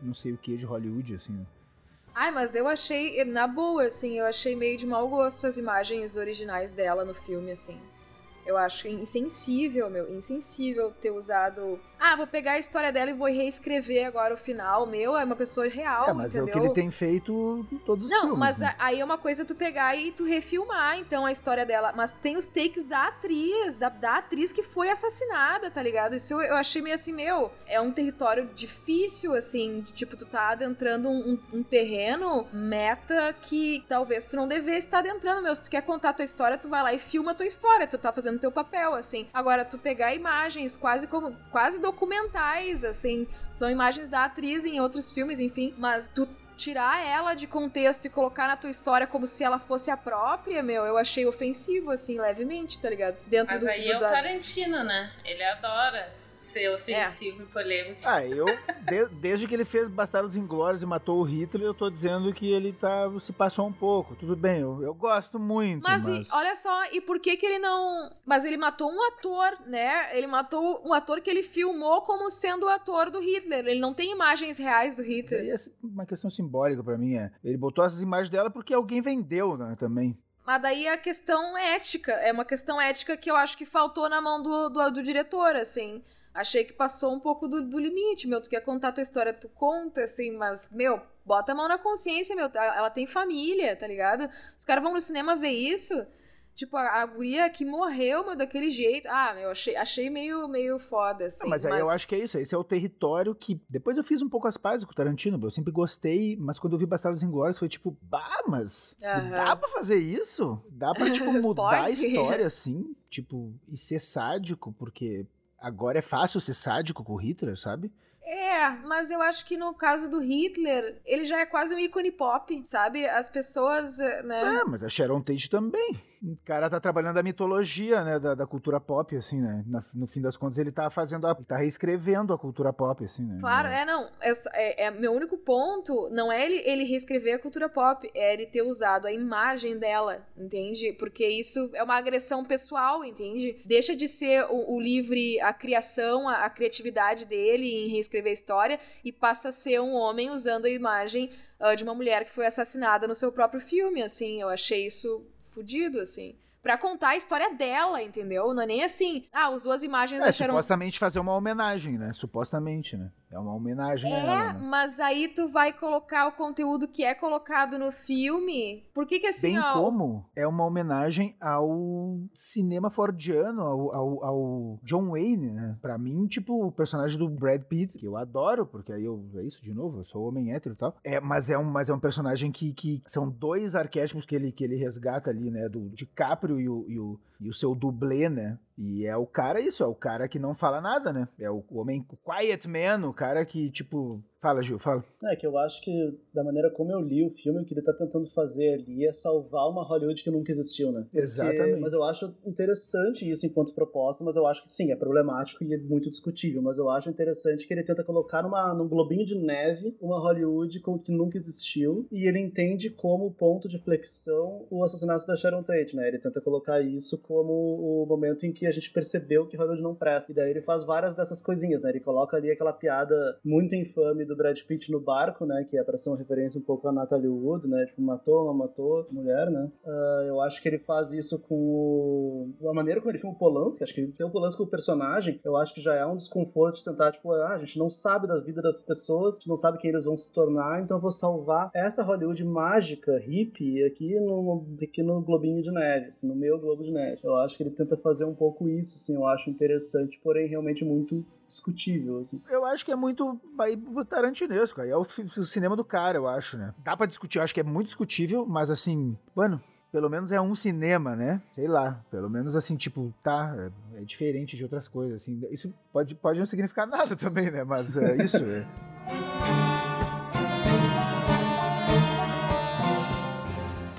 [SPEAKER 1] Não sei o que, de Hollywood, assim. Né?
[SPEAKER 5] Ai, mas eu achei, na boa, assim, eu achei meio de mau gosto as imagens originais dela no filme, assim. Eu acho insensível, meu, insensível ter usado. Ah, vou pegar a história dela e vou reescrever agora o final. Meu, é uma pessoa real.
[SPEAKER 1] É, mas
[SPEAKER 5] entendeu?
[SPEAKER 1] é o que ele tem feito em todos os
[SPEAKER 5] Não,
[SPEAKER 1] filmes.
[SPEAKER 5] Não, mas
[SPEAKER 1] né?
[SPEAKER 5] aí é uma coisa tu pegar e tu refilmar, então, a história dela. Mas tem os takes da atriz, da, da atriz que foi assassinada, tá ligado? Isso eu, eu achei meio assim, meu, é um território difícil, assim, de, tipo, tu tá adentrando um, um, um terreno meta que talvez tu não devesse estar adentrando, meu. Se tu quer contar a tua história, tu vai lá e filma a tua história. Tu tá fazendo teu papel, assim. Agora, tu pegar imagens quase como quase documentais, assim, são imagens da atriz em outros filmes, enfim, mas tu tirar ela de contexto e colocar na tua história como se ela fosse a própria, meu, eu achei ofensivo, assim, levemente, tá ligado?
[SPEAKER 2] Dentro Mas do, aí do, é o da... Tarantino, né? Ele adora ser ofensivo é. e polêmico.
[SPEAKER 1] Ah, eu, de, desde que ele fez Bastardos Inglórios e matou o Hitler, eu tô dizendo que ele tá, se passou um pouco. Tudo bem, eu, eu gosto muito. Mas, mas...
[SPEAKER 5] E, olha só, e por que que ele não. Mas ele matou um ator, né? Ele matou um ator que ele filmou como sendo o ator do Hitler. Ele não tem imagens reais do Hitler.
[SPEAKER 1] Isso é uma questão simbólica para mim. É. Ele botou essas imagens dela porque alguém vendeu, né? Também.
[SPEAKER 5] Mas daí a questão ética. É uma questão ética que eu acho que faltou na mão do, do, do diretor, assim achei que passou um pouco do, do, limite, meu. Tu quer contar a tua história, tu conta, assim, mas, meu, bota a mão na consciência, meu. Ela tem família, tá ligado? Os caras vão no cinema ver isso. Tipo, a, a guria que morreu, meu, daquele jeito. Ah, meu, achei, achei meio, meio foda, assim. Não,
[SPEAKER 1] mas aí mas... eu acho que é isso. Esse é o território que. Depois eu fiz um pouco as pazes com o Tarantino, eu sempre gostei, mas quando eu vi Bastardos Inglórios foi tipo, bah, mas. Uhum. Dá pra fazer isso? Dá pra, tipo, [laughs] mudar a história, assim? Tipo, e ser sádico, porque agora é fácil ser sádico com o Hitler, sabe?
[SPEAKER 5] É, mas eu acho que no caso do Hitler, ele já é quase um ícone pop, sabe? As pessoas, né?
[SPEAKER 1] É, mas a Sharon Tate também o cara tá trabalhando a mitologia, né, da, da cultura pop, assim, né? Na, no fim das contas, ele tá fazendo, a, tá reescrevendo a cultura pop, assim, né?
[SPEAKER 5] Claro, é, não. É, é, é, meu único ponto não é ele, ele reescrever a cultura pop, é ele ter usado a imagem dela, entende? Porque isso é uma agressão pessoal, entende? Deixa de ser o, o livre, a criação, a, a criatividade dele em reescrever a história e passa a ser um homem usando a imagem uh, de uma mulher que foi assassinada no seu próprio filme, assim. Eu achei isso fudido, assim. Pra contar a história dela, entendeu? Não é nem assim, ah, usou as imagens
[SPEAKER 1] é, acharam... supostamente fazer uma homenagem, né? Supostamente, né? É uma homenagem
[SPEAKER 5] é,
[SPEAKER 1] a ela, né?
[SPEAKER 5] mas aí tu vai colocar o conteúdo que é colocado no filme. Por que que assim,
[SPEAKER 1] Bem
[SPEAKER 5] ó...
[SPEAKER 1] como é uma homenagem ao cinema fordiano, ao, ao, ao, John Wayne, né? Pra mim, tipo, o personagem do Brad Pitt, que eu adoro, porque aí eu... É isso, de novo, eu sou homem hétero e tal. É, mas, é um, mas é um personagem que, que são dois arquétipos que ele, que ele resgata ali, né? Do DiCaprio e o, e o e o seu dublê, né? E é o cara isso, é o cara que não fala nada, né? É o homem quiet man, o cara que, tipo, Fala, Gil, fala.
[SPEAKER 4] É que eu acho que, da maneira como eu li o filme, o que ele tá tentando fazer ali é salvar uma Hollywood que nunca existiu, né? Porque,
[SPEAKER 1] Exatamente.
[SPEAKER 4] Mas eu acho interessante isso enquanto proposta, mas eu acho que sim, é problemático e é muito discutível. Mas eu acho interessante que ele tenta colocar numa, num globinho de neve uma Hollywood com, que nunca existiu e ele entende como ponto de flexão o assassinato da Sharon Tate, né? Ele tenta colocar isso como o momento em que a gente percebeu que Hollywood não presta. E daí ele faz várias dessas coisinhas, né? Ele coloca ali aquela piada muito infame do Brad Pitt no barco, né? Que é pra ser uma referência um pouco a Natalie Wood, né? Tipo, matou, não matou, mulher, né? Uh, eu acho que ele faz isso com o... a maneira como ele filma o Polanski. Acho que tem o Polanski como personagem. Eu acho que já é um desconforto de tentar, tipo, ah, a gente não sabe da vida das pessoas, a gente não sabe quem eles vão se tornar, então eu vou salvar essa Hollywood mágica, hippie, aqui no pequeno globinho de neve, assim, no meu globo de neve. Eu acho que ele tenta fazer um pouco isso, assim, eu acho interessante, porém realmente muito discutível, assim.
[SPEAKER 1] Eu acho que é muito tarantinesco, aí é o, o, cinema do cara, eu acho, né? Dá pra discutir, eu acho que é muito discutível, mas assim, mano, pelo menos é um cinema, né? Sei lá, pelo menos assim, tipo, tá, é, é diferente de outras coisas, assim. Isso pode, pode não significar [laughs] nada também, né? Mas é isso, é.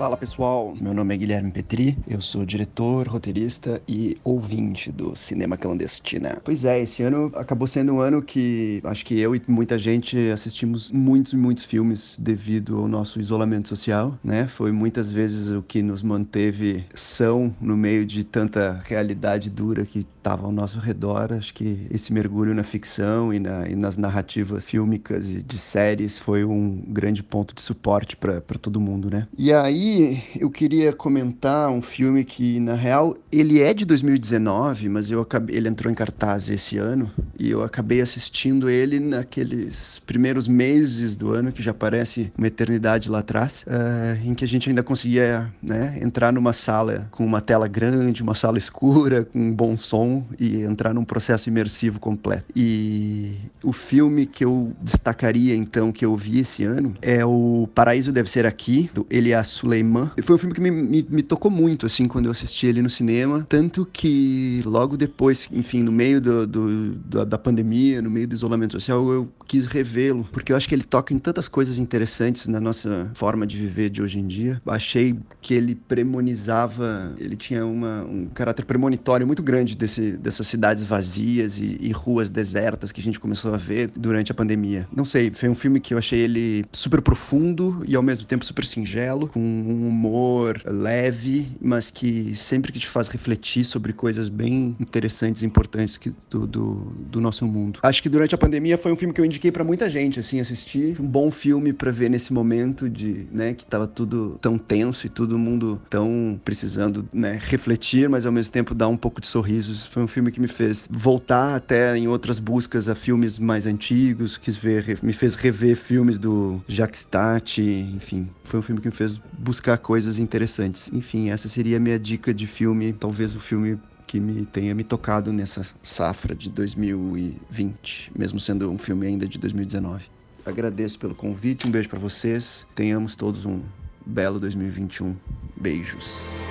[SPEAKER 13] Fala pessoal, meu nome é Guilherme Petri, eu sou diretor, roteirista e ouvinte do Cinema Clandestina. Pois é, esse ano acabou sendo um ano que acho que eu e muita gente assistimos muitos e muitos filmes devido ao nosso isolamento social, né? Foi muitas vezes o que nos manteve são no meio de tanta realidade dura que estava ao nosso redor. Acho que esse mergulho na ficção e, na, e nas narrativas fílmicas e de séries foi um grande ponto de suporte para todo mundo, né? E aí eu queria comentar um filme que, na real, ele é de 2019, mas eu acabei, ele entrou em cartaz esse ano e eu acabei assistindo ele naqueles primeiros meses do ano, que já parece uma eternidade lá atrás, uh, em que a gente ainda conseguia né, entrar numa sala com uma tela grande, uma sala escura, com um bom som e entrar num processo imersivo completo. E o filme que eu destacaria, então, que eu vi esse ano é o Paraíso Deve Ser Aqui, do Elias Suleiman. Foi um filme que me, me, me, tocou muito, assim, quando eu assisti ele no cinema. Tanto que logo depois, enfim, no meio do, do, da, da pandemia, no meio do isolamento social, eu quis revê-lo, porque eu acho que ele toca em tantas coisas interessantes na nossa forma de viver de hoje em dia. Achei que ele premonizava, ele tinha uma, um caráter premonitório muito grande desse, dessas cidades vazias e, e ruas desertas que a gente começou a ver durante a pandemia. Não sei, foi um filme que eu achei ele super profundo e ao mesmo tempo super singelo, com um humor leve, mas que sempre que te faz refletir sobre coisas bem interessantes e importantes que, do, do, do nosso mundo. Acho que durante a pandemia foi um filme que eu indiquei para muita gente, assim, assistir. Um bom filme para ver nesse momento de, né, que tava tudo tão tenso e todo mundo tão precisando, né, refletir, mas ao mesmo tempo dar um pouco de sorrisos. Foi um filme que me fez voltar até em outras buscas a filmes mais antigos, quis ver, me fez rever filmes do Jacques Tati, enfim. Foi um filme que me fez buscar coisas interessantes. Enfim, essa seria a minha dica de filme, talvez o filme que me tenha me tocado nessa safra de 2020, mesmo sendo um filme ainda de 2019. Agradeço pelo convite, um beijo para vocês. Tenhamos todos um belo 2021. Beijos.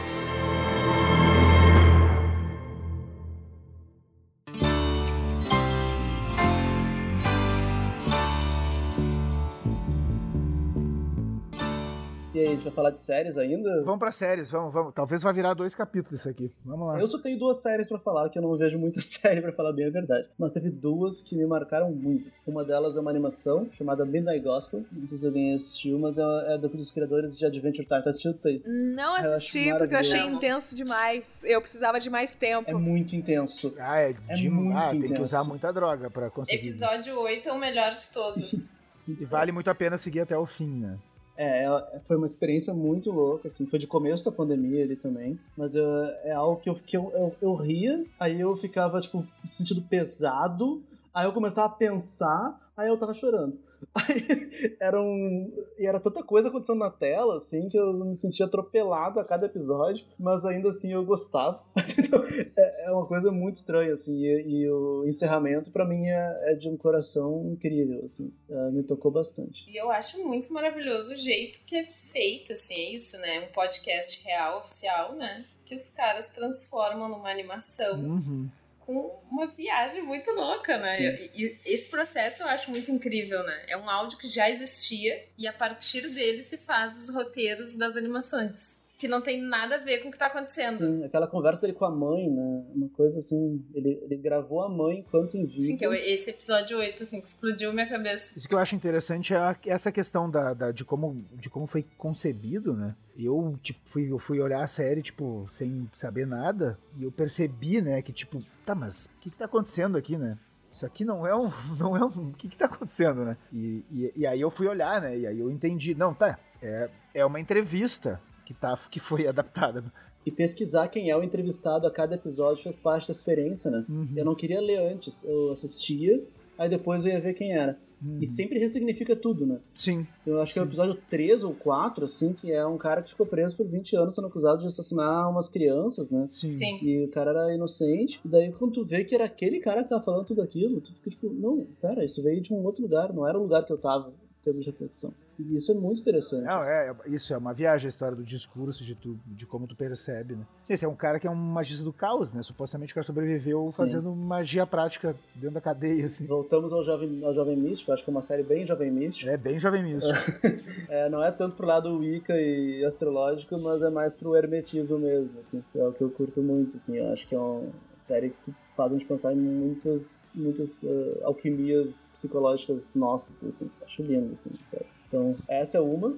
[SPEAKER 4] A gente vai falar de séries ainda?
[SPEAKER 1] Vamos pra séries, vamos, vamos. Talvez vá virar dois capítulos isso aqui. Vamos lá.
[SPEAKER 4] Eu só tenho duas séries pra falar, que eu não vejo muita [laughs] série pra falar bem a verdade. Mas teve duas que me marcaram muito. Uma delas é uma animação chamada Midnight Gospel. Não sei se alguém assistiu, mas é, é dos criadores de Adventure Time. Tá assistindo, Thaís?
[SPEAKER 5] Não assisti, eu porque eu achei intenso demais. Eu precisava de mais tempo.
[SPEAKER 4] É muito intenso.
[SPEAKER 1] Ah, é, é de... muito ah, intenso. tem que usar muita droga pra conseguir.
[SPEAKER 2] Episódio 8 é o melhor de todos. Sim.
[SPEAKER 1] E vale muito a pena seguir até o fim, né?
[SPEAKER 4] É, foi uma experiência muito louca, assim, foi de começo da pandemia ali também, mas eu, é algo que, eu, que eu, eu, eu ria, aí eu ficava, tipo, sentindo pesado, aí eu começava a pensar, aí eu tava chorando. [laughs] Aí era um. E era tanta coisa acontecendo na tela, assim, que eu me sentia atropelado a cada episódio, mas ainda assim eu gostava. [laughs] então, é, é, uma coisa muito estranha, assim, e, e o encerramento, para mim, é, é, de um coração incrível, assim. É, me tocou bastante.
[SPEAKER 2] E eu acho muito maravilhoso o jeito que é feito, assim, é isso, né? Um podcast real, oficial, né? que os caras transformam numa animação
[SPEAKER 1] Uhum.
[SPEAKER 2] Com uma viagem muito louca, né?
[SPEAKER 1] Sim.
[SPEAKER 2] E, e esse processo eu acho muito incrível, né? É um áudio que já existia e a partir dele se faz os roteiros das animações. Que não tem nada a ver com o que tá acontecendo.
[SPEAKER 4] Sim, aquela conversa dele com a mãe, né? Uma coisa assim, ele, ele gravou a mãe enquanto em vida.
[SPEAKER 2] Sim, que eu- esse episódio 8, assim, que explodiu minha cabeça.
[SPEAKER 1] Isso que eu acho interessante é a- essa questão da, da- de, como, de como foi concebido, né? Eu, tipo, fui, eu fui olhar a série, tipo, sem saber nada, e eu percebi, né, que, tipo, tá, mas o que, que tá acontecendo aqui, né? Isso aqui não é um. [laughs] Não é um. O que, que tá acontecendo, né? E, e, e aí eu fui olhar, né? E aí eu entendi. Não, tá. É, é uma entrevista que, tá, que foi [laughs] adaptada.
[SPEAKER 4] E pesquisar quem é o entrevistado a cada episódio faz parte da experiência, né?
[SPEAKER 1] Uhum.
[SPEAKER 4] Eu não queria ler antes, eu assistia, aí depois eu ia ver quem era. E sempre ressignifica tudo, né?
[SPEAKER 1] Sim.
[SPEAKER 4] Eu acho que é o episódio 3 ou 4, assim, que é um cara que ficou preso por 20 anos sendo acusado de assassinar umas crianças, né?
[SPEAKER 1] Sim.
[SPEAKER 2] Sim.
[SPEAKER 4] E o cara era inocente. E daí, quando tu vê que era aquele cara que tava falando tudo aquilo, tu fica tipo, não, pera, isso veio de um outro lugar, não era o lugar que eu tava, termos de reflexão. E isso é muito interessante.
[SPEAKER 1] Não,
[SPEAKER 4] assim.
[SPEAKER 1] é, isso é uma viagem, a história do discurso, de, tu, de como tu percebe, né? Sim, esse é um cara que é um magista do caos, né? Supostamente o cara sobreviveu
[SPEAKER 4] Sim.
[SPEAKER 1] fazendo magia prática dentro da cadeia, assim.
[SPEAKER 4] Voltamos ao Jovem, ao Jovem Místico, acho que é uma série bem Jovem Místico.
[SPEAKER 1] É bem Jovem Místico. [laughs]
[SPEAKER 4] É, não é tanto pro lado Wicca e astrológico, mas é mais pro hermetismo mesmo, assim, é o que eu curto muito, assim, eu acho que é uma série que faz a gente pensar em muitas, muitas eh, alquimias psicológicas nossas, assim, acho lindo, assim, sério. Então, essa é uma,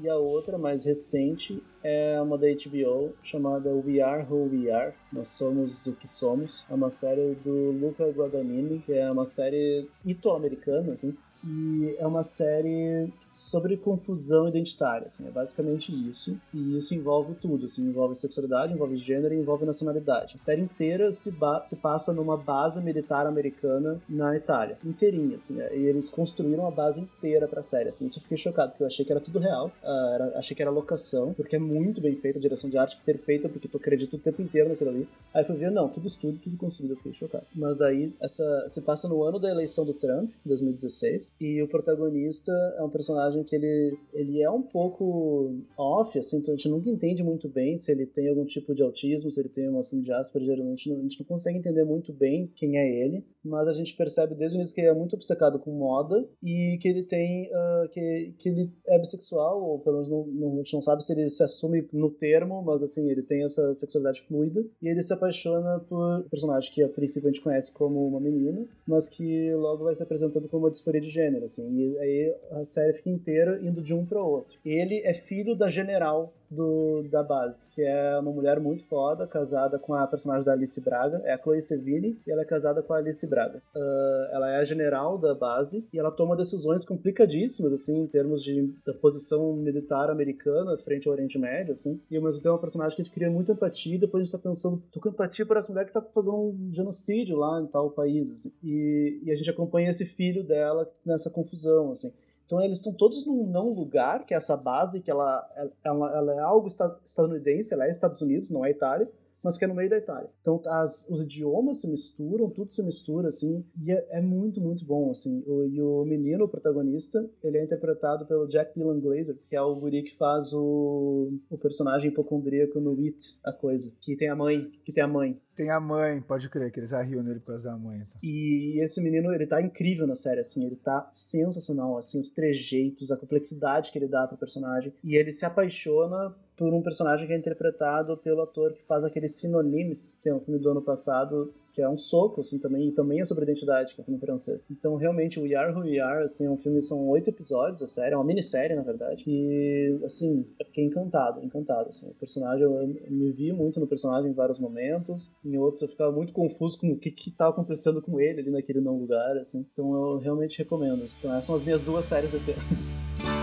[SPEAKER 4] e a outra, mais recente, é uma da HBO, chamada We Are Who We Are, Nós Somos o Que Somos, é uma série do Luca Guadagnini, que é uma série ito-americana, assim, e é uma série sobre confusão identitária, assim, é basicamente isso. E isso envolve tudo, assim, envolve sexualidade, envolve gênero e envolve nacionalidade. A série inteira se, se passa numa base militar americana na Itália, inteirinha, assim, né? e eles construíram a base inteira pra série, assim, isso eu fiquei chocado, porque eu achei que era tudo real, ah, era- achei que era locação, porque é muito bem feita, a direção de arte perfeita, porque tu acredita o tempo inteiro naquilo ali. Aí eu fui ver, não, tudo estúdio, tudo construído, eu fiquei chocado. Mas daí, essa se passa no ano da eleição do Trump, 2016, e o protagonista é um personagem que ele, ele é um pouco off, assim, então a gente nunca entende muito bem se ele tem algum tipo de autismo, se ele tem uma síndrome de Asperger, a gente, não, consegue entender muito bem quem é ele, mas a gente percebe desde o início que ele é muito obcecado com moda e que ele tem, ah, que, que ele é bissexual, ou pelo menos não, não, a gente não sabe se ele se assume no termo, mas assim, ele tem essa sexualidade fluida, e ele se apaixona por um personagem que a princípio a gente conhece como uma menina, mas que logo vai se apresentando como uma disforia de gênero, assim, e aí a série fica inteira indo de um para outro. Ele é filho da general do, da base, que é uma mulher muito foda, casada com a personagem da Alice Braga, é a Chloe Sevigny, e ela é casada com a Alice Braga. Ah, ela é a general da base e ela toma decisões complicadíssimas, assim, em termos de da posição militar americana frente ao Oriente Médio, assim, e ao mesmo tempo é uma personagem que a gente cria muita empatia e depois a gente tá pensando, tô com empatia por essa mulher que tá fazendo um genocídio lá em tal país, assim, e, e a gente acompanha esse filho dela nessa confusão, assim. Então eles estão todos num não lugar, que é essa base, que ela, ela, ela é algo esta- estadunidense, ela é Estados Unidos, não é Itália, mas que é no meio da Itália. Então as, os idiomas se misturam, tudo se mistura, assim, e é, é muito, muito bom, assim. O, e o menino, o protagonista, ele é interpretado pelo Jack Dylan Glazer, que é o guri que faz o, o personagem hipocondríaco no It, a coisa, que tem a mãe, que tem a mãe.
[SPEAKER 1] Tem a mãe, pode crer, que eles arriam nele por causa da mãe. Então.
[SPEAKER 4] E esse menino, ele tá incrível na série, assim, ele tá sensacional, assim, os trejeitos, a complexidade que ele dá pro personagem. E ele se apaixona por um personagem que é interpretado pelo ator que faz aquele Synonyms, que é um filme do ano passado, que é um soco, assim, também, e também é sobre identidade, que é um filme francês. Então, realmente, o We Are Who We Are, assim, é um filme, são oito episódios, a série, é uma minissérie, na verdade, e, assim, eu fiquei encantado, encantado, assim, o personagem, eu, eu me vi muito no personagem em vários momentos, em outros eu ficava muito confuso com o que que tá acontecendo com ele ali naquele não lugar, assim, então eu realmente recomendo. Então, essas são as minhas duas séries desse ano. [laughs]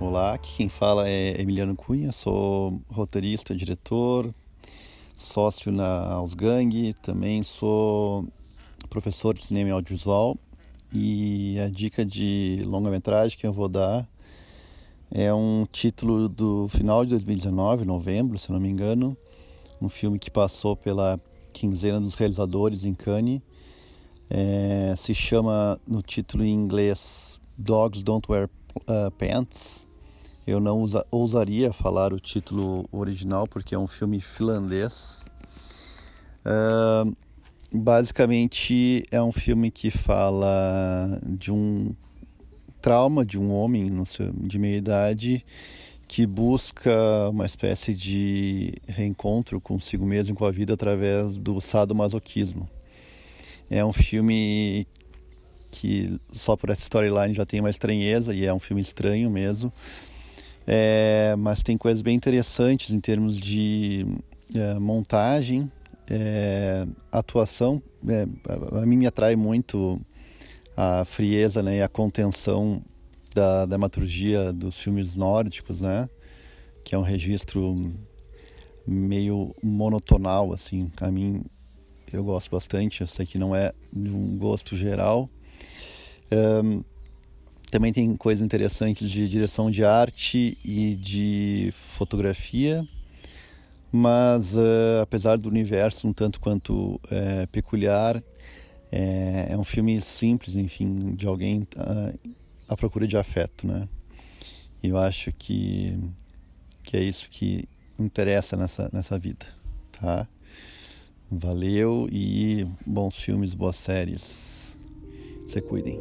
[SPEAKER 14] Olá, aqui quem fala é Emiliano Cunha, sou roteirista, diretor, sócio na Ausgang, também sou professor de cinema e audiovisual e a dica de longa-metragem que eu vou dar é um título do final de 2019, novembro, se não me engano, um filme que passou pela quinzena dos realizadores em Cannes, é, se chama no título em inglês Dogs Don't Wear uh, Pants. Eu não usa, ousaria falar o título original porque é um filme finlandês. Uh, basicamente é um filme que fala de um trauma de um homem seu, de meia idade que busca uma espécie de reencontro consigo mesmo com a vida através do sadomasoquismo. É um filme que só por essa storyline já tem uma estranheza e é um filme estranho mesmo. É, mas tem coisas bem interessantes em termos de é, montagem, é, atuação. É, a mim me atrai muito a frieza né, e a contenção da dramaturgia dos filmes nórdicos, né? Que é um registro meio monotonal, assim. A mim, eu gosto bastante. Eu sei que não é de um gosto geral. Também tem coisas interessantes de direção de arte e de fotografia, mas uh, apesar do universo um tanto quanto uh, peculiar, é, é, um filme simples, enfim, de alguém uh, à procura de afeto, né? E eu acho que, que é isso que interessa nessa, nessa vida, tá? Valeu e bons filmes, boas séries. Se cuidem.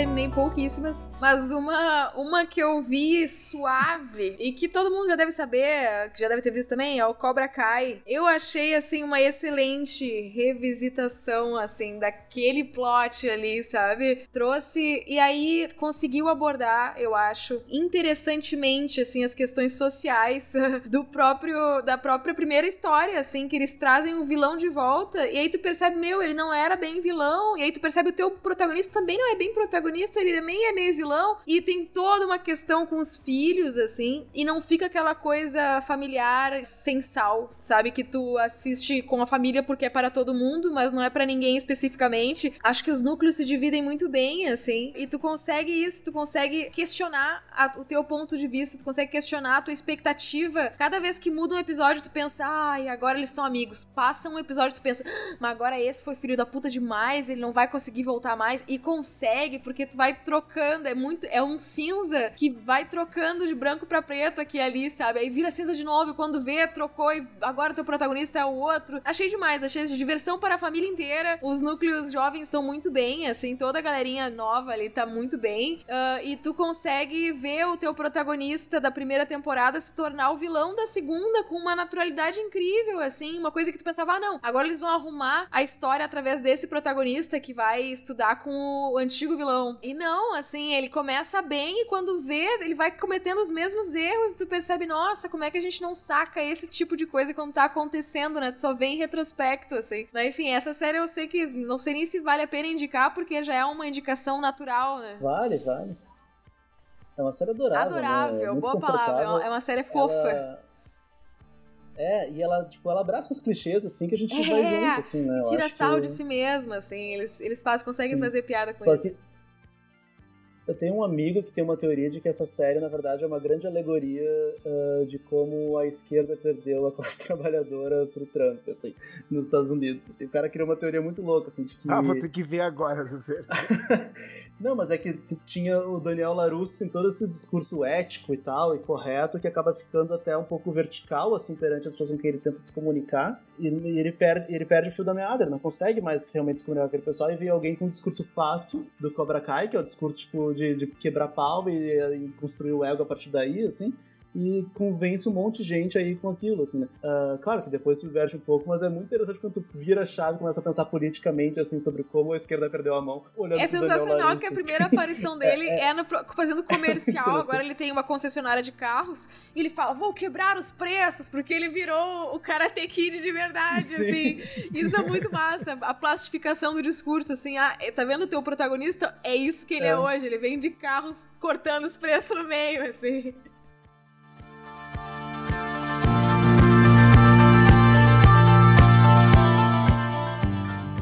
[SPEAKER 5] Terminei pouquíssimas, mas uma, uma que eu vi suave e que todo mundo já deve saber, que já deve ter visto também, é o Cobra Kai. Eu achei, assim, uma excelente revisitação, assim, daquele plot ali, sabe? Trouxe, e aí conseguiu abordar, eu acho, interessantemente, assim, as questões sociais [laughs] do próprio, da própria primeira história, assim, que eles trazem o vilão de volta, e aí tu percebe, meu, ele não era bem vilão, e aí tu percebe o teu protagonista também não é bem protagonista, ele também é meio vilão. E tem toda uma questão com os filhos, assim. E não fica aquela coisa familiar sem sal, sabe? Que tu assiste com a família porque é para todo mundo, mas não é para ninguém especificamente. Acho que os núcleos se dividem muito bem, assim. E tu consegue isso, tu consegue questionar a, o teu ponto de vista, tu consegue questionar a tua expectativa. Cada vez que muda um episódio, tu pensa, ai, agora eles são amigos. Passa um episódio, tu pensa, ah, mas agora esse foi filho da puta demais, ele não vai conseguir voltar mais. E consegue, porque tu vai trocando, é muito, é um cinza que vai trocando de branco para preto aqui e ali, sabe? Aí vira cinza de novo e quando vê, trocou e agora teu protagonista é o outro. Achei demais, achei diversão para a família inteira. Os núcleos jovens estão muito bem, assim, toda a galerinha nova ali tá muito bem. Uh, e tu consegue ver o teu protagonista da primeira temporada se tornar o vilão da segunda com uma naturalidade incrível, assim, uma coisa que tu pensava, ah, não, agora eles vão arrumar a história através desse protagonista que vai estudar com o antigo vilão. E não, assim, ele começa bem e quando vê, ele vai cometendo os mesmos erros e tu percebe, nossa, como é que a gente não saca esse tipo de coisa quando tá acontecendo, né? Tu só vê em retrospecto, assim. Mas enfim, essa série eu sei que não sei nem se vale a pena indicar, porque já é uma indicação natural, né?
[SPEAKER 4] Vale, vale. É uma série adorável.
[SPEAKER 5] Adorável,
[SPEAKER 4] né?
[SPEAKER 5] boa palavra. É uma série fofa.
[SPEAKER 4] Ela... É, e ela, tipo, ela abraça os clichês, assim, que a gente é, vai junto, assim, né?
[SPEAKER 5] tira sarro que... de si mesma, assim. Eles, eles fazem, conseguem Sim. fazer piada com Só isso. Que
[SPEAKER 4] eu tenho um amigo que tem uma teoria de que essa série, na verdade, é uma grande alegoria uh, de como a esquerda perdeu a [laughs] classe trabalhadora pro Trump, assim, nos Estados Unidos. Assim. O cara criou uma teoria muito louca, assim, de que...
[SPEAKER 1] Ah, vou ter que ver agora [laughs] essa [laughs] série.
[SPEAKER 4] Não, mas é que tinha o Daniel Larusso em todo esse discurso ético e tal, e correto, que acaba ficando até um pouco vertical, assim, perante as pessoas com quem ele tenta se comunicar, e, e ele, perde, ele perde o fio da meada, ele não consegue mais realmente se comunicar com aquele pessoal, e vê alguém com um discurso fácil do Cobra Kai, que é o discurso, tipo, de, de quebrar pau e, e construir o ego a partir daí, assim, e convence um monte de gente aí com aquilo, assim, né? Uh, claro que depois subverte um pouco, mas é muito interessante quando tu vira a chave e começa a pensar politicamente, assim, sobre como a esquerda perdeu a mão.
[SPEAKER 5] é sensacional que a primeira assim. aparição [laughs] dele é, é... é no, fazendo comercial, agora ele tem uma concessionária de carros, e ele fala, vou quebrar os preços, porque ele virou o Karate Kid de verdade, Sim. assim. Isso é muito massa, a plastificação do discurso, assim, ah, tá vendo o teu protagonista? É isso que ele é, é hoje, ele vem de carros cortando os preços no meio, assim.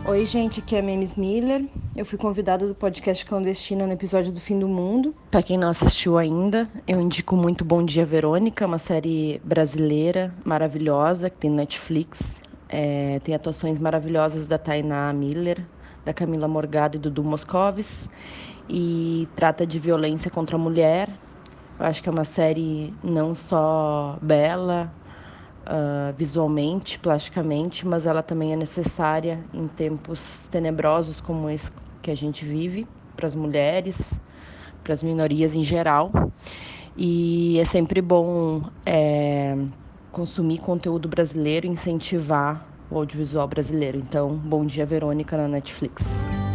[SPEAKER 15] Oi, gente, aqui é Memes Miller. Eu fui convidada do podcast Clandestina no episódio do Fim do Mundo. Para quem não assistiu ainda, eu indico muito Bom Dia Verônica, uma série brasileira maravilhosa que tem Netflix. É, tem atuações maravilhosas da Tainá Miller, da Camila Morgado e do Dudu Moscovis. E trata de violência contra a mulher. Eu acho que é uma série não só bela, uh, visualmente, plasticamente, mas ela também é necessária em tempos tenebrosos como esse que a gente vive, para as mulheres, para as minorias em geral. E é sempre bom é, consumir conteúdo brasileiro, incentivar o audiovisual brasileiro. Então, bom dia, Verônica, na Netflix.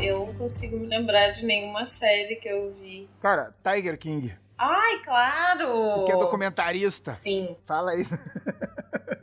[SPEAKER 2] Eu não consigo me lembrar de nenhuma série que eu vi.
[SPEAKER 1] Cara, Tiger King.
[SPEAKER 2] Ai, claro!
[SPEAKER 1] Que é documentarista.
[SPEAKER 2] Sim.
[SPEAKER 1] Fala aí.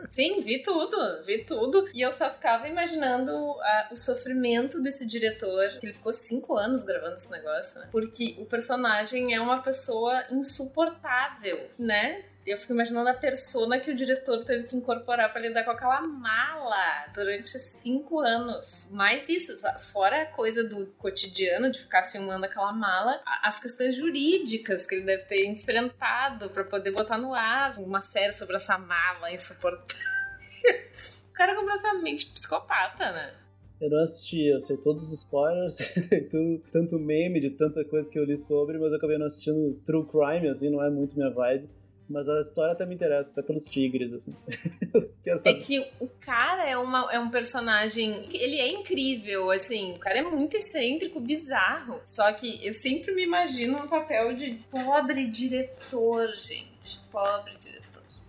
[SPEAKER 2] Sim, vi tudo, vi tudo. E eu só ficava imaginando uh, o sofrimento desse diretor, que ele ficou cinco anos gravando esse negócio, né? Porque o personagem é uma pessoa insuportável, né? Eu fico imaginando a persona que o diretor teve que incorporar para lidar com aquela mala durante cinco anos. Mas isso, fora a coisa do cotidiano de ficar filmando aquela mala, as questões jurídicas que ele deve ter enfrentado para poder botar no ar uma série sobre essa mala insuportável. [laughs] o cara é completamente psicopata, né?
[SPEAKER 4] Eu não assisti, eu sei todos os spoilers, [laughs] tanto meme de tanta coisa que eu li sobre, mas eu acabei não assistindo True Crime, assim, não é muito minha vibe. Mas a história até me interessa, até pelos tigres, assim. [laughs]
[SPEAKER 2] é que o cara é, uma, é um personagem. Ele é incrível, assim. O cara é muito excêntrico, bizarro. Só que eu sempre me imagino no papel de pobre diretor, gente. Pobre diretor.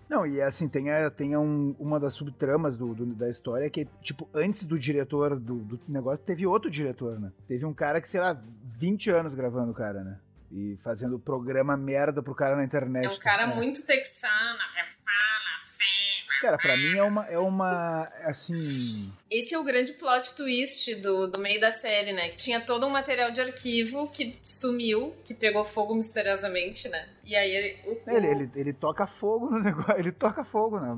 [SPEAKER 1] Não, e assim, tem, a, tem um, uma das subtramas do, do, da história que, tipo, antes do diretor do, do negócio, teve outro diretor, né? Teve um cara que, sei lá, 20 anos gravando o cara, né? E fazendo programa merda pro cara na internet. É
[SPEAKER 2] um cara é. muito texano, fala assim.
[SPEAKER 1] Cara, pra mim é uma, é uma. Assim.
[SPEAKER 2] Esse é o grande plot twist do, do meio da série, né? Que tinha todo um material de arquivo que sumiu, que pegou fogo misteriosamente, né? E aí ele.
[SPEAKER 1] O... Ele, ele, ele toca fogo no [laughs] negócio. Ele toca fogo, né?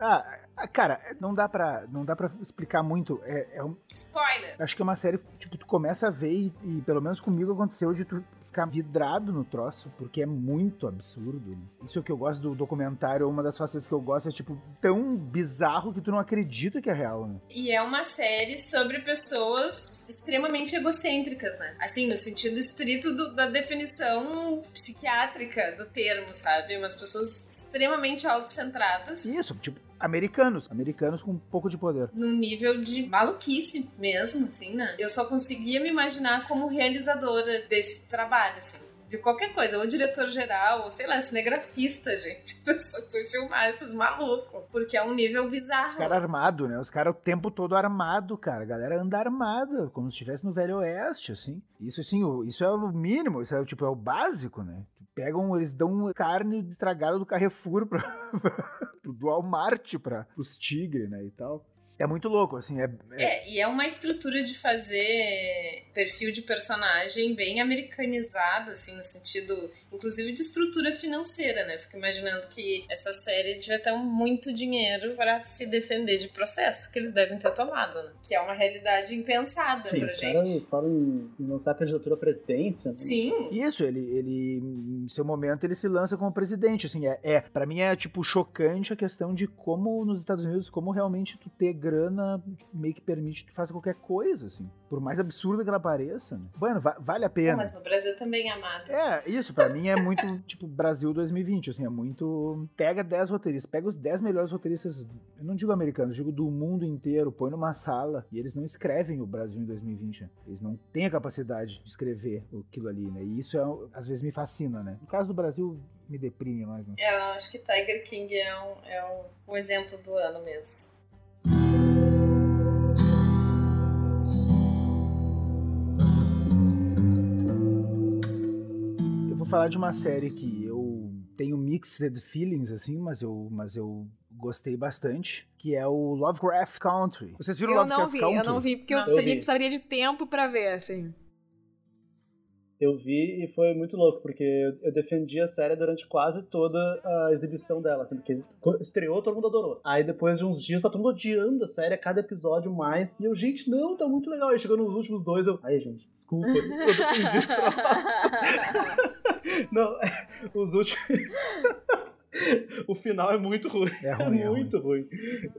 [SPEAKER 1] Ah, cara, não dá pra, não dá pra explicar muito. É, é um...
[SPEAKER 2] Spoiler!
[SPEAKER 1] Acho que é uma série, tipo, tu começa a ver e, e pelo menos comigo aconteceu de tu ficar vidrado no troço, porque é muito absurdo. Né? Isso é o que eu gosto do documentário, uma das facetas que eu gosto é, tipo, tão bizarro que tu não acredita que é real, né?
[SPEAKER 2] E é uma série sobre pessoas extremamente egocêntricas, né? Assim, no sentido estrito do, da definição psiquiátrica do termo, sabe? Umas pessoas extremamente autocentradas.
[SPEAKER 1] Isso, tipo, americanos. Americanos com um pouco de poder.
[SPEAKER 2] Num nível de maluquice mesmo, assim, né? Eu só conseguia me imaginar como realizadora desse trabalho, assim de qualquer coisa, ou diretor geral, ou sei lá, cinegrafista, [laughs] gente. A pessoa foi filmar esses malucos. Porque é um nível bizarro. Os
[SPEAKER 1] caras armado, né? Os caras o tempo todo armado, cara. A galera anda armada, como se estivesse no Velho Oeste, assim. Isso, assim, isso é o mínimo, isso é, tipo, é o básico, né? Pegam, eles dão carne estragada do Carrefour pra, [laughs] do Walmart para os tigres, né, e tal. É muito louco, assim. É,
[SPEAKER 2] é... é, e é uma estrutura de fazer perfil de personagem bem americanizado, assim, no sentido, inclusive, de estrutura financeira, né? Fico imaginando que essa série devia ter muito dinheiro para se defender de processo que eles devem ter tomado, né? Que é uma realidade impensada Sim, pra gente.
[SPEAKER 4] Fala em lançar candidatura à presidência. Né?
[SPEAKER 2] Sim.
[SPEAKER 1] Isso, ele, ele, em seu momento, ele se lança como presidente, assim. É, é para mim é, tipo, chocante a questão de como nos Estados Unidos, como realmente tu ter grana meio que permite que faça qualquer coisa, assim. Por mais absurda que ela pareça, né? Bueno, va vale a pena. Não,
[SPEAKER 2] mas no Brasil também é mata.
[SPEAKER 1] É, isso, para mim é muito, [laughs] tipo, Brasil 2020, assim, é muito... Pega 10 roteiristas, pega os 10 melhores roteiristas, eu não digo americanos, digo do mundo inteiro, põe numa sala e eles não escrevem o Brasil em 2020. Né? Eles não têm a capacidade de escrever aquilo ali, né? E isso, é, às vezes, me fascina, né? No caso do Brasil, me deprime mais. Né?
[SPEAKER 2] É, eu acho que Tiger King é um, é um, um exemplo do ano mesmo.
[SPEAKER 1] Falar de uma série que eu tenho mixed feelings, assim, mas eu, mas eu gostei bastante, que é o Lovecraft Country. Vocês viram
[SPEAKER 5] eu
[SPEAKER 1] Lovecraft
[SPEAKER 5] vi,
[SPEAKER 1] Country?
[SPEAKER 5] Eu não vi, porque não, eu sabia que precisaria de tempo para ver, assim.
[SPEAKER 4] Eu vi e foi muito louco, porque eu, eu defendi a série durante quase toda a exibição dela, assim, porque estreou, todo mundo adorou. Aí depois de uns dias, tá todo mundo odiando a série, a cada episódio mais. E eu, gente, não, tá muito legal. Aí chegou nos últimos dois, eu. Ai, gente, desculpa, eu defendi esse troço. [laughs] Não, [laughs] os últimos. [laughs] o final é muito ruim.
[SPEAKER 1] É [laughs] ruim.
[SPEAKER 4] É muito ruim.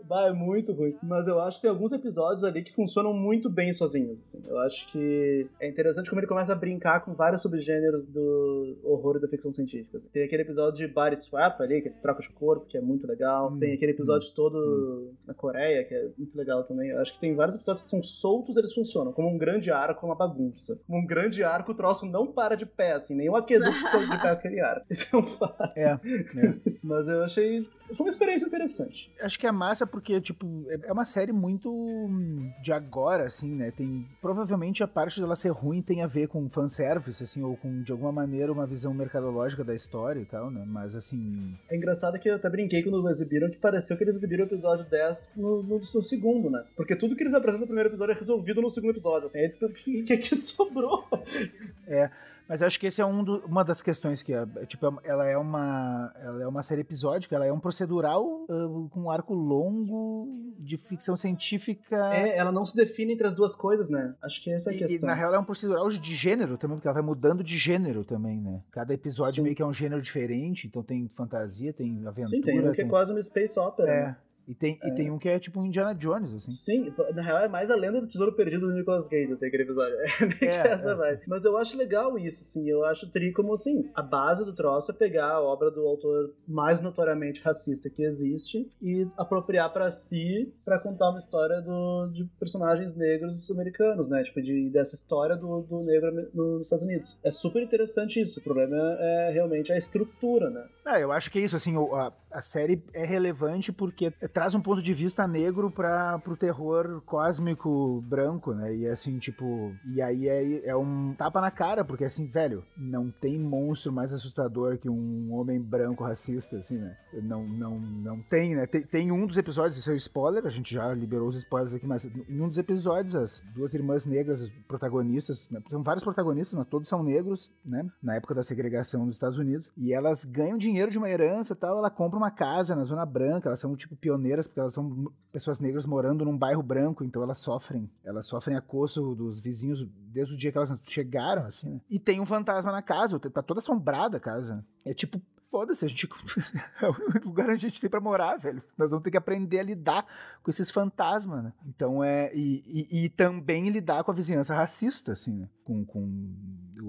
[SPEAKER 4] Bah, é muito ruim. Mas eu acho que tem alguns episódios ali que funcionam muito bem sozinhos. Assim. Eu acho que é interessante como ele começa a brincar com vários subgêneros do horror e da ficção científica. Assim. Tem aquele episódio de Body Swap ali, que eles trocam de corpo, que é muito legal.
[SPEAKER 1] Hum,
[SPEAKER 4] tem aquele episódio
[SPEAKER 1] hum,
[SPEAKER 4] todo
[SPEAKER 1] hum.
[SPEAKER 4] na Coreia, que é muito legal também. Eu acho que tem vários episódios que são soltos, eles funcionam. Como um grande arco, uma bagunça. Como um grande arco, o troço não para de pé, assim. Nem o aqueduto [laughs] de pé aquele arco. Isso é um fato.
[SPEAKER 1] É, é. [laughs]
[SPEAKER 4] Mas eu achei. Foi uma experiência interessante.
[SPEAKER 1] Acho que é massa porque, tipo, é é uma série muito hum, de agora, assim, né? Tem. Provavelmente a parte dela ser ruim tem a ver com fanservice, assim, ou com, de alguma maneira, uma visão mercadológica da história e tal, né? Mas assim.
[SPEAKER 4] É engraçado que eu até brinquei quando exibiram que pareceu que eles exibiram o episódio 10 no, no, no segundo, né? Porque tudo que eles apresentam no primeiro episódio é resolvido no segundo episódio, assim. Aí, [laughs] o que, que, que sobrou?
[SPEAKER 1] É. Mas acho que esse é um do- uma das questões que, é, tipo, ela é uma, ela é uma série episódica, ela é um procedural ah, com um arco longo de ficção científica.
[SPEAKER 4] É, ela não se define entre as duas coisas, né? Acho que essa é a
[SPEAKER 1] E, e,
[SPEAKER 4] questão.
[SPEAKER 1] na real ela é um procedural de gênero também, porque ela vai mudando de gênero também, né? Cada episódio
[SPEAKER 4] Sim.
[SPEAKER 1] meio que é um gênero diferente, então tem fantasia, tem aventura.
[SPEAKER 4] Sim, tem um que é quase uma space opera.
[SPEAKER 1] É.
[SPEAKER 4] né?
[SPEAKER 1] E tem, e tem um que é tipo um Indiana Jones, assim.
[SPEAKER 4] Sim, na real é mais a lenda do tesouro perdido do Nicolas Cage, assim, aquele episódio. [laughs] É
[SPEAKER 1] É,
[SPEAKER 4] essa
[SPEAKER 1] é.
[SPEAKER 4] vibe. Mas eu acho legal isso, sim. Eu acho tri como assim, a base do troço é pegar a obra do autor mais notoriamente racista que existe e apropriar pra si pra contar uma história do, de personagens negros americanos, né? Tipo, de, dessa história do, do negro nos Estados Unidos. É super interessante isso. O problema é realmente a estrutura, né?
[SPEAKER 1] Ah, eu acho que é isso, assim, a, a série é relevante porque traz um ponto de vista negro para pro terror cósmico branco, né? E assim, tipo, e aí é, é um tapa na cara, porque assim, velho, não tem monstro mais assustador que um homem branco racista, assim, né? Não, não, não tem, né? Tem, tem um dos episódios, esse é o spoiler, a gente já liberou os spoilers aqui, mas em um dos episódios, as duas irmãs negras, as protagonistas, né? são vários protagonistas, mas todos são negros, né? Na época da segregação dos Estados Unidos, e elas ganham dinheiro de uma herança tal, ela compra uma casa na Zona Branca, elas são, tipo, pioneiras, porque elas são pessoas negras morando num bairro branco, então elas sofrem, elas sofrem acoso dos vizinhos desde o dia que elas chegaram, assim, né? E tem um fantasma na casa, tá toda assombrada a casa. É tipo, foda-se, a gente. [laughs] é o lugar onde a gente tem pra morar, velho. Nós vamos ter que aprender a lidar com esses fantasmas, né? Então é. E, e, e também lidar com a vizinhança racista, assim, né? Com, com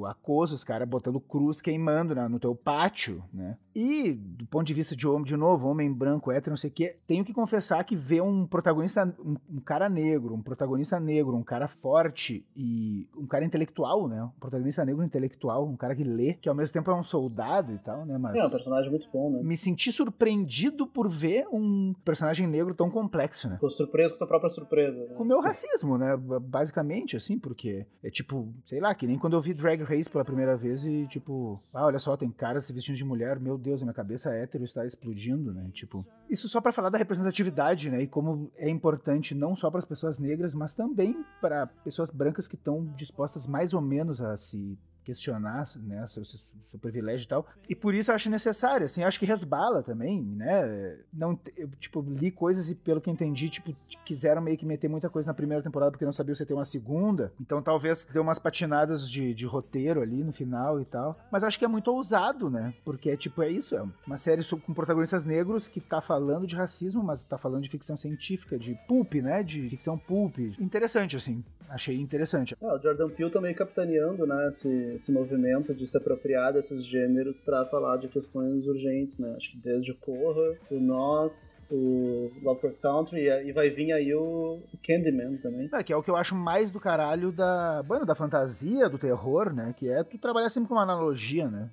[SPEAKER 1] o acoso, os caras botando cruz queimando na- no teu pátio, né? E, do ponto de vista de homem, de novo, homem branco, hétero, não sei o quê, tenho que confessar que ver um protagonista, um, um cara negro, um protagonista negro, um cara forte e um cara intelectual, né? Um protagonista negro intelectual, um cara que lê, que ao mesmo tempo é um soldado e tal, né? Mas
[SPEAKER 4] É um personagem muito bom, né?
[SPEAKER 1] me senti surpreendido por ver um personagem negro tão complexo, né?
[SPEAKER 4] Ficou surpreso com a tua própria surpresa. Né?
[SPEAKER 1] Com o meu racismo, né? Basicamente, assim, porque é tipo, sei lá, que nem quando eu vi Drag Race pela primeira vez e, tipo, ah, olha só, tem caras se vestindo de mulher, meu Deus, a minha cabeça hétero está explodindo, né? Tipo, isso só pra falar da representatividade, né? E como é importante não só para as pessoas negras, mas também para pessoas brancas que estão dispostas mais ou menos a se questionar, né, seu, seu, privilégio e tal. E por isso eu acho necessário, assim, acho que resbala também, né? Não, eu, tipo, li coisas e pelo que entendi, tipo, quiseram meio que meter muita coisa na primeira temporada porque não sabiam se ter uma segunda. Então talvez deu umas patinadas de, de roteiro ali no final e tal. Mas acho que é muito ousado, né? Porque é tipo, é isso, é uma série com protagonistas negros que tá falando de racismo, mas tá falando de ficção científica, de pulp, né? De ficção pulp. Interessante, assim. Achei interessante.
[SPEAKER 4] Ah, o Jordan Peele meio capitaneando, né, esse, esse movimento de se apropriar desses gêneros pra falar de questões urgentes, né? Acho que desde o Corra, o Nós, o Lovecraft Country e, e vai vir aí o Candyman também.
[SPEAKER 1] É, que é o que eu acho mais do caralho da, bueno, da fantasia, do terror, né? Que é tu trabalhar sempre com uma analogia, né?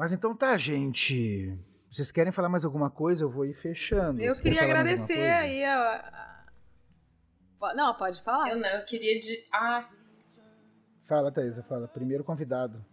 [SPEAKER 1] Mas então tá, gente. Vocês querem falar mais alguma coisa? Eu vou ir fechando.
[SPEAKER 5] Eu
[SPEAKER 1] Vocês
[SPEAKER 5] queria agradecer aí a. Não, pode falar.
[SPEAKER 2] Eu não, eu queria de. Ah,
[SPEAKER 1] Fala, Thaisa, fala. Primeiro convidado.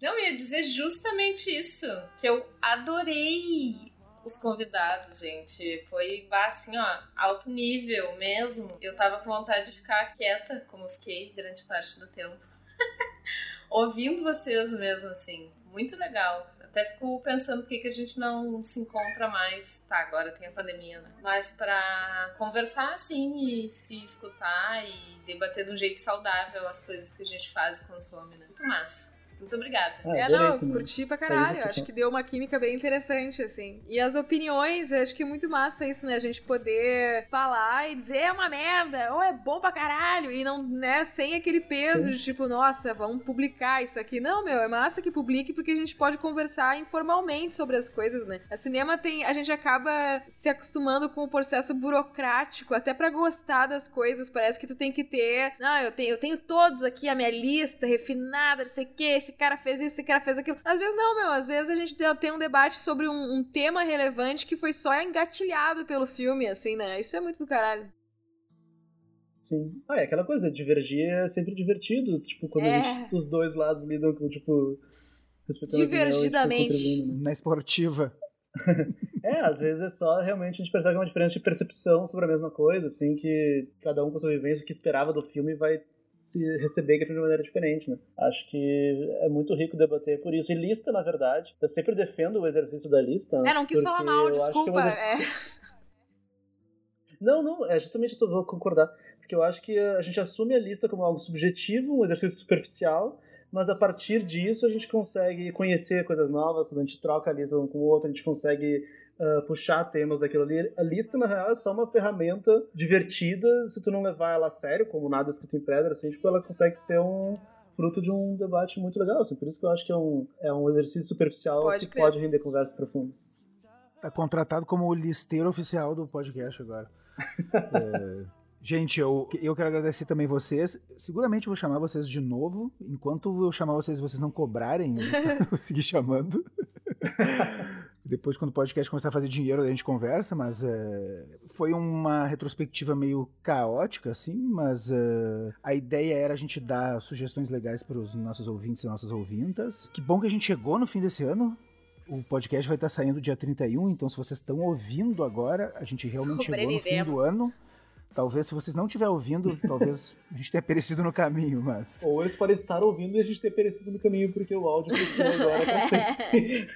[SPEAKER 2] não, eu ia dizer justamente isso. Que eu adorei os convidados, gente. Foi assim, ó, alto nível mesmo. Eu tava com vontade de ficar quieta, como eu fiquei grande parte do tempo. [laughs] Ouvindo vocês mesmo, assim. Muito legal. Até fico pensando por que, que a gente não se encontra mais. Tá, agora tem a pandemia, né? Mas pra conversar, assim, e se escutar e debater de um jeito saudável as coisas que a gente faz e consome, né? Muito massa. Muito obrigada.
[SPEAKER 5] Ah, é, não, curti pra caralho. Acho que deu uma química bem interessante, assim. E as opiniões, acho que é muito massa isso, né? A gente poder falar e dizer é uma merda, ou é bom pra caralho, e não, né, sem aquele peso Sim. de tipo, nossa, vamos publicar isso aqui. Não, meu, é massa que publique porque a gente pode conversar informalmente sobre as coisas, né? A cinema tem. A gente acaba se acostumando com o processo burocrático, até para gostar das coisas. Parece que tu tem que ter. Não, eu tenho, eu tenho todos aqui a minha lista refinada, não sei o que esse cara fez isso, esse cara fez aquilo. Às vezes não, meu. Às vezes a gente tem um debate sobre um, um tema relevante que foi só engatilhado pelo filme, assim, né? Isso é muito do caralho.
[SPEAKER 4] Sim. Ah, é aquela coisa, divergir é sempre divertido. Tipo, quando é. gente, os dois lados lidam com, tipo.
[SPEAKER 1] A opinião, tipo, Na esportiva. [laughs]
[SPEAKER 4] é, às vezes é só realmente a gente percebe uma diferença de percepção sobre a mesma coisa, assim, que cada um com sua vivência, o que esperava do filme vai se receber de uma maneira diferente, né? Acho que é muito rico debater por isso. E lista, na verdade, eu sempre defendo o exercício da lista.
[SPEAKER 5] É, não quis falar mal, desculpa. É, é [laughs]
[SPEAKER 4] Não, não, é justamente eu vou concordar. Porque eu acho que a gente assume a lista como algo subjetivo, um exercício superficial, mas a partir disso a gente consegue conhecer coisas novas, quando a gente troca a lista um com o outro, a gente consegue uh, puxar temas daquilo ali. A lista, na real, é só uma ferramenta divertida, se tu não levar ela a sério, como nada escrito em pedra, assim, tipo, ela consegue ser um fruto de um debate muito legal, assim, por isso que eu acho que é um, é um exercício superficial pode que crer. pode render conversas profundas.
[SPEAKER 1] Tá contratado como o listeiro oficial do podcast agora. [laughs] é, gente, eu, eu quero agradecer também vocês. Seguramente eu vou chamar vocês de novo. Enquanto eu chamar vocês vocês não cobrarem, eu vou [laughs] seguir chamando. [laughs] Depois, quando o podcast começar a fazer dinheiro, a gente conversa, mas é, foi uma retrospectiva meio caótica, assim, mas é, a ideia era a gente dar sugestões legais para os nossos ouvintes e nossas ouvintas. Que bom que a gente chegou no fim desse ano. O podcast vai estar saindo dia 31, então se vocês estão ouvindo agora, a gente realmente chegou no fim do ano. Talvez, se vocês não estiverem ouvindo, [laughs] talvez a gente tenha perecido no caminho, mas.
[SPEAKER 4] Ou eles podem estar ouvindo e a gente ter perecido no caminho, porque o áudio agora [laughs] tá sempre.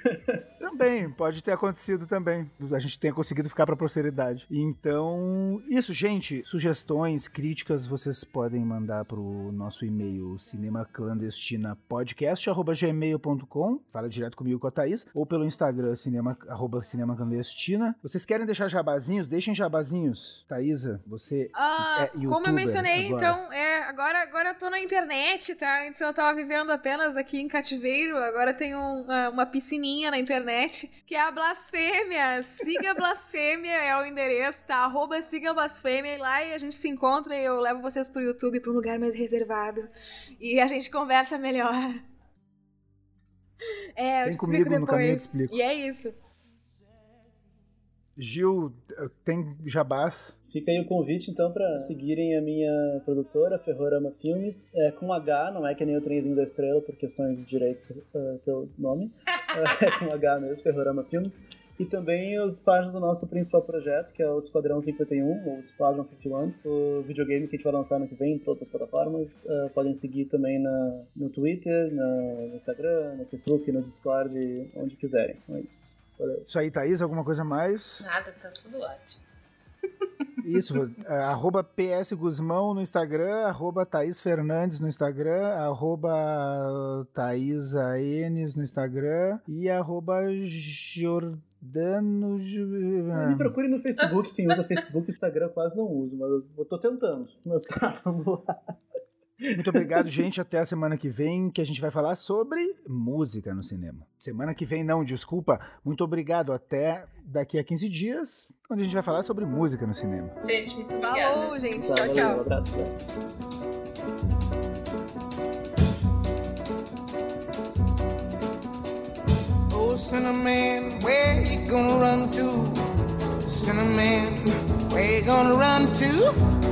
[SPEAKER 1] também, pode ter acontecido também. A gente tenha conseguido ficar pra posteridade. Então, isso, gente. Sugestões, críticas, vocês podem mandar pro nosso e-mail cinemaclandestinapodcast.gmail.com. Fala direto comigo com a Thaís. Ou pelo Instagram, cinema, arroba cinemaclandestina. Vocês querem deixar jabazinhos? Deixem jabazinhos. Thaisa, você você
[SPEAKER 5] ah, é Como eu mencionei, agora. então, é, agora, agora eu tô na internet, tá? Antes eu tava vivendo apenas aqui em cativeiro, agora tem uma, uma piscininha na internet, que é a Blasfêmia. Siga Blasfêmia, é o endereço, tá? Arroba siga Blasfêmia, e lá e a gente se encontra e eu levo vocês pro YouTube, pra um lugar mais reservado. E a gente conversa melhor. É, eu
[SPEAKER 1] Vem comigo depois. no caminho, eu te explico.
[SPEAKER 5] E é isso.
[SPEAKER 1] Gil, tem jabás
[SPEAKER 4] Fica aí o convite, então, para seguirem a minha produtora, Ferrorama Filmes, é, com H, não é que nem o trenzinho da estrela, por questões de direitos uh, pelo nome. [laughs] é com H mesmo, Ferrorama Filmes. E também as páginas do nosso principal projeto, que é o Esquadrão 51, ou Squadron 51, o videogame que a gente vai lançar no que vem em todas as plataformas. Uh, podem seguir também na, no Twitter, na, no Instagram, no Facebook, no Discord, onde quiserem. É isso. Valeu.
[SPEAKER 1] Isso aí, Thaís, alguma coisa mais?
[SPEAKER 2] Nada, tá tudo ótimo.
[SPEAKER 1] Isso, é, arroba PS Guzmão no Instagram, arroba Thaís Fernandes no Instagram, arroba Thaís Aenes no Instagram e arroba Jordano...
[SPEAKER 4] Me procure no Facebook, quem usa Facebook Instagram quase não uso, mas eu tô tentando. Mas tá, [laughs] vamos lá.
[SPEAKER 1] Muito obrigado, gente. Até a semana que vem, que a gente vai falar sobre música no cinema. Semana que vem, não, desculpa. Muito obrigado. Até daqui a 15 dias, onde a gente vai falar sobre música no cinema.
[SPEAKER 2] Gente, muito obrigado.
[SPEAKER 5] Falou, gente. Tchau, tchau. tchau.
[SPEAKER 4] Um abraço. Oh, Cinnamon, where you gonna run to? Cinnamon, where you gonna run to?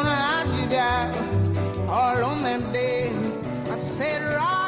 [SPEAKER 16] all on that day. I said, Rob.